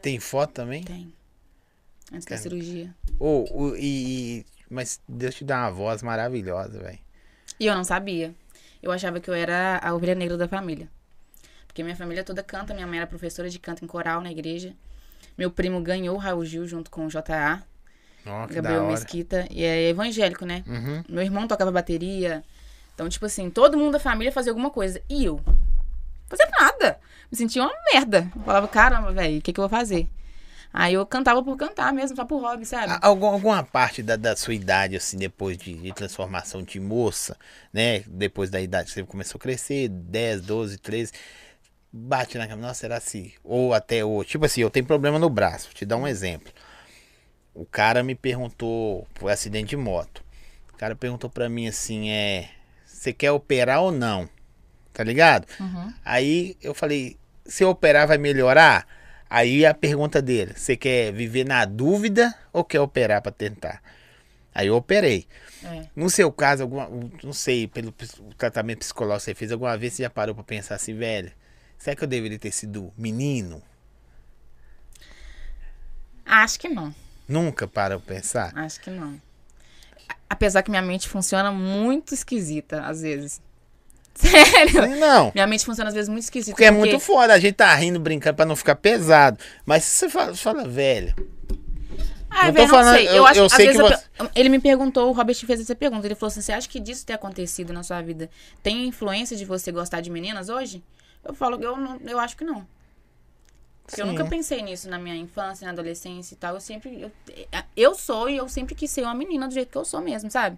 Tem foto também? Tem. Antes da cirurgia. Ô, o- e, e- Mas Deus te dá uma voz maravilhosa, velho. E eu não sabia. Eu achava que eu era a ovelha negra da família. Porque minha família toda canta. Minha mãe era professora de canto em coral na igreja. Meu primo ganhou o Raul Gil junto com o JA, da Gabriel. Mesquita. E é evangélico, né? Uhum. Meu irmão tocava bateria. Então, tipo assim, todo mundo da família fazia alguma coisa. E eu? Fazia nada. Me sentia uma merda. Eu falava, caramba, velho, o que, que eu vou fazer? Aí eu cantava por cantar mesmo, só por hobby, sabe? Algum, alguma parte da, da sua idade, assim, depois de, de transformação de moça, né? Depois da idade que você começou a crescer, 10, 12, 13, bate na cama, nossa, será assim? Ou até hoje. Tipo assim, eu tenho problema no braço, vou te dar um exemplo. O cara me perguntou, por acidente de moto. O cara perguntou pra mim assim, é. Você quer operar ou não? Tá ligado? Uhum. Aí eu falei, se eu operar vai melhorar? Aí a pergunta dele, você quer viver na dúvida ou quer operar pra tentar? Aí eu operei. É. No seu caso, alguma, não sei, pelo tratamento psicológico que você fez, alguma vez você já parou pra pensar assim, velho, será que eu deveria ter sido menino? Acho que não. Nunca parou pra pensar? Acho que não. Apesar que minha mente funciona muito esquisita, às vezes. Sério? Não. Minha mente funciona às vezes muito esquisita. Porque é muito foda, a gente tá rindo, brincando pra não ficar pesado. Mas se você fala, fala velho, Ah, Não tô não falando- sei. eu- Eu, acho eu sei que eu pe- Ele me perguntou, o Robert fez essa pergunta. Ele falou assim: você acha que disso ter acontecido na sua vida tem influência de você gostar de meninas hoje? Eu falo que eu, não, eu acho que não. Porque eu Sim. nunca pensei nisso na minha infância, na adolescência e tal. Eu sempre. Eu, eu sou e eu sempre quis ser uma menina do jeito que eu sou mesmo, sabe?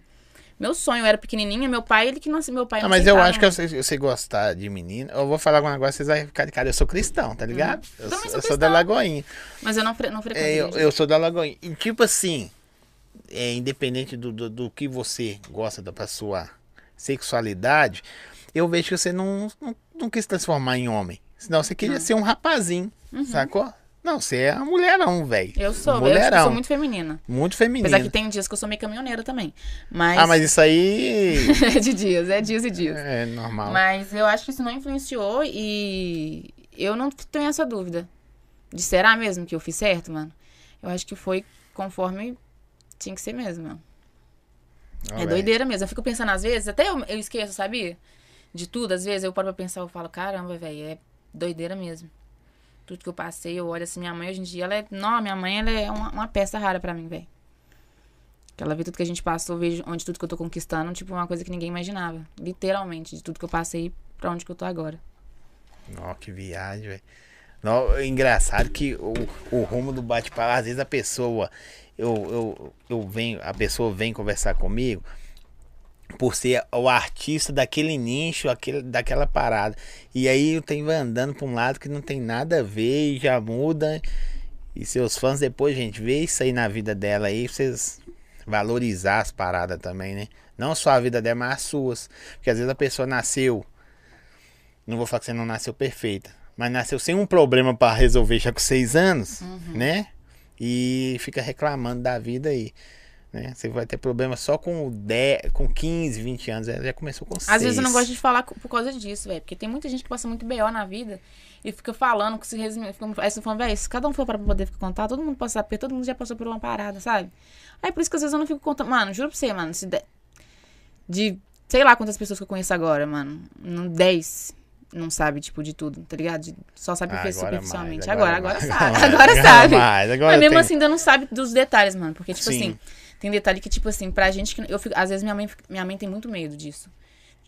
Meu sonho eu era pequenininha, meu pai, ele que não meu pai Ah, não mas eu acho que você, você gostar de menina. Eu vou falar um negócio, vocês vão ficar de cara. Eu sou cristão, tá ligado? Eu, Uhum. Também sou, sou eu sou da. Lagoinha. Mas eu não, fre não frequento. É, eu, eu sou da Lagoinha. E tipo assim, é, independente do, do, do que você gosta da pra sua sexualidade, eu vejo que você não, não, não quis transformar em homem. Senão você queria ser um rapazinho, Uhum. sacou? Não, você é uma mulherão, velho. Eu sou, eu, mulherão. sou muito feminina. Muito feminino. Apesar que tem dias que eu sou meio caminhoneira também. Mas. Ah, mas isso aí é de dias, é dias e dias. é normal. Mas eu acho que isso não influenciou e eu não tenho essa dúvida. De será mesmo que eu fiz certo, mano? Eu acho que foi conforme tinha que ser mesmo, mano. Ó, É velho. doideira mesmo. Eu fico pensando às vezes, até eu, eu esqueço, sabia? De tudo, às vezes eu paro pra pensar, eu falo, caramba, velho, é doideira mesmo. Tudo que eu passei, eu olho assim, minha mãe hoje em dia, ela é. Não, minha mãe, ela é uma, uma peça rara pra mim, velho. Ela vê tudo que a gente passou, vejo onde tudo que eu tô conquistando, tipo, uma coisa que ninguém imaginava. Literalmente, de tudo que eu passei pra onde que eu tô agora. Ó, que viagem, velho. Nó, é Engraçado que o, o rumo do bate-papo, às vezes a pessoa, eu, eu, eu venho, a pessoa vem conversar comigo por ser o artista daquele nicho, aquele, daquela parada. E aí eu tenho andando pra um lado que não tem nada a ver e já muda. E seus fãs depois, gente, vê isso aí na vida dela aí, pra vocês valorizar as paradas também, né? Não só a vida dela, mas as suas. Porque às vezes a pessoa nasceu não vou falar que você não nasceu perfeita, mas nasceu sem um problema pra resolver já com seis anos, né? E fica reclamando da vida aí. Né? Você vai ter problema só com, 10, com 15, 20 anos. Ela já começou com Às vezes eu não gosto de falar por causa disso, velho. Porque tem muita gente que passa muito B.O. na vida e fica falando, que se resume. Fica, aí você falando, velho, se cada um for para poder contar, todo mundo passa, porque todo mundo já passou por uma parada, sabe? Aí por isso que às vezes eu não fico contando. Mano, juro pra você, mano, se de, de sei lá quantas pessoas que eu conheço agora, mano. não- 10 não sabe, tipo, de tudo, tá ligado? De- só sabe Ah, fez agora superficialmente. mais, agora, agora agora, mais, sabe. agora Agora, sabe. mais, agora Mas mesmo assim ainda não sabe dos detalhes, mano. Porque, tipo Sim. assim, tem detalhe que, tipo assim, pra gente que. Eu fico, às vezes minha mãe, minha mãe tem muito medo disso.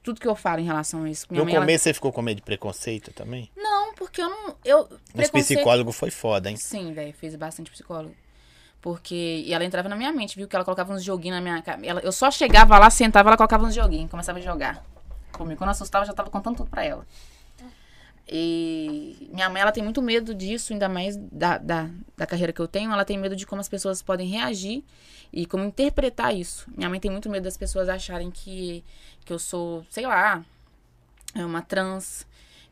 Tudo que eu falo em relação a isso. Minha No mãe, ela- começo você ficou com medo de preconceito também? Não, porque eu não. Eu, Os psicólogos foi foda, hein? Sim, velho, fez bastante psicólogo. Porque. E ela entrava na minha mente, viu? Que ela colocava uns joguinhos na minha. Ela, eu só chegava lá, sentava, ela colocava uns joguinhos, começava a jogar. Comigo. Quando eu assustava, eu já tava contando tudo pra ela. E minha mãe, ela tem muito medo disso, ainda mais da, da, da carreira que eu tenho. Ela tem medo de como as pessoas podem reagir e como interpretar isso. Minha mãe tem muito medo das pessoas acharem que, que eu sou, sei lá, é uma trans.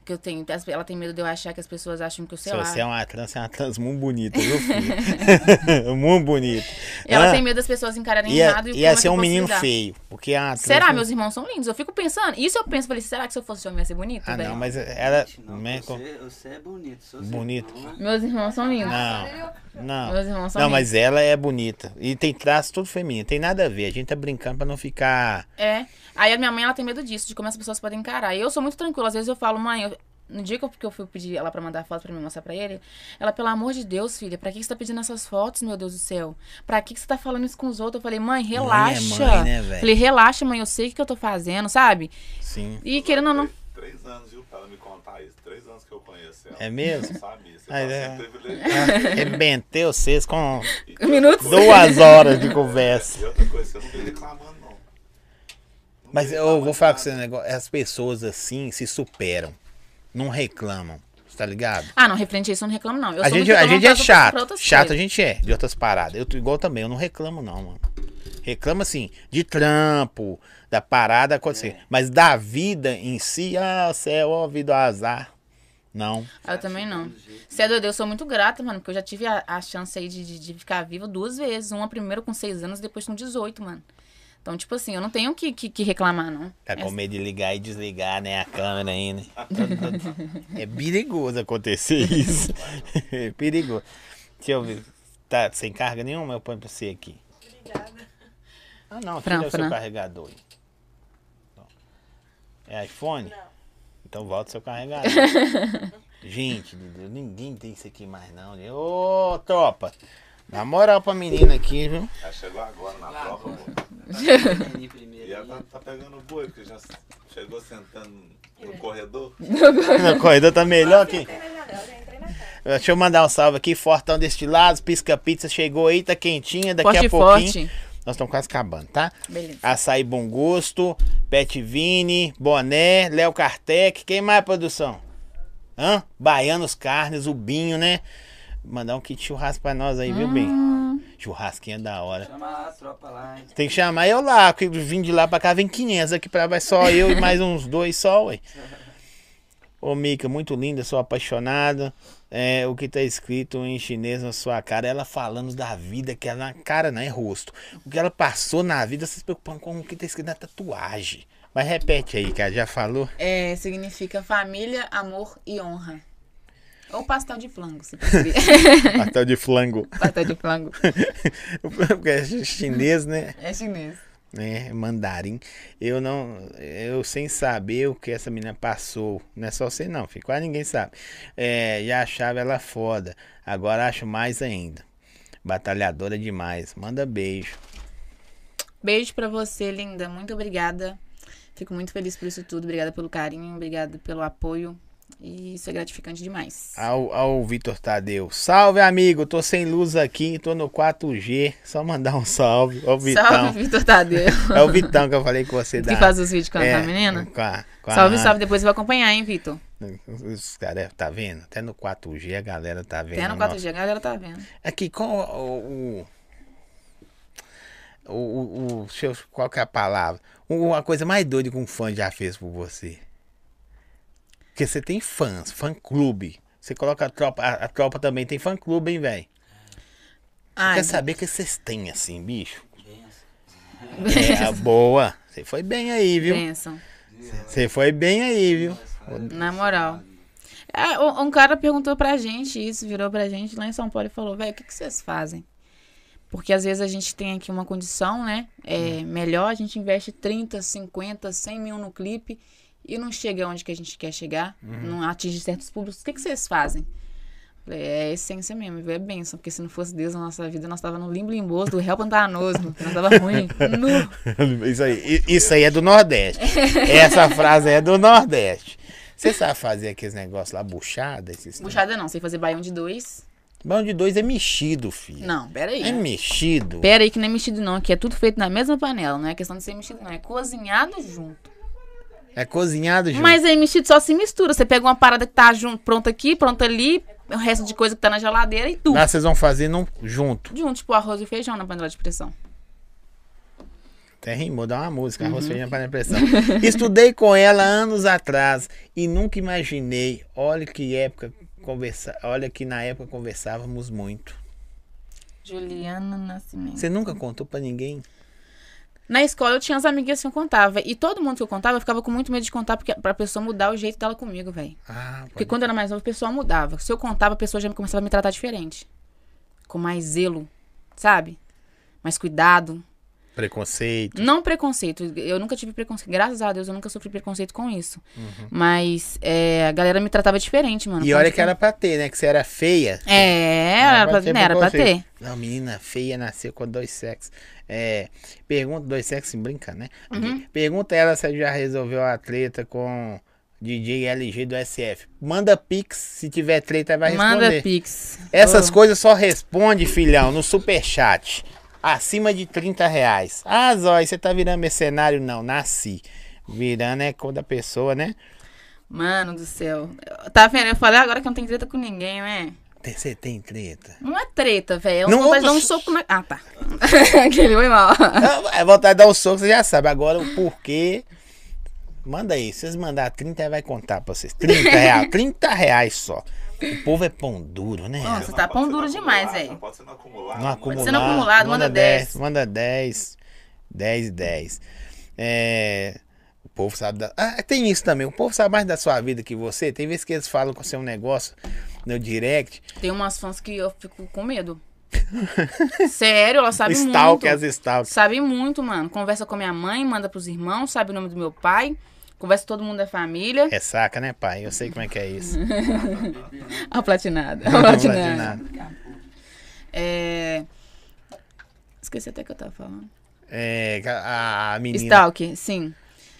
Que eu tenho. Ela tem medo de eu achar que as pessoas acham que eu sei Se lá. você é uma trans, você é uma trans muito bonita, viu, filho? muito bonita. Ela Ah, tem medo das pessoas encararem Ia, errado e ia é ser eu um menino lidar. feio. Porque a trans Será? não- Meus irmãos são lindos. Eu fico pensando. Isso eu penso. Falei, será que se eu fosse homem ia ser bonito, Ah, velho? não, mas ela. Gente, não, né, você, você é bonito. Bonito. irmão- Meus irmãos são lindos. Não, não. Não, lindos. mas ela é bonita. E tem traço tudo feminino. Tem nada a ver. A gente tá brincando pra não ficar. É. Aí a minha mãe, ela tem medo disso, de como as pessoas podem encarar. E eu sou muito tranquila. Às vezes eu falo, mãe, eu- no dia que eu, que eu fui pedir ela pra mandar foto pra mim mostrar pra ele, ela, pelo amor de Deus, filha, pra que que você tá pedindo essas fotos, meu Deus do céu? Pra que que você tá falando isso com os outros? Eu falei, mãe, relaxa. mãe, né, velho? falei, relaxa, mãe, eu sei o que eu tô fazendo, sabe? Sim. E querendo ou não. Três anos, viu, pra ela me contar isso. Três anos que eu conheço ela. É mesmo? Sabia. Você Ah, tá é. sendo privilegiado. Arrebentei vocês com Minutos. duas horas de conversa. E outra coisa, você não veio reclamando, não. Não Mas eu vou falar com você um negócio. As pessoas assim se superam. Não reclamam. Você tá ligado? Ah, não, referente a isso, eu não reclamo, não. Eu a sou gente, muito a gente é chato. Chato a gente é, de outras paradas. Eu tô igual também, eu não reclamo, não, mano. Reclamo assim, de trampo, da parada acontecer. Mas da vida em si, ah, céu, ó, vida azar. Não. Eu também não. É doido, eu sou muito grata, mano, porque eu já tive a, a chance aí de, de, de ficar viva duas vezes. Uma primeiro com seis anos, depois com 18, mano. Então, tipo assim, eu não tenho que, que, que reclamar, não. Tá É- com medo de ligar e desligar, né, a câmera aí, né? É perigoso acontecer isso. É perigoso. Deixa eu ver. Tá sem carga nenhuma? Eu ponho pra você aqui. Ah, não. Tira Fran, o seu carregador aí. Não. É iPhone? Então volta o seu carregador. Gente, ninguém tem isso aqui mais não. Ô, tropa. Dá moral pra menina aqui, viu? Ela chegou agora na prova, amor. E ela tá, tá pegando boi, porque já chegou sentando no corredor. No corredor tá melhor que... Deixa eu mandar um salve aqui, Fortão Destilados, Pisca Pizza chegou aí, tá quentinha, daqui Forte a pouquinho. forte. Nós estamos quase acabando, tá? Beleza. Açaí Bom Gosto, Pet Vini, Boné, Léo Kartek. Quem mais, produção? Hã? Baianos Carnes, o Binho, né? Mandar um kit churrasco pra nós aí, viu, Binho? Hum. Churrasquinho é da hora. Chama a tropa lá, hein? Tem que chamar eu lá, que vim de lá pra cá, vem 500 aqui pra vai só eu e mais uns dois só, ué. Ô, Mica, muito linda, sou apaixonada. É, o que tá escrito em chinês na sua cara, ela falando da vida que ela, cara, não é rosto. O que ela passou na vida, se preocupando com o que tá escrito na tatuagem. Mas repete aí, cara, já falou? É, significa família, amor e honra. Ou pastel de flango, se preferir. Pastel de flango. pastel de flango. Porque é chinês, né? É chinês. Né, mandarim. Eu não, eu sem saber o que essa menina passou, não é só você não, filho, quase ninguém sabe. É, já achava ela foda, agora acho mais ainda. Batalhadora demais. Manda beijo. Beijo pra você, linda. Muito obrigada. Fico muito feliz por isso tudo. Obrigada pelo carinho, obrigada pelo apoio. E isso é gratificante demais. Ao, ao Vitor Tadeu. Salve, amigo. Tô sem luz aqui, tô no 4G. Só mandar um salve. Ó, o Vitão. Salve, Vitor Tadeu. É o Vitão que eu falei com você que da. faz os vídeos com a, é, com a menina. com a- com a- Salve, salve. Depois eu vou acompanhar, hein, Vitor. Os caras, tá vendo? Até no 4G a galera tá vendo. Até no o 4G, a galera tá vendo. Aqui, qual o. o, o, o, o- eu- qual que é a palavra? O- A coisa mais doida que um fã já fez por você. Porque você tem fãs, fã clube. Você coloca a tropa, a, a tropa também tem fã clube, hein, velho? Quer saber o que vocês têm assim, bicho? Benção. É, boa. Você foi bem aí, viu? Bênção. Você foi bem aí, viu? Na moral. É, um um cara perguntou pra gente isso, virou pra gente lá em São Paulo e falou, velho, o que, que vocês fazem? Porque às vezes a gente tem aqui uma condição, né? É, melhor, a gente investe 30, 50, 100 mil no clipe e não chega onde que a gente quer chegar, não atinge certos públicos. O que, que vocês fazem? Falei, é a essência mesmo, é bênção, porque se não fosse Deus na nossa vida, nós tava no limbo limboso do réu pantanoso, nós tava ruim. Nu. Isso aí, isso aí é do Nordeste. Essa frase é do Nordeste. Você sabe fazer aqueles negócios lá, buchada? Esses Buchada não, sei fazer baião de dois. Bom de dois é mexido, filho. Não, peraí. É mexido. Pera aí que não é mexido não, que é tudo feito na mesma panela, não é questão de ser mexido não, é cozinhado junto. É cozinhado junto. Mas aí mexido só se mistura, você pega uma parada que tá junto, pronta aqui, pronta ali, o resto de coisa que tá na geladeira e tudo. Lá vocês vão fazer num, junto. Junto, tipo arroz e feijão na panela de pressão. Até rimou, dá uma música. Uhum. Arroz, feijão, panela de pressão. Estudei com ela anos atrás e nunca imaginei. Olha que época conversa, olha que na época conversávamos muito. Juliana Nascimento. Você nunca contou pra ninguém? Na escola eu tinha as amigas que eu contava, e todo mundo que eu contava, eu ficava com muito medo de contar porque, pra pessoa mudar o jeito dela comigo, velho. Ah, Porque pode... quando eu era mais nova, a pessoa mudava. Se eu contava, a pessoa já começava a me tratar diferente. Com mais zelo, sabe? Mais cuidado. preconceito. Não preconceito. Eu nunca tive preconceito. Graças a Deus, eu nunca sofri preconceito com isso. Mas é, a galera me tratava diferente, mano. E olha eu- que era pra ter, né? Que você era feia. É, era pra, não, era pra ter. Não, menina feia nasceu com dois sexos. É, pergunta, dois sexos, brinca, né? Uhum. Pergunta ela se já resolveu a treta com DJ LG do SF. Manda pix, se tiver treta vai responder. Manda pix. Essas Ô, coisas só responde, filhão, no superchat. Acima de 30 reais. Ah, Zói, você tá virando mercenário? Não, nasci. Virando é cor da pessoa, né? Mano do céu. Tá vendo? Eu falei agora que não tenho treta com ninguém, né? Você tem treta? Não é treta, velho. É Não, vontade de dar um soco na. Ah, tá. Aquele foi mal. É vontade de dar um soco, você já sabe. Agora o porquê. Manda aí. Se vocês mandar 30, aí vai contar pra vocês. 30 reais. 30 reais só. O povo é pão duro, né? Nossa, Não tá pode pão duro demais, velho. Não pode ser no acumulado. Né? acumulado. ser no acumulado, manda 10. Manda 10. 10 e 10. É. O povo sabe da. Ah, tem isso também. O povo sabe mais da sua vida que você. Tem vezes que eles falam com você um negócio no direct. Tem umas fãs que eu fico com medo. Sério, ela sabe Stalk, muito. as stalk. Sabe muito, mano. Conversa com minha mãe, manda pros irmãos, sabe o nome do meu pai. Conversa com todo mundo da família. É saca, né, pai? Eu sei como é que é isso. A platinada. A Platinada. É... Esqueci até o que eu tava falando. É, a, a menina. Stalk, sim.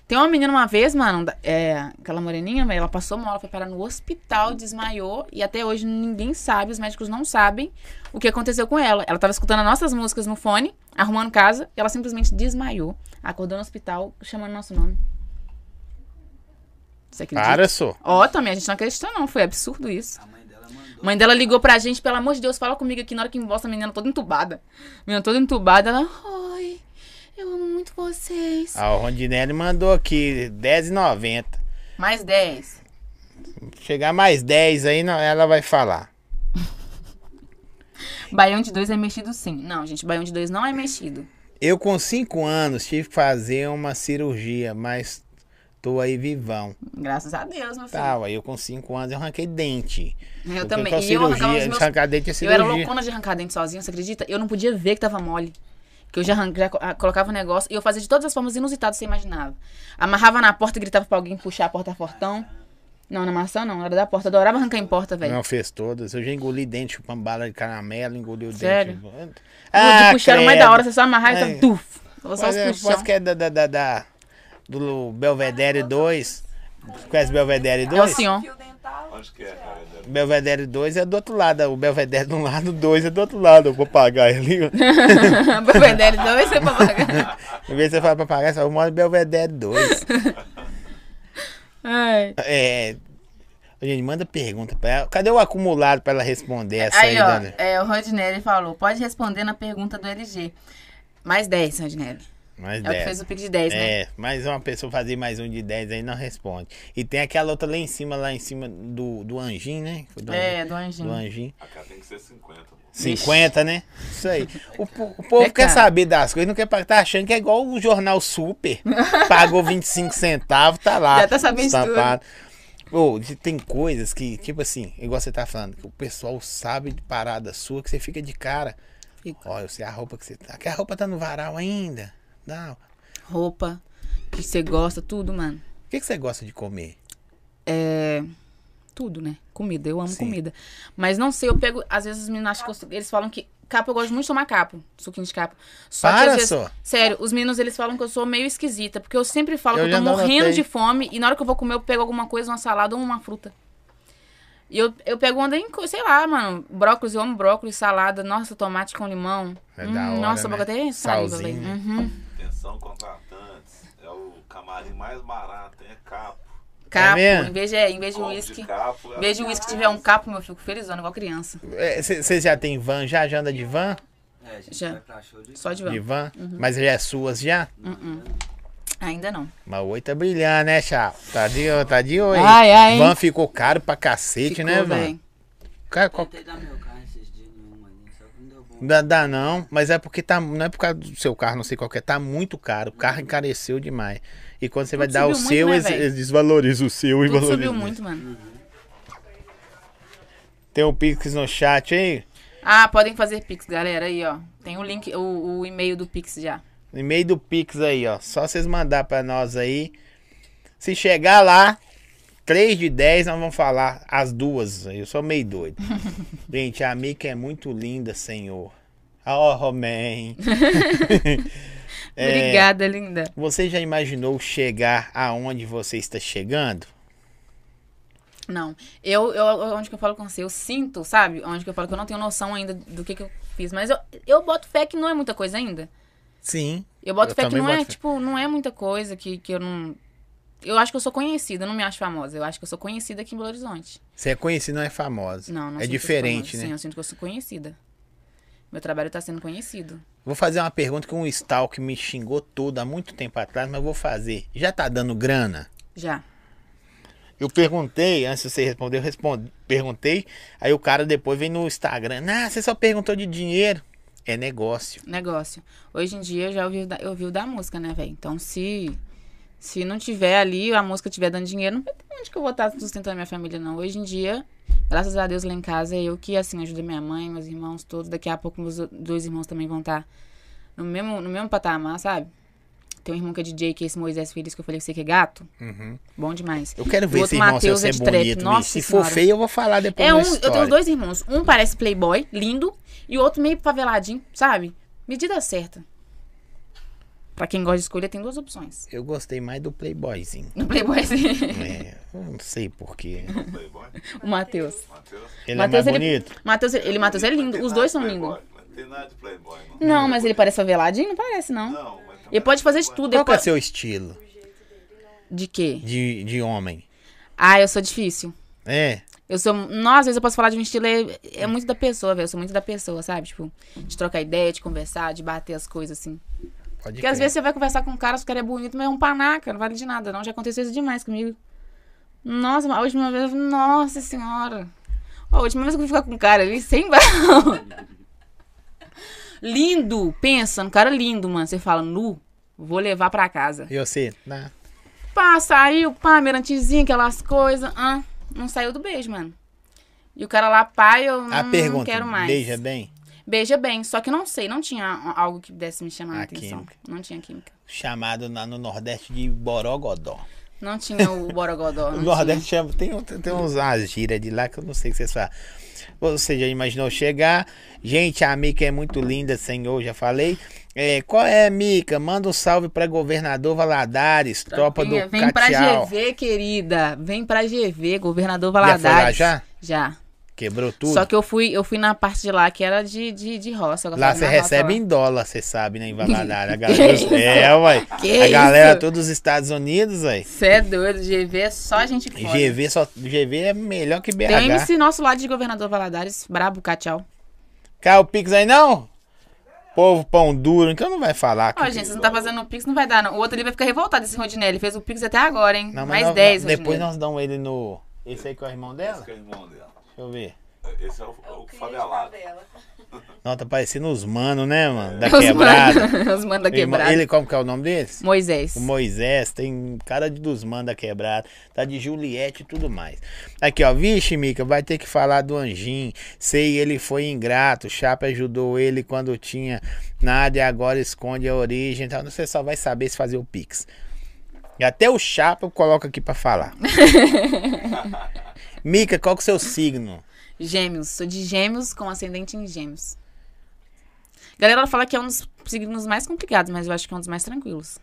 Tem uma menina uma vez, mano, é, aquela moreninha, ela passou mal, ela foi parar no hospital, desmaiou, e até hoje ninguém sabe, os médicos não sabem o que aconteceu com ela. Ela tava escutando as nossas músicas no fone, arrumando casa, e ela simplesmente desmaiou. Acordou no hospital, chamando nosso nome. Você acredita? Para, só. Ó, também, a gente não acreditou, não. Foi absurdo isso. A mãe dela mandou. A mãe dela ligou pra gente, pelo amor de Deus, fala comigo aqui na hora que mostra a menina toda entubada. A menina toda entubada, ela. Oi, eu amo muito vocês. Ah, o Rondinelli mandou aqui R$10,90. Mais 10. Chegar mais 10 aí, não- ela vai falar. Baião de dois é mexido sim. Não, gente, baião de dois não é mexido. Eu com 5 anos tive que fazer uma cirurgia, mas tô aí vivão. Graças a Deus, meu filho. Tá, eu com 5 anos eu arranquei dente. eu Porque também. E eu arrancava cirurgia, os meus... arrancar dente é Eu era cirurgia. loucona de arrancar dente sozinha, você acredita? Eu não podia ver que tava mole. Que eu já, já ah, colocava o negócio e eu fazia de todas as formas inusitadas que você imaginava. Amarrava na porta e gritava pra alguém puxar a porta fortão. Não, na maçã não, era da porta. Adorava arrancar em porta, velho. Não fez todas. Eu já engoli dente chupando bala de caramelo, engoli o Sério? dente. Ah, de puxar era o mais da hora, você só amarrar e tá tuf. Só os é, puxão. Posso que é da, da, da, da- do Belvedere 2. Conhece Belvedere É o 2? senhor. Onde que é? Deve- Belvedere 2 é do outro lado. O Belvedere de um lado, o 2 é do outro lado. Eu vou pagar ali. Belvedere 2, você pra pagar. Em vez de você falar pra pagar, você fala, eu moro em Belvedere 2. Ai. É. Gente, manda pergunta pra ela. Cadê o acumulado pra ela responder essa aí, Aí, ó, Dani? é, o Rodinelli falou, pode responder na pergunta do LG. Mais 10, Rodinelli. Mais É o que 10. fez o pique de 10, né? É, mais uma pessoa fazer mais um de 10 aí não responde. E tem aquela outra lá em cima, lá em cima do, do anjinho, né? Foi Do É, do Do anjinho. anjinho. A cara tem que ser 50, amor. 50, né? Isso aí. O, o povo quer Pecado. saber das coisas, não quer pagar. Tá achando que é igual o jornal Super. Pagou 25 centavos, tá lá. Já tá sabendo estampado. Ô, de- tem coisas que, tipo assim, igual você tá falando, que o pessoal sabe de parada sua que você fica de cara. Fica. Ó, eu sei a roupa que você tá. Que a roupa tá no varal ainda. Não. Roupa, que você gosta, tudo, mano. O que, que você gosta de comer? É. Tudo, né? Comida, eu amo Sim. comida. Mas não sei, eu pego. Às vezes os meninos acham que eu eles falam que. Capo, eu gosto muito de tomar capo, suquinho de capo. Só que Para às vezes. só. Sério, os meninos eles falam que eu sou meio esquisita. Porque eu sempre falo Eu que eu tô morrendo de fome. E na hora que eu vou comer, eu pego alguma coisa, uma salada ou uma fruta. E eu, eu pego onda em, sei lá, mano. Brócolis, eu amo brócolis, salada. Nossa, tomate com limão. É Hum, da hora, nossa, né? boca até saliva, velho. né? Uhum. Atenção, contratantes. É o camarim mais barato, é capo. Capo, mesmo? em vez de, é, em vez de Copo uísque. Em vez de uísque tiver um capo, meu filho, felizão, igual criança. Você já tem van? Já, já anda de van? É, a gente Já. vai pra show de Só de De van. van? Mas já é suas já? Ainda não. Mas o oi tá brilhando, né, Chapo? Tá de, tá de oi. Ai, ai. Van ficou caro pra cacete, Ficou, né, Van? véi. Cara, qual- Tentei dar meu carro esses dias nenhuma ali, só que não deu bom. Dá, dá não, mas é porque tá. Não é por causa do seu carro, não sei qual que é, tá muito caro. O carro encareceu demais. E quando você vai Tudo dar o subiu muito, seu, né, eles, véi? eles desvalorizam o seu e Tudo valorizam. subiu muito, mano. Tem um Pix no chat aí. Ah, podem fazer Pix, galera. Aí, ó. Tem o link, o, o e-mail do Pix já. E-mail do Pix aí, ó. Só vocês mandar pra nós aí. Se chegar lá, 3 de 10, nós vamos falar as duas. Eu sou meio doido. Gente, a Mica é muito linda, senhor. Oh, man. É, Obrigada, linda. Você já imaginou chegar aonde você está chegando? Não. Eu, eu, onde que eu falo com você, eu sinto, sabe? Onde que eu falo que eu não tenho noção ainda do que, que eu fiz. Mas eu, eu boto fé que não é muita coisa ainda. Sim. Eu boto Eu fé que não é, fé. tipo, não é muita coisa que, que eu não. Eu acho que eu sou conhecida, eu não me acho famosa. Eu acho que eu sou conhecida aqui em Belo Horizonte. Você é conhecido, não é famosa. Não, não É diferente, famosa. né? Sim, eu sinto que eu sou conhecida. Meu trabalho tá sendo conhecido. Vou fazer uma pergunta que um stalk me xingou todo há muito tempo atrás, mas vou fazer. Já tá dando grana? Já. Eu perguntei, antes de você responder, eu respondi, perguntei. Aí o cara depois vem no Instagram. Ah, você só perguntou de dinheiro. É negócio. Negócio. Hoje em dia eu já ouvi, eu ouvi o da música, né, velho? Então se. Se não tiver ali, a música tiver dando dinheiro, não vai ter onde que eu vou estar sustentando minha família, não. Hoje em dia, graças a Deus lá em casa, é eu que, assim, ajudo minha mãe, meus irmãos todos. Daqui a pouco meus dois irmãos também vão estar no mesmo, no mesmo patamar, sabe? Tem um irmão que é DJ, que é esse Moisés Feliz, que eu falei que você que é gato. Uhum. Bom demais. Eu quero ver esse irmão seu Matheus ser é de trap. bonito. Nossa. Se Senhora. for feio, eu vou falar depois É um, eu tenho dois irmãos. Um parece playboy, lindo, e o outro meio faveladinho, sabe? Medida certa. Pra quem gosta de escolher, tem duas opções. Eu gostei mais do Playboyzinho. No Playboy, É, eu não sei porquê. O Matheus. Matheus. Ele Matheus, é mais ele- bonito? Matheus, ele, Matheus é lindo. Os dois são lindos. Não tem nada de Playboy, não. Não, mas ele parece faveladinho? Não parece, não. Não, mas Ele pode fazer de tudo. Ele Qual é pode... seu estilo De quê? de, de homem? Ah, eu sou difícil. É? Eu sou. Nossa, às vezes eu posso falar de um estilo. É, é muito da pessoa, velho. Eu sou muito da pessoa, sabe? Tipo, de trocar ideia, de conversar, de bater as coisas, assim. Pode Porque às crer. vezes você vai conversar com um cara, se o cara é bonito, mas é um panaca, não vale de nada, não. Já aconteceu isso demais comigo. Nossa, a última vez, nossa senhora. A última vez que eu fui ficar com um cara ali, sem balão. lindo, pensa, um cara lindo, mano. Você fala, nu, vou levar pra casa. E você? Tá. Pá, saiu, pá, mirantezinho, aquelas coisas. Ah, não saiu do beijo, mano. E o cara lá, pá, eu A não, pergunta, não quero mais. beija bem? Beija bem, só que não sei, não tinha algo que pudesse me chamar a, A atenção. química. Não tinha química. Chamado na- no Nordeste de Borogodó. Não tinha o Borogodó. O Nordeste chama, tem, tem uns umas gírias de lá que eu não sei o que vocês falam. Você já imaginou chegar? Gente, a Mica é muito linda, senhor, já falei. É, qual é, Mica? Manda um salve pra governador Valadares, tropa do Tropinha, Vem pra Catial. GV, querida. Vem pra GV, governador Já foi lá Valadares. já? Já. Quebrou tudo? Só que eu fui, eu fui na parte de lá que era de, de, de roça. eu Lá você roça recebe lá. em dólar, você sabe, né, em Valadares. A galera, é, ué. Que a galera isso? todos os Estados Unidos, ué. Cê é doido, GV é só gente foda. GV, só, GV é melhor que BH. Tem MC nosso lá de governador Valadares, brabo, Catial. Cai o Pix aí não? Povo pão duro, então não vai falar. Ó, gente, você não tá fazendo o Pix, não vai dar, não. O outro ali vai ficar revoltado, esse Rodinelli. Fez o Pix até agora, hein? Não, Mais nós- 10, nós- Depois Rodinelli. nós damos ele no... Esse aí que é o irmão Esse dela? que é o irmão dela. Deixa eu ver. Esse é o, é o favelado. Não, tá parecendo os mano, né, mano? Da Os quebrada. mano- Os mano da quebrada. Ele, como que é o nome deles? Moisés. O Moisés, tem cara de dos manos da quebrada, tá de Juliette e tudo mais. Aqui, ó, vixe, Mica, vai ter que falar do Anjinho. Sei, ele foi ingrato, Chapa ajudou ele quando tinha nada e agora esconde a origem. Então você só vai saber se fazer o Pix. E até o Chapa eu coloco aqui pra falar. Mica, qual que é o seu signo? Gêmeos. Sou de gêmeos com ascendente em gêmeos. Galera fala que é um dos signos mais complicados, mas eu acho que é um dos mais tranquilos.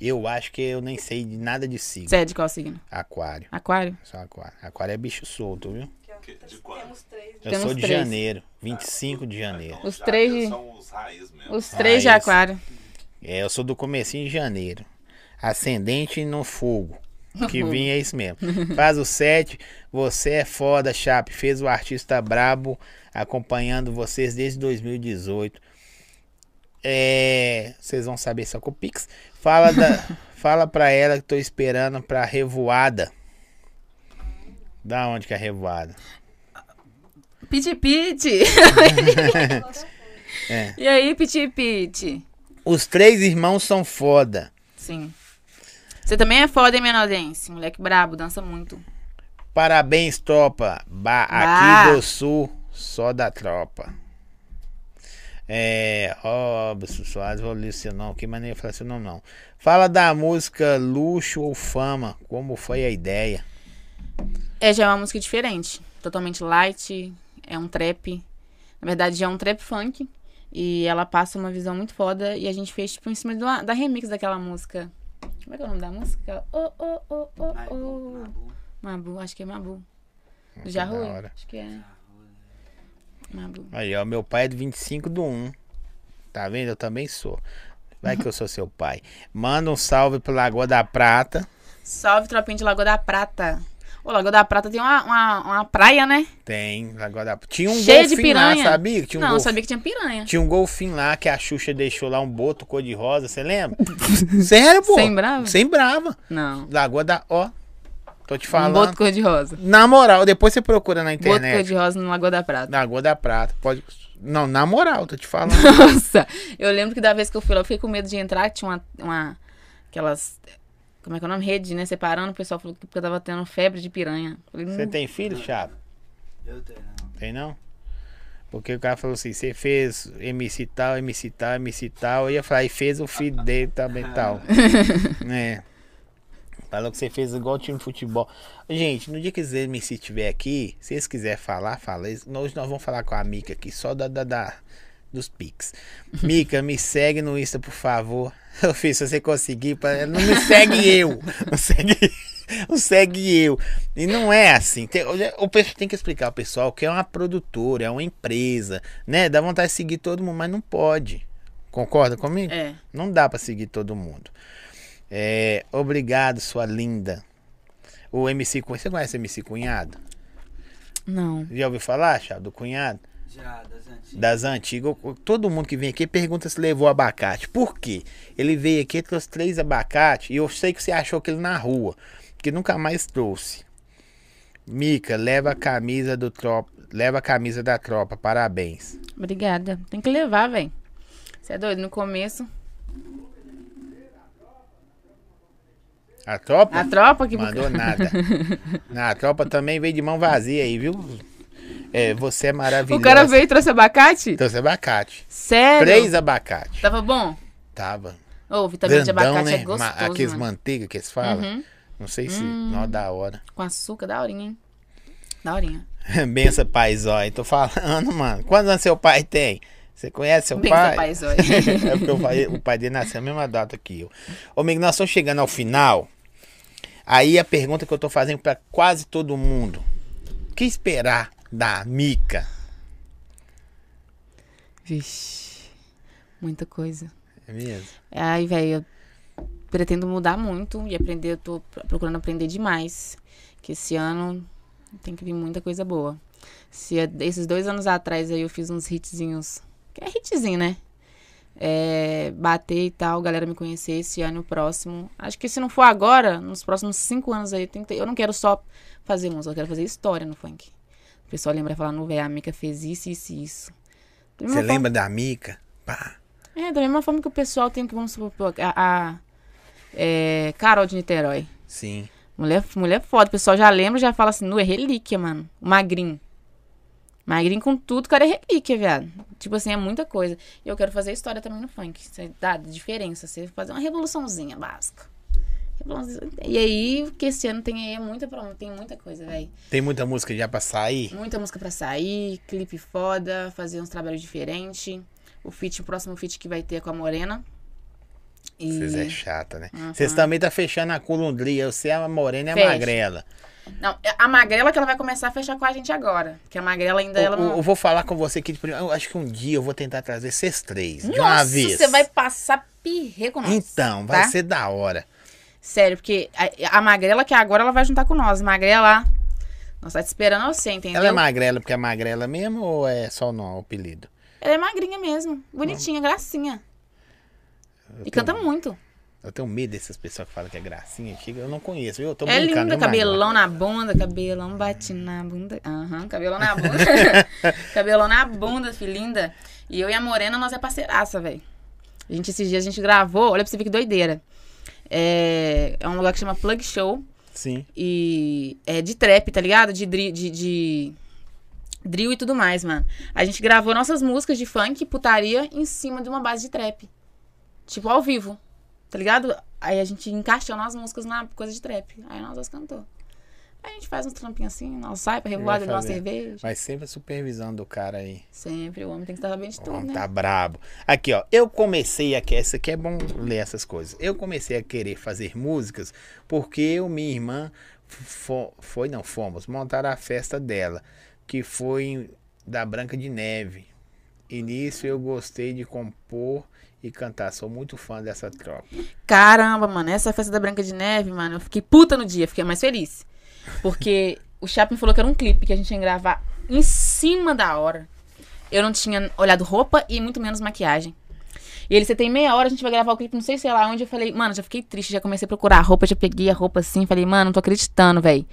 Eu acho que eu nem sei de nada de signo. Você é de qual signo? Aquário. Aquário? Só aquário. Aquário é bicho solto, viu? Que- De quando? Eu Temos sou de três. janeiro, 25 de janeiro. Os Já três de- São os raiz mesmo. Os três de Ah, aquário. É, eu sou do comecinho de janeiro. Ascendente no fogo. Que vinha é isso mesmo. Faz o 7. Você é foda, Chape. Fez o artista brabo acompanhando vocês desde 2018. É, vocês vão saber só com o Pix. Fala, da, fala pra ela que tô esperando pra revoada. Da onde que é a revoada? Piti Piti. É. E aí, Piti Piti? Os três irmãos são foda. Sim. Você também é foda, hein, Menodense? Moleque brabo, dança muito. Parabéns, tropa. Ba Bah. aqui do sul, só da tropa. É, Robson Soares, vou ler seu nome nem ia falar seu nome não. Fala da música Luxo ou Fama, como foi a ideia? É, já é uma música diferente. Totalmente light. É um trap. Na verdade, já é um trap funk. E ela passa uma visão muito foda. E a gente fez, tipo, em cima do, da remix daquela música. Como é que é o nome da música? Oh, oh, oh, oh, Mabu, oh. Mabu. Mabu, acho que é Mabu. Do da Jarrui? hora. Acho que é. Mabu. Aí, ó, meu pai é do 25 do 1. Tá vendo? Eu também sou. Vai que eu sou seu pai. Manda um salve pro Lagoa da Prata. Salve, tropinha de Lagoa da Prata. O Lagoa da Prata tem uma, uma, uma praia, né? Tem, Lagoa da Tinha um Cheia de golfinho lá, piranha. sabia? Tinha um Não, eu golfinho. sabia que tinha piranha. Tinha um golfinho lá que a Xuxa deixou lá um boto cor de rosa, você lembra? Sério, pô? Sem brava? Sem brava. Não. Lagoa da. Ó. Tô te Um falando. boto cor-de-rosa. Na moral, depois você procura na Boto internet. cor-de-rosa no Lagoa da Prata. Lagoa da Prata. Pode. Não, na moral, tô te falando. Nossa, eu lembro que da vez que eu fui lá, eu fiquei com medo de entrar, tinha uma, uma aquelas, como é que é o nome? Rede, né, separando, o pessoal falou que porque eu tava tendo febre de piranha. Falei, Você "Hum, tem filho, Chato? Eu tenho, não. Tem não? Porque o cara falou assim, você fez MC tal, MC tal, MC tal. Eu ia falar, e fez o filho dele também tal. é. Falou que você fez igual time de futebol. Gente, no dia que os MC estiver aqui, se eles quiserem falar, fala. Hoje nós vamos falar com a Mica aqui, só da, da, da, dos Pix. Mica, me segue no Insta, por favor. Eu fiz, se você conseguir, pra- não me segue eu. Não segue, não segue eu. E não é assim. Tem, o pessoal tem que explicar ao pessoal que é uma produtora, é uma empresa, né? Dá vontade de seguir todo mundo, mas não pode. Concorda comigo? É. Não dá pra seguir todo mundo. É, obrigado, sua linda. O MC Cunhado. Você conhece o MC Cunhado? Não. Já ouviu falar, Chá, do cunhado? Já, das antigas. Das antigas. Todo mundo que vem aqui pergunta se levou abacate. Por quê? Ele veio aqui, trouxe três abacates e eu sei que você achou aquele na rua. Que nunca mais trouxe. Mica, leva a camisa do tropa. Leva a camisa da tropa. Parabéns. Obrigada. Tem que levar, velho. Você é doido? No começo. A tropa? A tropa que. Mandou nada. Na tropa também veio de mão vazia aí, viu? É, você é maravilhosa. O cara veio e trouxe abacate? Trouxe abacate. Sério? Três abacates. Tava bom? Tava. Ô, vitamina de Grandão, abacate né? é gostoso, Ma- Aqueles mano. manteiga que eles falam. Uhum. Não sei se. Não, da hora. Com açúcar, da horinha, hein? Da horinha. Benção, paizói. Tô falando, mano. Quantos anos seu pai tem? Você conhece seu Benção, pai? paizói. é porque eu falei- o pai dele nasceu na mesma data que eu. Ô, amigo, nós estamos chegando ao final. Aí a pergunta que eu tô fazendo pra quase todo mundo. O que esperar da Mica? Vixe. Muita coisa. É mesmo? Ai, velho, eu pretendo mudar muito e aprender. Eu tô pro- procurando aprender demais. Que esse ano tem que vir muita coisa boa. Se é- esses dois anos atrás aí eu fiz uns hitzinhos. Que é hitzinho, né? É, bater e tal, galera me conhecer esse ano e o próximo. Acho que se não for agora, nos próximos cinco anos aí, tem que ter- eu não quero só fazer música, eu quero fazer história no funk. O pessoal lembra e fala, não, velho, a Mica fez isso, isso e isso. Você forma- lembra da Mica? Pá. é, da mesma forma que o pessoal tem que, vamos supor, a, a é, Carol de Niterói. Sim. Mulher, mulher foda. O pessoal já lembra e já fala assim, nu, é relíquia, mano. Magrinho. Magrinho com tudo, cara, é relíquia, viado. Tipo assim, é muita coisa. E eu quero fazer história também no funk. Dá diferença. Você fazer uma revoluçãozinha básica. E aí, que esse ano tem aí muita, tem muita coisa, velho. Tem muita música já pra sair? Muita música pra sair, clipe foda, fazer uns trabalhos diferentes. O feat, o próximo feat que vai ter é com a Morena. E... Vocês é chata, né? Uhum. Vocês também tá fechando a colundria. Você é a morena e a Fecha. magrela. Não, a Magrela que ela vai começar a fechar com a gente agora. Que a Magrela ainda ela Eu, eu- não. eu vou falar com você aqui de primeiro. Eu acho que um dia eu vou tentar trazer vocês três. de uma Nossa, vez. você vai passar pirre com nós. Então, vai tá? ser da hora. Sério, porque a, a Magrela que agora ela vai juntar com nós. Magrela, nós tá te esperando você, entendeu? Ela é magrela porque é magrela mesmo ou é só o nome, o apelido? Ela é magrinha mesmo. Bonitinha, gracinha. Eu E tenho- canta muito. Eu tenho medo dessas pessoas que falam que é gracinha. Chega, eu não conheço, viu? Eu tô É linda, cabelão na bunda, cabelão bate na bunda. Aham, cabelão na bunda. cabelão na bunda, filha linda. E eu e a Morena, nós é parceiraça, velho. A gente, esses dias, a gente gravou, olha pra você ver que doideira. É, é um lugar que chama Plug Show. Sim. E é de trap, tá ligado? De, de, de drill e tudo mais, mano. A gente gravou nossas músicas de funk, putaria, em cima de uma base de trap. Tipo, ao vivo. Tá ligado? Aí a gente encaixando as músicas na coisa de trap. Aí nós duas cantou. A gente faz uns trampinhos assim, nós sai pra uma fazer. cerveja. Mas sempre a supervisão do cara aí. Sempre, o homem tem que estar bem de O tudo, homem né? tá brabo. Aqui, ó. Eu comecei a. Essa aqui é bom ler essas coisas. Eu comecei a querer fazer músicas porque eu, minha irmã, fo- foi, não, fomos montar a festa dela, que foi da Branca de Neve. E nisso eu gostei de compor e cantar. Sou muito fã dessa tropa. Caramba, mano, essa festa da Branca de Neve, mano, eu fiquei puta no dia, fiquei mais feliz. Porque o Chaplin falou que era um clipe que a gente ia gravar em cima da hora. Eu não tinha olhado roupa e muito menos maquiagem. E ele, você tem meia hora, a gente vai gravar o clipe, não sei sei lá onde. Eu falei, mano, já fiquei triste, já comecei a procurar a roupa, já peguei a roupa assim, falei, mano, não tô acreditando, velho.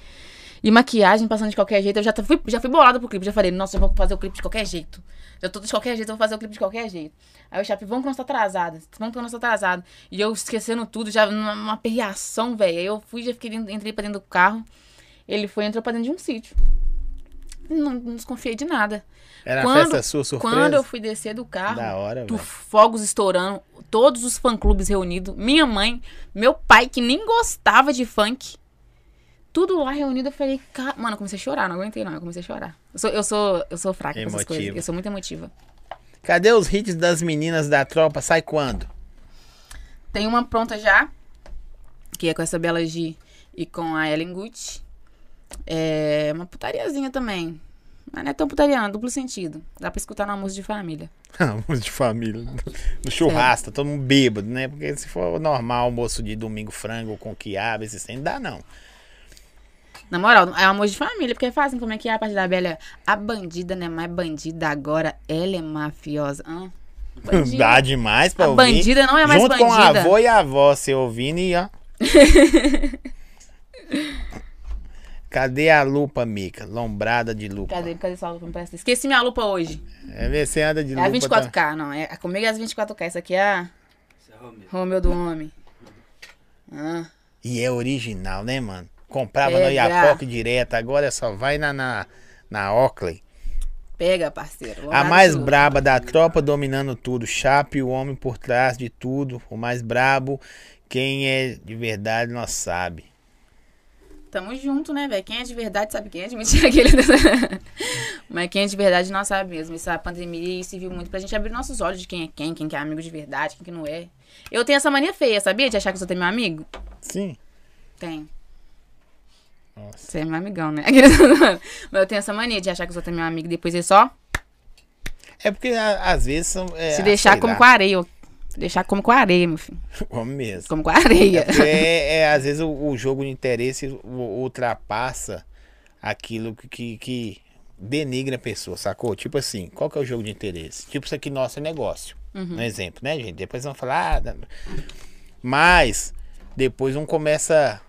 E maquiagem passando de qualquer jeito, eu já fui, já fui bolada pro clipe, já falei, nossa, eu vou fazer o clipe de qualquer jeito. Eu tô de qualquer jeito, eu vou fazer o clipe de qualquer jeito. Aí o Chape, vamos que nós tá atrasada, vamos que nós tá atrasado. E eu esquecendo tudo, já numa uma perreação, velho. Aí eu fui, já fiquei, entrei pra dentro do carro. Ele foi, entrou pra dentro de um sítio. Não, não desconfiei de nada. Era Quando- a festa sua surpresa? Quando eu fui descer do carro, Da hora, do fogos estourando, todos os fã-clubes reunidos, minha mãe, meu pai, que nem gostava de funk, tudo lá reunido, eu falei, cara, mano, eu comecei a chorar, não aguentei não, eu comecei a chorar. Eu sou, eu sou, eu sou fraca com essas coisas, eu sou muito emotiva. Cadê os hits das meninas da tropa? Sai quando? Tem uma pronta já, que é com essa Bela G e com a Ellen Gucci. É uma putariazinha também. Mas não é tão putaria, não, duplo sentido. Dá pra escutar numa música de família. Almoço de família. No churrasco, todo mundo bêbado, né? Porque se for normal, almoço de domingo frango com quiabo, esse sem, não dá não. Na moral, é amor de família, porque fazem como é que é a parte da Bela. A bandida não é mais bandida agora, ela é mafiosa. Hã? Bandida. Dá demais pra A ouvir. bandida não é mais Junto com a bandida. avó e a avó, você ouvindo e ó. Cadê a lupa, Mica? Lombrada de lupa. Cadê? Cadê sua lupa? Me presta? Esqueci minha lupa hoje. É ver se anda de É a lupa. tá? 24K, não. É, comigo é as 24K. Essa aqui é a Isso é Romeu. Romeu do Homem. Ah, E é original, né, mano? Comprava no Pega. Iapoc direto, agora só vai na, na, na Oakley. pega, parceiro. A mais lupa. braba da tropa dominando tudo. Chape, o homem por trás de tudo. O mais brabo. Quem é de verdade nós sabe. Tamo junto, né, velho? Quem é de verdade sabe quem é de mentira. Aquele... Mas quem é de verdade não sabe mesmo. Essa pandemia serviu muito pra gente abrir nossos olhos de quem é quem, quem que é amigo de verdade, quem que não é. Eu tenho essa mania feia, sabia? De achar que você tem meu amigo? Sim. Tenho. Nossa. Você é meu amigão, né? Mas eu tenho essa mania de achar que você tem meu amigo e depois ele só É porque às vezes são. É, se deixar como com areia. Deixar como com areia, meu filho. Como mesmo. Como com areia. É, é, às vezes o, o jogo de interesse ultrapassa aquilo que, que, que denigra a pessoa, sacou? Tipo assim, qual que é o jogo de interesse? Tipo isso aqui, nosso é negócio. Um exemplo, né, gente? Depois vão falar. Ah, mas depois um começa,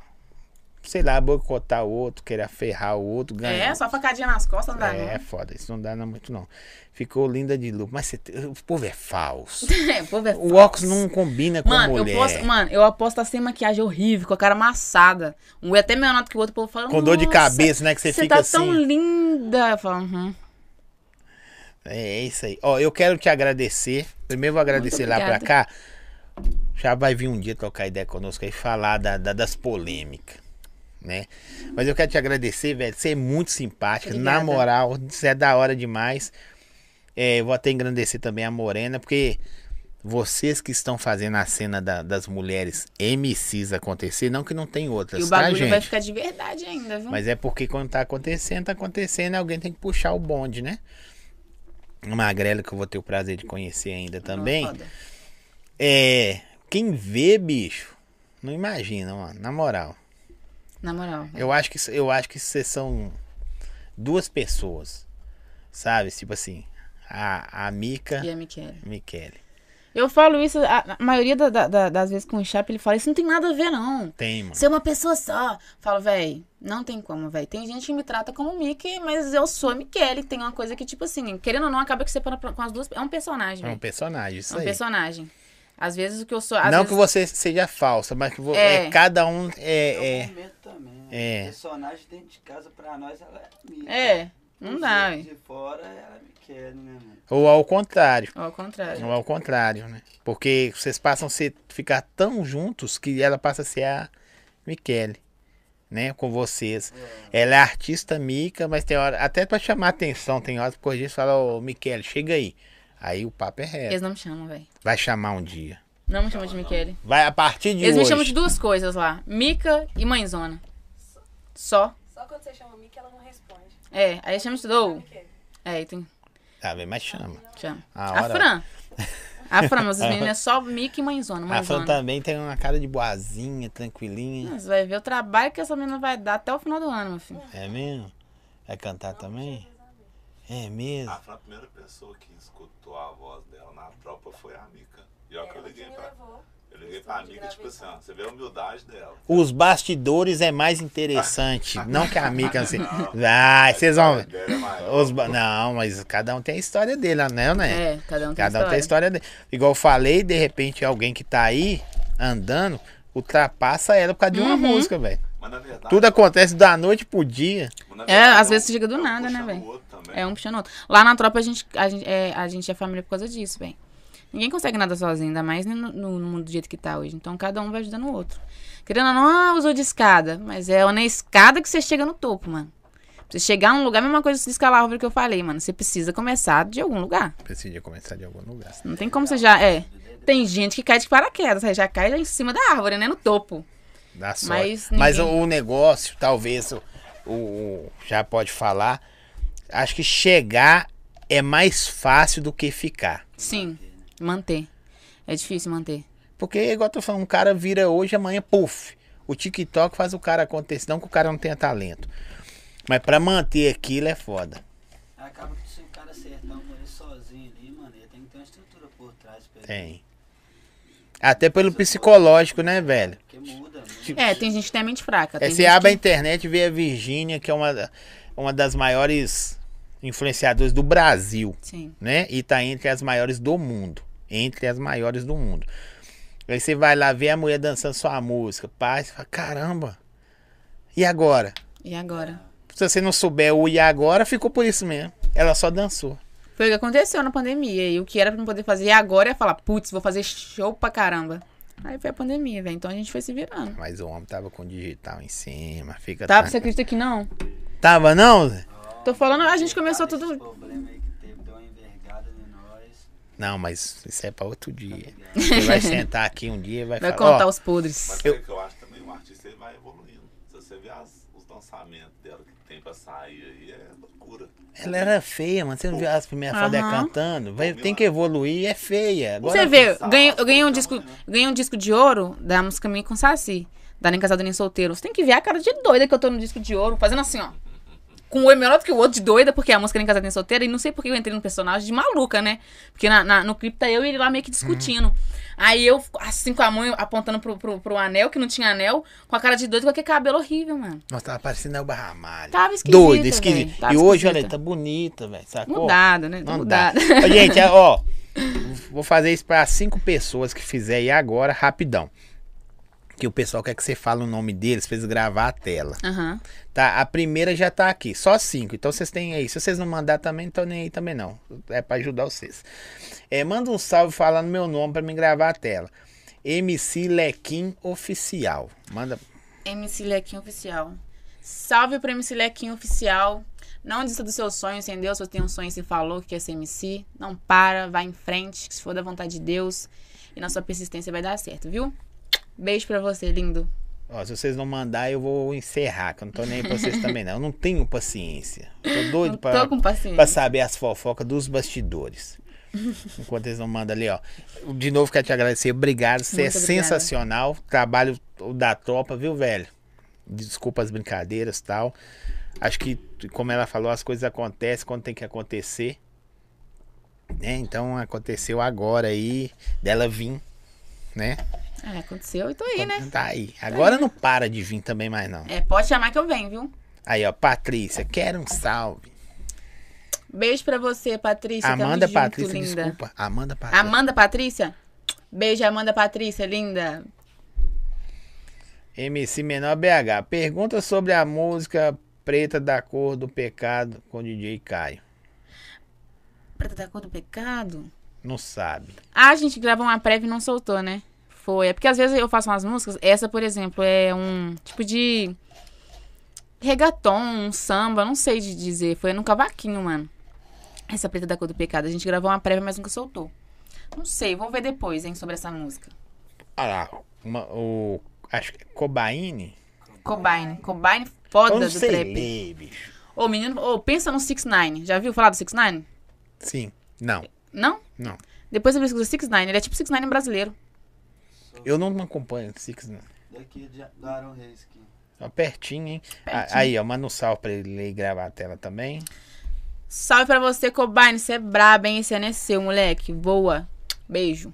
sei lá, boicotar o outro, querer ferrar o outro, ganhar. É, só facadinha nas costas não dá, É, não. foda, isso não dá não, muito não. Ficou linda de lupa, mas você, o povo é falso. É, o povo é O óculos não combina com Mano, mulher. eu posto, mano, eu aposto sem maquiagem horrível, com a cara amassada. Um é até menor do que o outro, o povo fala. Com dor de "Nossa, cabeça, né, que você fica tá assim." tão linda. Eu falo, uhum. É isso aí. Ó, eu quero te agradecer. Primeiro vou agradecer lá pra cá. Já vai vir um dia trocar ideia conosco aí, falar da, da- das polêmicas, né? Mas eu quero te agradecer, velho. Você é muito simpática. Na Obrigada. moral, você é da hora demais. É, eu vou até engrandecer também a Morena, porque vocês que estão fazendo a cena da- das mulheres MCs acontecer, não que não tem outras, E o tá, bagulho gente? vai ficar de verdade ainda, viu? Mas é porque quando tá acontecendo, tá acontecendo, alguém tem que puxar o bonde, né? Uma magrela que eu vou ter o prazer de conhecer ainda também. Foda. É. Quem vê, bicho, não imagina, mano. Na moral. Na moral. Eu acho que eu acho que vocês são duas pessoas. Sabe? Tipo assim. A, a Mica E a Michele. Michele. Eu falo isso, a, a maioria da- da- da- das vezes com o Chape, ele fala, isso não tem nada a ver, não. Tem, mano. Ser uma pessoa só. Falo, véi, não tem como, véi. Tem gente que me trata como Mickey, mas eu sou a Michele. Tem uma coisa que, tipo assim, querendo ou não, acaba que você para com as duas. É um personagem, É um personagem, isso É um aí. personagem. Às vezes o que eu sou. Não vezes, que você seja falsa, mas que É. é, cada um É. é, é. momento também. É. Personagem dentro de casa, pra nós, ela é amiga. É, não Os dá. De fora, ela me quer, né, mano? Ou ao contrário. Ao contrário. Ou ao contrário, né? Porque vocês passam a ser, ficar tão juntos que ela passa a ser a Michele, né? Com vocês. Ela é artista mica, mas tem hora, até pra chamar atenção, tem horas que corrigir e fala, ô Michele, chega aí. Aí o papo é reto. Eles não me chamam, véi. Vai chamar um dia. Não me chamam de Michele. Vai a partir de Eles me hoje. chamam de duas coisas lá: Mica e Mãezona. Só. Só quando você chama a Mickey, ela não responde. É, aí chama de tudo. Ou. Mickey. É, tem. Tá bem, mas chama. Chama. A A Fran. A Fran, mas os meninos é só Mickey e Mãezona. A Fran Mãezona. também tem uma cara de boazinha, tranquilinha. Você vai ver o trabalho que essa menina vai dar até o final do ano, meu filho. É mesmo? Vai cantar também? É mesmo? A, a primeira pessoa que escutou a voz dela na tropa foi a Mica. E olha que eu liguei pra, levou. eu liguei pra Mica, tipo assim, ó, você vê a humildade dela. Os bastidores é mais interessante. não que a Mica. Assim. Ah, vocês vão é. Os ba- Não, mas cada um tem a história dele, né, né? É, cada um tem Cada um tem a história. dele. Igual eu falei, de repente alguém que tá aí andando ultrapassa ela por causa de uma Uhum. música, velho. Mas na verdade. Tudo acontece da noite pro dia. mas É, verdade, às um- vezes chega do um nada, né, velho? É um puxando o outro. Lá na tropa a gente, a gente, é, a gente é família por causa disso, bem. Ninguém consegue nada sozinho, ainda mais no, no- no mundo do jeito que tá hoje. Então cada um vai ajudando o outro. Querendo ou não, ah, usou de escada. Mas é na escada que você chega no topo, mano. Você chegar num lugar, a mesma coisa de escalar a árvore que eu falei, mano. Você precisa começar de algum lugar. Precisa começar de algum lugar. Não tem como você já. É. Tem gente que cai de paraquedas, aí já cai lá em cima da árvore, né? No topo. Dá sorte. Mas Mas, ninguém- o, o negócio, talvez, o, o- já pode falar. Acho que chegar é mais fácil do que ficar. Sim. Manter. É difícil manter. Porque, igual eu tô falando, um cara vira hoje, amanhã, puf. O TikTok faz o cara acontecer, não que o cara não tenha talento. Mas pra manter aquilo é foda. Acaba que se o cara acertar um sozinho ali, mano, ele tem que ter uma estrutura por trás pra ele. Tem. Até pelo psicológico, né, velho? Porque muda, muda. É, tem gente que tem a mente fraca. É, você abre a que... internet e vê a Virgínia, que é uma, uma das maiores influenciadoras do Brasil, Sim. né? E tá entre as maiores do mundo. Entre as maiores do mundo. Aí você vai lá ver a mulher dançando sua música. Pai, você fala, caramba. E agora? E agora? Se você não souber o e agora, ficou por isso mesmo. Ela só dançou. Foi o que aconteceu na pandemia. E o que era pra não poder fazer agora é falar, putz, vou fazer show pra caramba. Aí foi a pandemia, velho. Então a gente foi se virando. Mas o homem tava com o digital em cima. Fica Tá, você acredita que não? Tava não? Zé? Tô falando, a gente começou Esse tudo. problema aí que teve, deu uma envergada em nós. Não, mas isso é pra outro dia. Você vai sentar aqui um dia e vai, Vai falar. contar ó, os podres. Mas Eu- o que eu acho também, o artista ele vai evoluindo. Se você ver as- os lançamentos dela que tem pra sair aí, é loucura. Ela era feia, mano. Você não viu as primeiras fotos dela Aham. cantando? Vai, tem que evoluir, é feia. Agora, Você vê, eu ganhei, eu ganhei um disco, né? ganhei um disco de ouro da música minha com Saci. Da Nem Casado Nem Solteiro. Você tem que ver a cara de doida que eu tô no disco de ouro, fazendo assim, ó. Com um olho menor do que o outro de doida, porque a música Nem Casado Nem Solteiro. E não sei porque eu entrei no personagem de maluca, né? Porque na, na- no clipe tá eu e ele lá meio que discutindo. Aí eu, assim, com a mão apontando pro, pro, pro anel, que não tinha anel, com a cara de doido, com aquele cabelo horrível, mano. Nossa, tava parecendo Elba Ramalho. Tava esquisita, Doida, esquisita. E hoje, esquisita. olha, tá bonita, velho. Sacou? Mudado, né? Não. Ô, gente, ó. Vou fazer isso pra cinco pessoas que fizer aí agora, rapidão. Que o pessoal quer que você fale o nome deles pra eles gravar a tela. Aham. Tá, a primeira já tá aqui, só cinco. Então vocês têm aí. Se vocês não mandar também, não tô nem aí também não. É pra ajudar vocês. É, manda um salve falando meu nome pra me gravar a tela. MC Lequim Oficial. Manda. MC Lequinho Oficial. Salve pro MC Lequinho Oficial. Não desista dos seus sonhos, entendeu? Se você tem um sonho e se falou que quer ser MC, não para, vai em frente, que se for da vontade de Deus e na sua persistência vai dar certo, viu? Beijo pra você, lindo. Ó, se vocês não mandar, eu vou encerrar, que eu não tô nem aí pra vocês também não. Eu não tenho paciência. Tô doido Não pra, tô pra saber as fofocas dos bastidores. Enquanto eles não mandam ali, ó. De novo, quero te agradecer. Obrigado. Você é Muito obrigada. sensacional. Trabalho da tropa, viu, velho? Desculpa as brincadeiras e tal. Acho que, como ela falou, as coisas acontecem quando tem que acontecer. Né? Então aconteceu agora aí, dela vir, né? É, aconteceu e tô aí, né? Tá aí. Agora não para de vir também mais, não. É, pode chamar que eu venho, viu? Aí, ó, Patrícia, quero um salve. Beijo pra você, Patrícia. Amanda junto, Patrícia, linda. desculpa. Amanda Patrícia. Amanda Patrícia? Beijo, Amanda Patrícia, linda. MC Menor BH. Pergunta sobre a música Preta da Cor do Pecado com DJ Caio. Preta da cor do pecado? Não sabe. Ah, a gente gravou uma prévia e não soltou, né? Foi. É porque às vezes eu faço umas músicas. Essa, por exemplo, é um tipo de. Regaton, um samba, não sei de dizer. Foi no cavaquinho, mano. Essa preta da cor do pecado. A gente gravou uma prévia, mas nunca soltou. Não sei, vamos ver depois, hein, sobre essa música. Olha lá, uma- o. Acho que é Cobaine. Cobaine. Cobaine Eu foda não do sei trap. ler, bicho. Ô, menino, ô, pensa no 6 9 Já viu falar do 6 9 Sim. Não, Não? não. Depois você pesquisa 6 9 Ele é tipo 6 9 brasileiro. Eu não me acompanho. Six, não. Daqui de do Aaron Reis aqui. Ó, pertinho, hein? Pertinho. A- Aí, ó, manda um salve pra ele ler e gravar a tela também. Salve pra você, Cobaine. Você é braba, hein? Esse ano é seu, moleque. Boa. Beijo.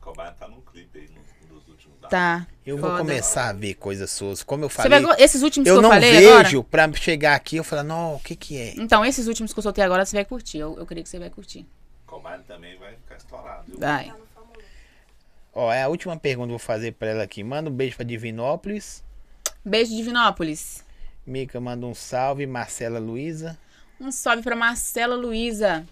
Cobain tá num clipe aí nos, nos últimos dados. Tá. Eu vou Foda. começar a ver coisas suas. Como eu falei, vai esses últimos eu que eu não falei vejo agora? pra chegar aqui eu falar, não, o que que é? Então, esses últimos que eu soltei agora, você vai curtir. Eu, eu creio que você vai curtir. Cobain também vai ficar estourado. viu? Vai. Ó, é a última pergunta que eu vou fazer pra ela aqui. Manda um beijo pra Divinópolis. Beijo, Divinópolis. Mica manda um salve. Marcela Luiza. Um salve pra Marcela Luiza.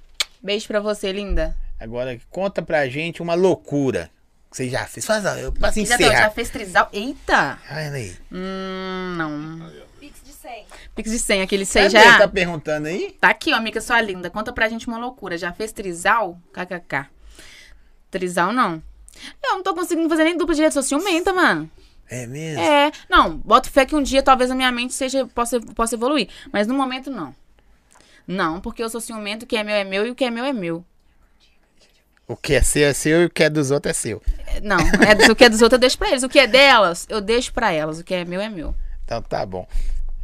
Beijo pra você, linda. Agora conta pra gente uma loucura que você já fez. Faz, eu posso Já, tá, encerrar. já fez trisal. Eita! Olha aí. Hum, não. Pix de 100. 100. Pix de 100, aquele 100 Cadê? já. Tá perguntando aí? Tá aqui, ó, amiga, sua linda. Conta pra gente uma loucura. Já fez trisal? KKK. Trisal, não. Eu não tô conseguindo fazer nem dupla rede social ciumenta, mano. É mesmo? É, não, boto fé que um dia talvez a minha mente seja, possa, possa evoluir. Mas no momento, não. Não, porque eu sou ciumento, o que é meu é meu e o que é meu é meu. O que é seu é seu e o que é dos outros é seu. É, Não, é, o que é dos outros eu deixo pra eles. O que é delas, eu deixo pra elas. O que é meu é meu. Então tá bom.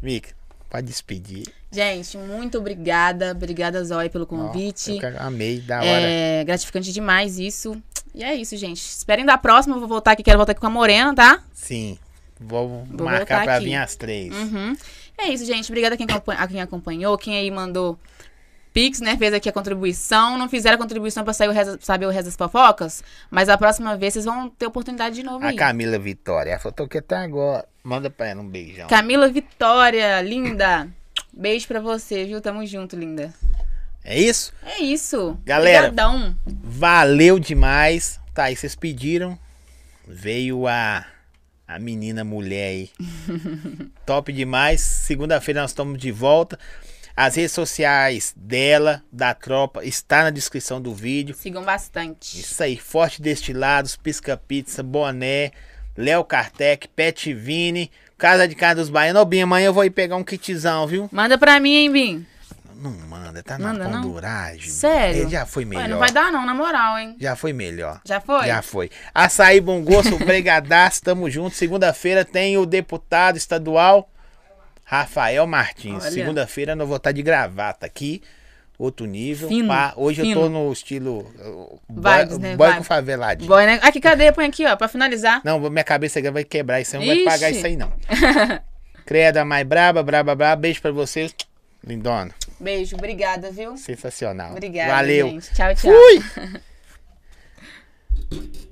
Mica, pode despedir. Gente, muito obrigada. Obrigada, Zóia, pelo convite. eu que amei, da hora. É gratificante demais isso. E é isso, gente. Esperem da próxima. Eu vou voltar aqui. Quero voltar aqui com a Morena, tá? Sim. Vou, Vou marcar pra aqui. vir às três. Uhum. É isso, gente. Obrigada a quem, a quem acompanhou, quem aí mandou Pix, né? Fez aqui a contribuição. Não fizeram a contribuição pra sair o reza- saber o resto das fofocas. Mas a próxima vez vocês vão ter oportunidade de novo A aí. Camila Vitória, ela falou, aqui até agora. Manda pra ela um beijão. Camila Vitória, linda. Beijo pra você, viu? Tamo junto, linda. É isso? É isso. Galera. Obrigadão. Valeu demais. Tá aí, vocês pediram. Veio a, a menina mulher aí. Top demais. Segunda-feira nós estamos de volta. As redes sociais dela, da tropa, está na descrição do vídeo. Sigam bastante. Isso aí, Forte Destilados, Pisca Pizza, Boné, Léo Kartek, Pet Vini, Casa de Casa dos Baianos. Ô, amanhã eu vou ir pegar um kitzão, viu? Manda pra mim, hein, Bim? Não manda, tá na Manda, não? penduragem. Sério? É, já foi melhor. Ué, não vai dar não, na moral, hein? Já foi melhor. Já foi? Já foi. Açaí Bom Gosto, Bregadaço, tamo junto. Segunda-feira tem o deputado estadual Rafael Martins. Segunda-feira eu vou estar de gravata aqui. Outro nível. Fino, pá. Hoje eu tô fino. no estilo. uh, Vibes, boy, né? boy com faveladinho. Boy, né? Aqui, cadê? Põe aqui, ó, pra finalizar. Não, minha cabeça vai quebrar isso aí. Não vai Ixi. pagar isso aí, não. Credo, a mais braba, braba, braba. Beijo pra vocês. Lindona. Beijo, obrigada, viu? Sensacional. Obrigada, Valeu. gente. Tchau, tchau. Fui!